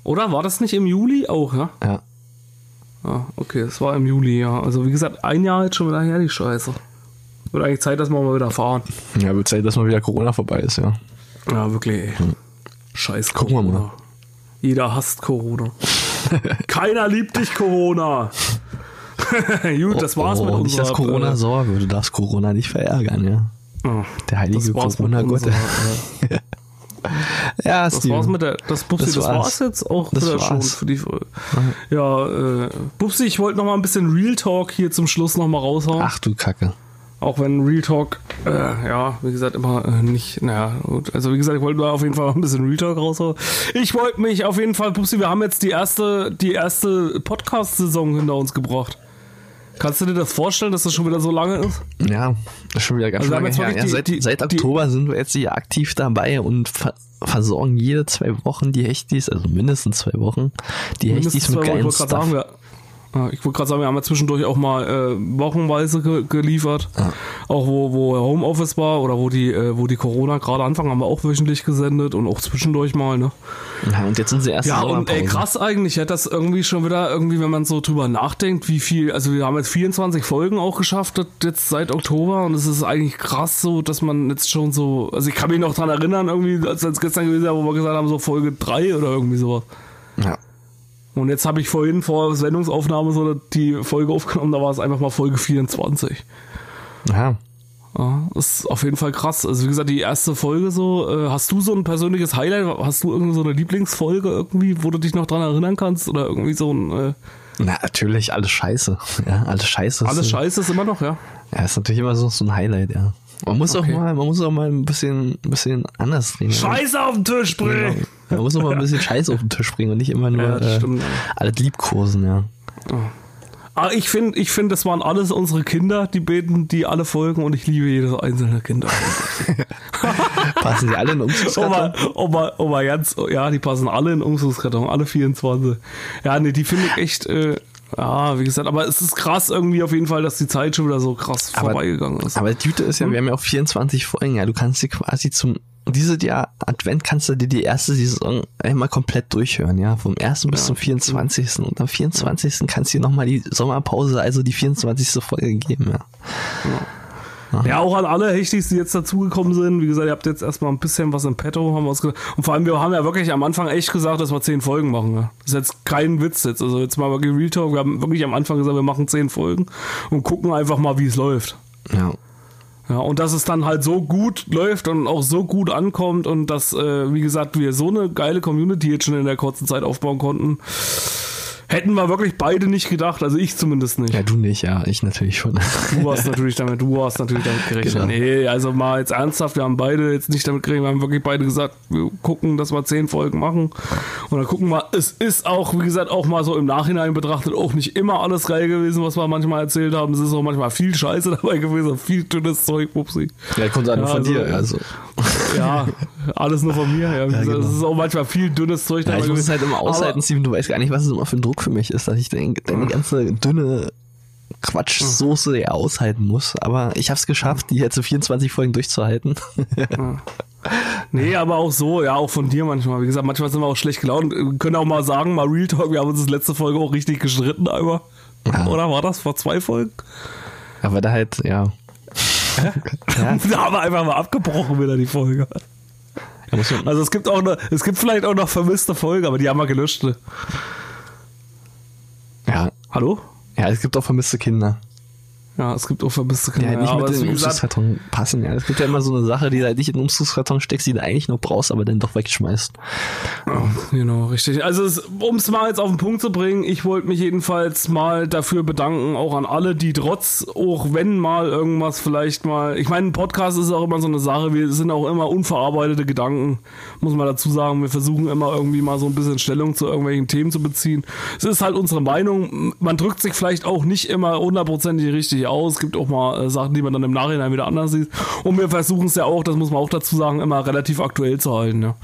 Oder war das nicht im Juli auch, ja? Ja. Ah, okay, es war im Juli, ja. Also wie gesagt, ein Jahr jetzt schon wieder her, die Scheiße. Wird eigentlich Zeit, dass wir mal wieder fahren. Ja, wird Zeit, dass mal wieder Corona vorbei ist, ja. Ja, wirklich. ey. Scheiß Gucken wir Corona. mal. Jeder hasst Corona. Keiner liebt dich, Corona. Gut, das war's oh, mit oh, unserer... Nicht, dass Corona äh, du darfst Corona nicht verärgern, ja. oh, Der heilige das mit Corona-Gott. äh, Ja, Das war's mit der, das Bubsi, das, Das war's. war's. jetzt auch Das wieder schon war's. für die. Ja, äh, Bubsi, ich wollte noch mal ein bisschen Real Talk hier zum Schluss noch mal raushauen. Ach du Kacke. Auch wenn Real Talk, äh, ja, wie gesagt, immer äh, nicht, naja, gut. Also wie gesagt, ich wollte da auf jeden Fall ein bisschen Real Talk raushauen. Ich wollte mich auf jeden Fall, Pupsi, wir haben jetzt die erste, die erste Podcast-Saison hinter uns gebracht. Kannst du dir das vorstellen, dass das schon wieder so lange ist? Ja, das ist schon wieder ganz Also lange her. Ja, seit, die- die- seit die- Oktober sind wir jetzt hier aktiv dabei und ver versorgen jede zwei Wochen die Hechtis, also mindestens zwei Wochen, die Hechtis mit Wochen. geilen wollte gerade sagen, Stuff. wir, ich wollte gerade sagen, wir haben ja zwischendurch auch mal äh, wochenweise ge geliefert. Auch wo, wo Homeoffice war oder wo die, äh, wo die Corona gerade anfangen, haben wir auch wöchentlich gesendet und auch zwischendurch mal, ne? Ja, und jetzt sind sie erst Ja, und ey, krass eigentlich, hätte das irgendwie schon wieder, irgendwie, wenn man so drüber nachdenkt, wie viel, also wir haben jetzt 24 Folgen auch geschafft, das jetzt seit Oktober und es ist eigentlich krass so, dass man jetzt schon so, also ich kann mich noch dran erinnern, irgendwie, als es gestern gewesen war, wo wir gesagt haben, so Folge 3 oder irgendwie sowas. Ja. Und jetzt habe ich vorhin vor Sendungsaufnahme so die Folge aufgenommen, da war es einfach mal Folge 24. ja. Ja, ist auf jeden Fall krass. Also wie gesagt, die erste Folge so, äh, hast du so ein persönliches Highlight? Hast du irgendwie so eine Lieblingsfolge irgendwie, wo du dich noch dran erinnern kannst? Oder irgendwie so ein äh, Na, natürlich, alles scheiße. Ja, alles scheiße. alles ist, scheiße ist immer noch, ja? Ja, ist natürlich immer so, so ein Highlight, ja. Man muss Okay. auch mal, man muss auch mal ein bisschen, ein bisschen anders reden. Scheiße auf den Tisch Genau. Man muss auch mal ein bisschen Scheiß auf den Tisch bringen und nicht immer nur Ja, äh, alles liebkosen, ja. Aber ich finde, ich find, das waren alles unsere Kinder, die beten, die alle folgen und ich liebe jedes einzelne Kind. Passen sie alle in Umzugskarton? Oma, Oma, Oma ganz, ja, die passen alle in Umzugskarton, alle 24. Ja, nee, die finde ich echt, äh, ja, wie gesagt, aber es ist krass irgendwie auf jeden Fall, dass die Zeit schon wieder so krass Aber- vorbeigegangen ist. Aber die Tüte ist ja, Hm? wir haben ja auch 24 Folgen, ja. Du kannst dir quasi zum, dieses Jahr Advent kannst du dir die erste Saison einmal komplett durchhören, ja. Vom 1. bis zum 24. Und am 24. kannst du dir nochmal die Sommerpause, also die 24. Folge geben, ja. Ja, auch an alle Hechtis, die jetzt dazugekommen sind. Wie gesagt, ihr habt jetzt erstmal ein bisschen was im Petto, haben wir uns gesagt. Und vor allem, wir haben ja wirklich am Anfang echt gesagt, dass wir zehn Folgen machen. Ja. Das ist jetzt kein Witz jetzt. Also jetzt mal wirklich Real Talk. Wir haben wirklich am Anfang gesagt, wir machen zehn Folgen und gucken einfach mal, wie es läuft. Ja. Ja, und dass es dann halt so gut läuft und auch so gut ankommt und dass, äh, wie gesagt, wir so eine geile Community jetzt schon in der kurzen Zeit aufbauen konnten, hätten wir wirklich beide nicht gedacht. Also ich zumindest nicht. Ja, du nicht, ja. Ich natürlich schon. Du hast natürlich damit, du hast natürlich damit gerechnet. Genau. Nee, also mal jetzt ernsthaft, wir haben beide jetzt nicht damit gerechnet, wir haben wirklich beide gesagt, wir gucken, dass wir zehn Folgen machen. Und dann gucken wir, es ist auch, wie gesagt, auch mal so im Nachhinein betrachtet auch nicht immer alles geil gewesen, was wir manchmal erzählt haben. Es ist auch manchmal viel Scheiße dabei gewesen, viel dünnes Zeug, Pupsi. Ja, kommt Ja, von also- dir, also. Ja, alles nur von mir. Ja, Ja, genau. Es ist auch manchmal viel dünnes Zeug Ja, dabei ich muss es gewesen. halt immer aushalten, Steven. Du weißt gar nicht, was es immer für ein Druck für mich ist, dass ich denke, deine ganze dünne Quatschsoße ja aushalten muss. Aber ich habe es geschafft, die jetzt 24 Folgen durchzuhalten. Nee, aber auch so, ja, auch von dir manchmal. Wie gesagt, manchmal sind wir auch schlecht gelaunt. Wir können auch mal sagen, mal Real Talk, wir haben uns das letzte Folge auch richtig gestritten einmal. Ja. Oder war das vor zwei Folgen? Aber da halt, ja. ja, Da haben wir einfach mal abgebrochen wieder die Folge. Also es gibt auch noch, es gibt vielleicht auch noch vermisste Folgen, aber die haben wir gelöscht. Ne? Hallo? Ja, es gibt auch vermisste Kinder. Ja, es gibt auch vermisste Die Kinder. halt nicht ja, aber mit es- in den Umzugskarton passen. Ja, es gibt ja immer so eine Sache, die du halt nicht in den Umzugskarton steckst, die du eigentlich noch brauchst, aber dann doch wegschmeißt. Genau, richtig. Also um es mal jetzt auf den Punkt zu bringen, ich wollte mich jedenfalls mal dafür bedanken, auch an alle, die trotz, auch wenn mal irgendwas vielleicht mal, ich meine, ein Podcast ist auch immer so eine Sache, wir sind auch immer unverarbeitete Gedanken, muss man dazu sagen, wir versuchen immer irgendwie mal so ein bisschen Stellung zu irgendwelchen Themen zu beziehen. Es ist halt unsere Meinung, man drückt sich vielleicht auch nicht immer hundertprozentig richtig aus, es gibt auch mal äh, Sachen, die man dann im Nachhinein wieder anders sieht und wir versuchen es ja auch, das muss man auch dazu sagen, immer relativ aktuell zu halten, ja.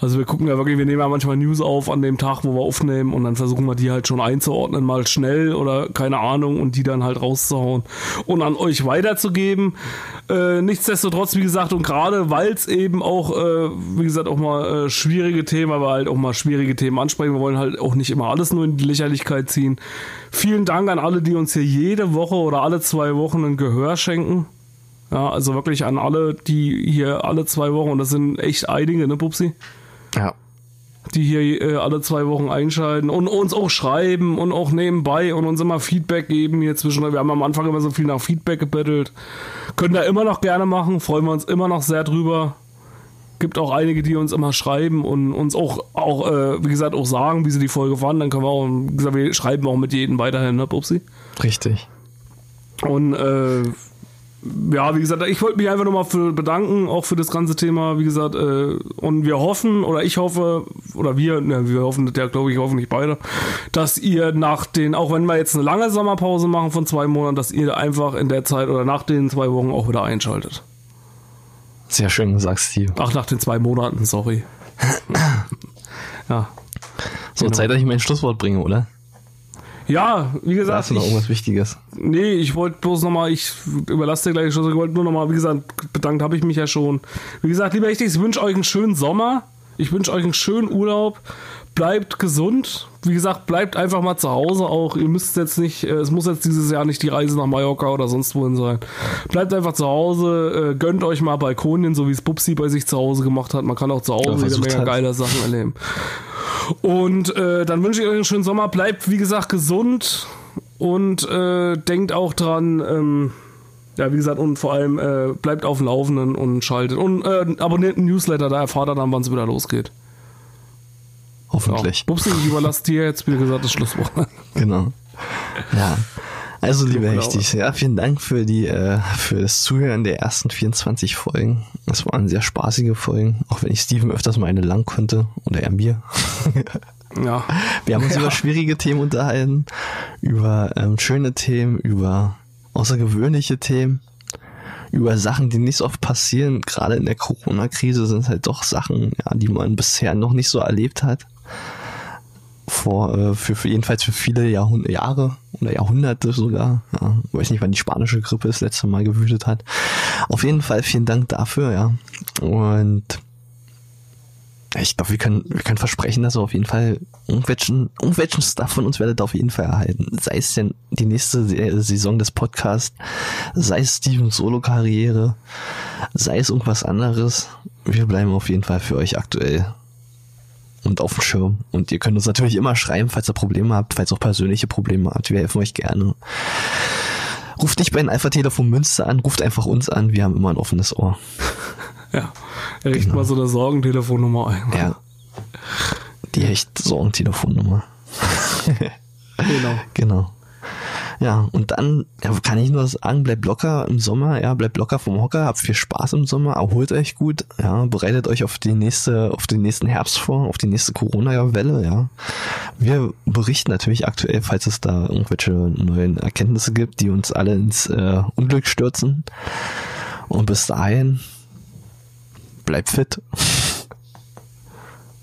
Also wir gucken ja wirklich, wir nehmen ja manchmal News auf an dem Tag, wo wir aufnehmen und dann versuchen wir die halt schon einzuordnen, mal schnell oder keine Ahnung und die dann halt rauszuhauen und an euch weiterzugeben. Äh, nichtsdestotrotz, wie gesagt, und gerade weil es eben auch, äh, wie gesagt, auch mal äh, schwierige Themen, aber halt auch mal schwierige Themen ansprechen. Wir wollen halt auch nicht immer alles nur in die Lächerlichkeit ziehen. Vielen Dank an alle, die uns hier jede Woche oder alle zwei Wochen ein Gehör schenken. Ja, also wirklich an alle, die hier alle zwei Wochen, und das sind echt einige, ne, Pupsi? Ja. die hier äh, alle zwei Wochen einschalten und uns auch schreiben und auch nebenbei und uns immer Feedback geben hier zwischen. Wir haben am Anfang immer so viel nach Feedback gebettelt. Können da immer noch gerne machen, freuen wir uns immer noch sehr drüber. Gibt auch einige, die uns immer schreiben und uns auch, auch äh, wie gesagt, auch sagen, wie sie die Folge fanden. Dann können wir auch, wie gesagt, wir schreiben auch mit jedem weiterhin, ne, Pupsi? Richtig. Und äh, ja, wie gesagt, ich wollte mich einfach nochmal für bedanken, auch für das ganze Thema, wie gesagt, äh, und wir hoffen, oder ich hoffe, oder wir, ne, wir hoffen, ja, glaube ich, hoffentlich beide, dass ihr nach den, auch wenn wir jetzt eine lange Sommerpause machen von zwei Monaten, dass ihr einfach in der Zeit oder nach den zwei Wochen auch wieder einschaltet. Sehr schön gesagt, Steve. Ach, nach den zwei Monaten, sorry. ja. So, Genau. Zeit, dass ich mein Schlusswort bringe, oder? Ja, wie gesagt, hast du noch irgendwas Wichtiges. Nee, ich wollte bloß nochmal, ich überlasse dir gleich Schluss, ich wollte nur nochmal, wie gesagt, bedankt habe ich mich ja schon. Wie gesagt, lieber Echtig, ich wünsche euch einen schönen Sommer. Ich wünsche euch einen schönen Urlaub. Bleibt gesund. Wie gesagt, bleibt einfach mal zu Hause auch. Ihr müsst jetzt nicht, äh, es muss jetzt dieses Jahr nicht die Reise nach Mallorca oder sonst wohin sein. Bleibt einfach zu Hause, äh, gönnt euch mal Balkonien, so wie es Bubsi bei sich zu Hause gemacht hat. Man kann auch zu Hause Ja, versucht Menge hat. geile Sachen erleben. Und äh, dann wünsche ich euch einen schönen Sommer. Bleibt, wie gesagt, gesund und äh, denkt auch dran, ähm, ja, wie gesagt, und vor allem äh, bleibt auf dem Laufenden und schaltet. Und äh, abonniert einen Newsletter, da erfahrt ihr dann, wann es wieder losgeht. Ja. Hoffentlich. Bubsi, ich überlasse dir jetzt, wie gesagt, das Schlusswort. Genau. Ja. Also, liebe. Hechtis, ja, vielen Dank für die, äh, für das Zuhören der ersten 24 Folgen. Es waren sehr spaßige Folgen, auch wenn ich Steven öfters mal eine lang konnte. Oder er mir. Ja. Wir haben uns Ja. über schwierige Themen unterhalten, über ähm, schöne Themen, über außergewöhnliche Themen, über Sachen, die nicht so oft passieren. Gerade in der Corona-Krise sind halt doch Sachen, ja, die man bisher noch nicht so erlebt hat. Vor, äh, für, für jedenfalls für viele Jahrhund Jahre oder Jahrhunderte sogar. Ja, ich weiß nicht, wann die spanische Grippe das letzte Mal gewütet hat. Auf jeden Fall vielen Dank dafür, ja. Und ich glaube, wir können, wir können versprechen, dass ihr auf jeden Fall irgendwelchen, irgendwelchen Stuff von uns werdet ihr auf jeden Fall erhalten. Sei es denn die nächste Saison des Podcasts, sei es Stevens Solo-Karriere, sei es irgendwas anderes. Wir bleiben auf jeden Fall für euch aktuell und auf dem Schirm. Und ihr könnt uns natürlich immer schreiben, falls ihr Probleme habt, falls ihr auch persönliche Probleme habt. Wir helfen euch gerne. Ruft nicht bei den Alpha-Telefon Münster an, ruft einfach uns an. Wir haben immer ein offenes Ohr. Ja. Er richtet mal so eine Sorgentelefonnummer ein. Ja. Die echt Sorgentelefonnummer. Genau. Genau. Ja, und dann ja, kann ich nur sagen, bleibt locker im Sommer, ja, bleibt locker vom Hocker, habt viel Spaß im Sommer, erholt euch gut, ja, bereitet euch auf die nächste, auf den nächsten Herbst vor, auf die nächste Corona-Welle, ja. Wir berichten natürlich aktuell, falls es da irgendwelche neuen Erkenntnisse gibt, die uns alle ins äh, Unglück stürzen. Und bis dahin, bleibt fit.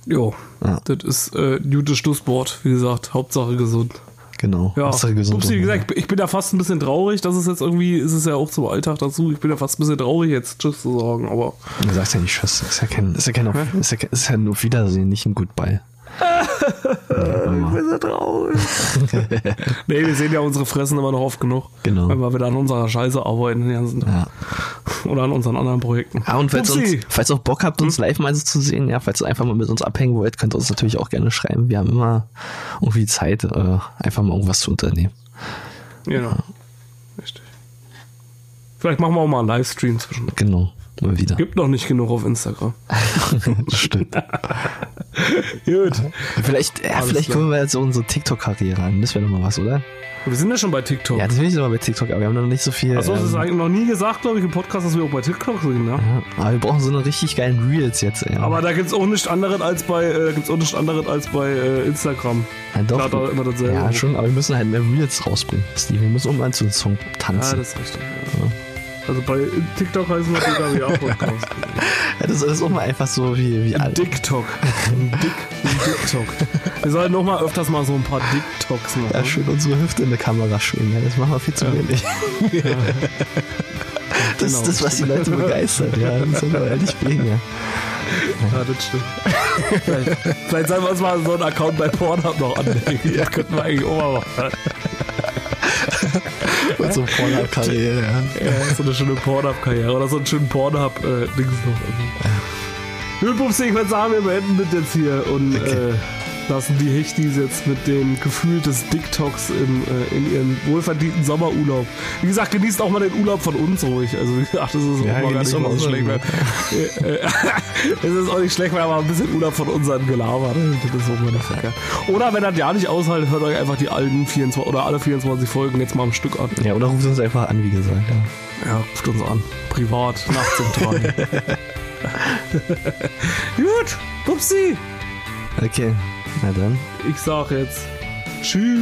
Jo. Ja. Das ist äh, ein gutes Schlusswort. Wie gesagt, Hauptsache gesund. Genau. Ja, Upsi, wie gesagt, ich bin ja fast ein bisschen traurig. Das ist jetzt irgendwie, ist es ja auch zum Alltag dazu. Ich bin ja fast ein bisschen traurig, jetzt Tschüss zu sagen, aber Du sagst ja nicht Tschüss. Ist ja kein, ist ja kein, ist ja, ist ja nur Wiedersehen, nicht ein Goodbye. ich bin so traurig. nee, wir sehen ja unsere Fressen immer noch oft genug. Genau. Wenn wir wieder an unserer Scheiße arbeiten den ganzen Tag. Ja. Oder an unseren anderen Projekten. Ah, und falls, Upsi. uns, falls ihr auch Bock habt, uns live mal so zu sehen, ja, falls ihr einfach mal mit uns abhängen wollt, könnt ihr uns natürlich auch gerne schreiben. Wir haben immer irgendwie Zeit, äh, einfach mal irgendwas zu unternehmen. Genau. Richtig. Vielleicht machen wir auch mal einen Livestream zwischen. Genau. Mal wieder. Gibt noch nicht genug auf Instagram. Stimmt. Gut. Vielleicht, ja, Alles vielleicht klar. wir jetzt unsere TikTok-Karriere an. Das wäre doch mal was, oder? Wir sind ja schon bei TikTok. Ja, das will ich aber bei TikTok, aber wir haben noch nicht so viel. Achso, das ist ähm, eigentlich noch nie gesagt, glaube ich, im Podcast, dass wir auch bei TikTok sind, ne? ja, aber wir brauchen so eine richtig geilen Reels jetzt, ey. Aber da gibt's auch nichts anderes als bei, äh, gibt's auch nichts anderes als bei äh, Instagram. ja, doch. Er immer dasselbe. ja, schon, aber wir müssen halt mehr Reels rausbringen. Steve, wir müssen irgendwann zu einem Song Ja, tanzen. das ist richtig. Ja. Also bei TikTok heißen wir DKWA Podcast. Ja, das ist auch mal einfach so wie, wie alle. TikTok. Dick, TikTok. Wir sollten noch mal öfters mal so ein paar TikToks machen. Ja, schön unsere Hüfte in der Kamera schwingen. Ja, das machen wir viel zu wenig. Das Genau. ist das, was die Leute begeistert. Ja, das soll man ehrlich bringen. Ja. Ja, das stimmt. vielleicht, vielleicht sollen wir uns mal so einen Account bei Pornhub noch anlegen. Das könnten wir eigentlich auch mal machen. Und so Pornhub-Karriere, ja. So eine schöne Pornhub-Karriere oder so einen schönen Pornhub-Dings noch. Pupsi, ich würde sagen, wir beenden das jetzt hier und äh, lassen die Hechtis jetzt mit dem Gefühl des TikToks im, äh, in ihren wohlverdienten Sommerurlaub. Wie gesagt, genießt auch mal den Urlaub von uns ruhig. Also wie gesagt, das ist Ja, auch mal gar nicht mal so schlecht. Äh, äh, Es ist auch nicht schlecht, wenn wir mal ein bisschen Urlaub von unseren gelabert. Das ist auch mal verkehrt. Oder wenn das ja nicht aushaltet, hört euch einfach die alten 24 oder alle 24 Folgen jetzt mal am Stück an. Ja, oder ruft uns einfach an, wie gesagt. Ja. Ja, ruft uns an. Privat, nachts um drei. Gut, Pupsi. Okay, na dann, Ich sag jetzt Tschüss.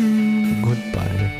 goodbye.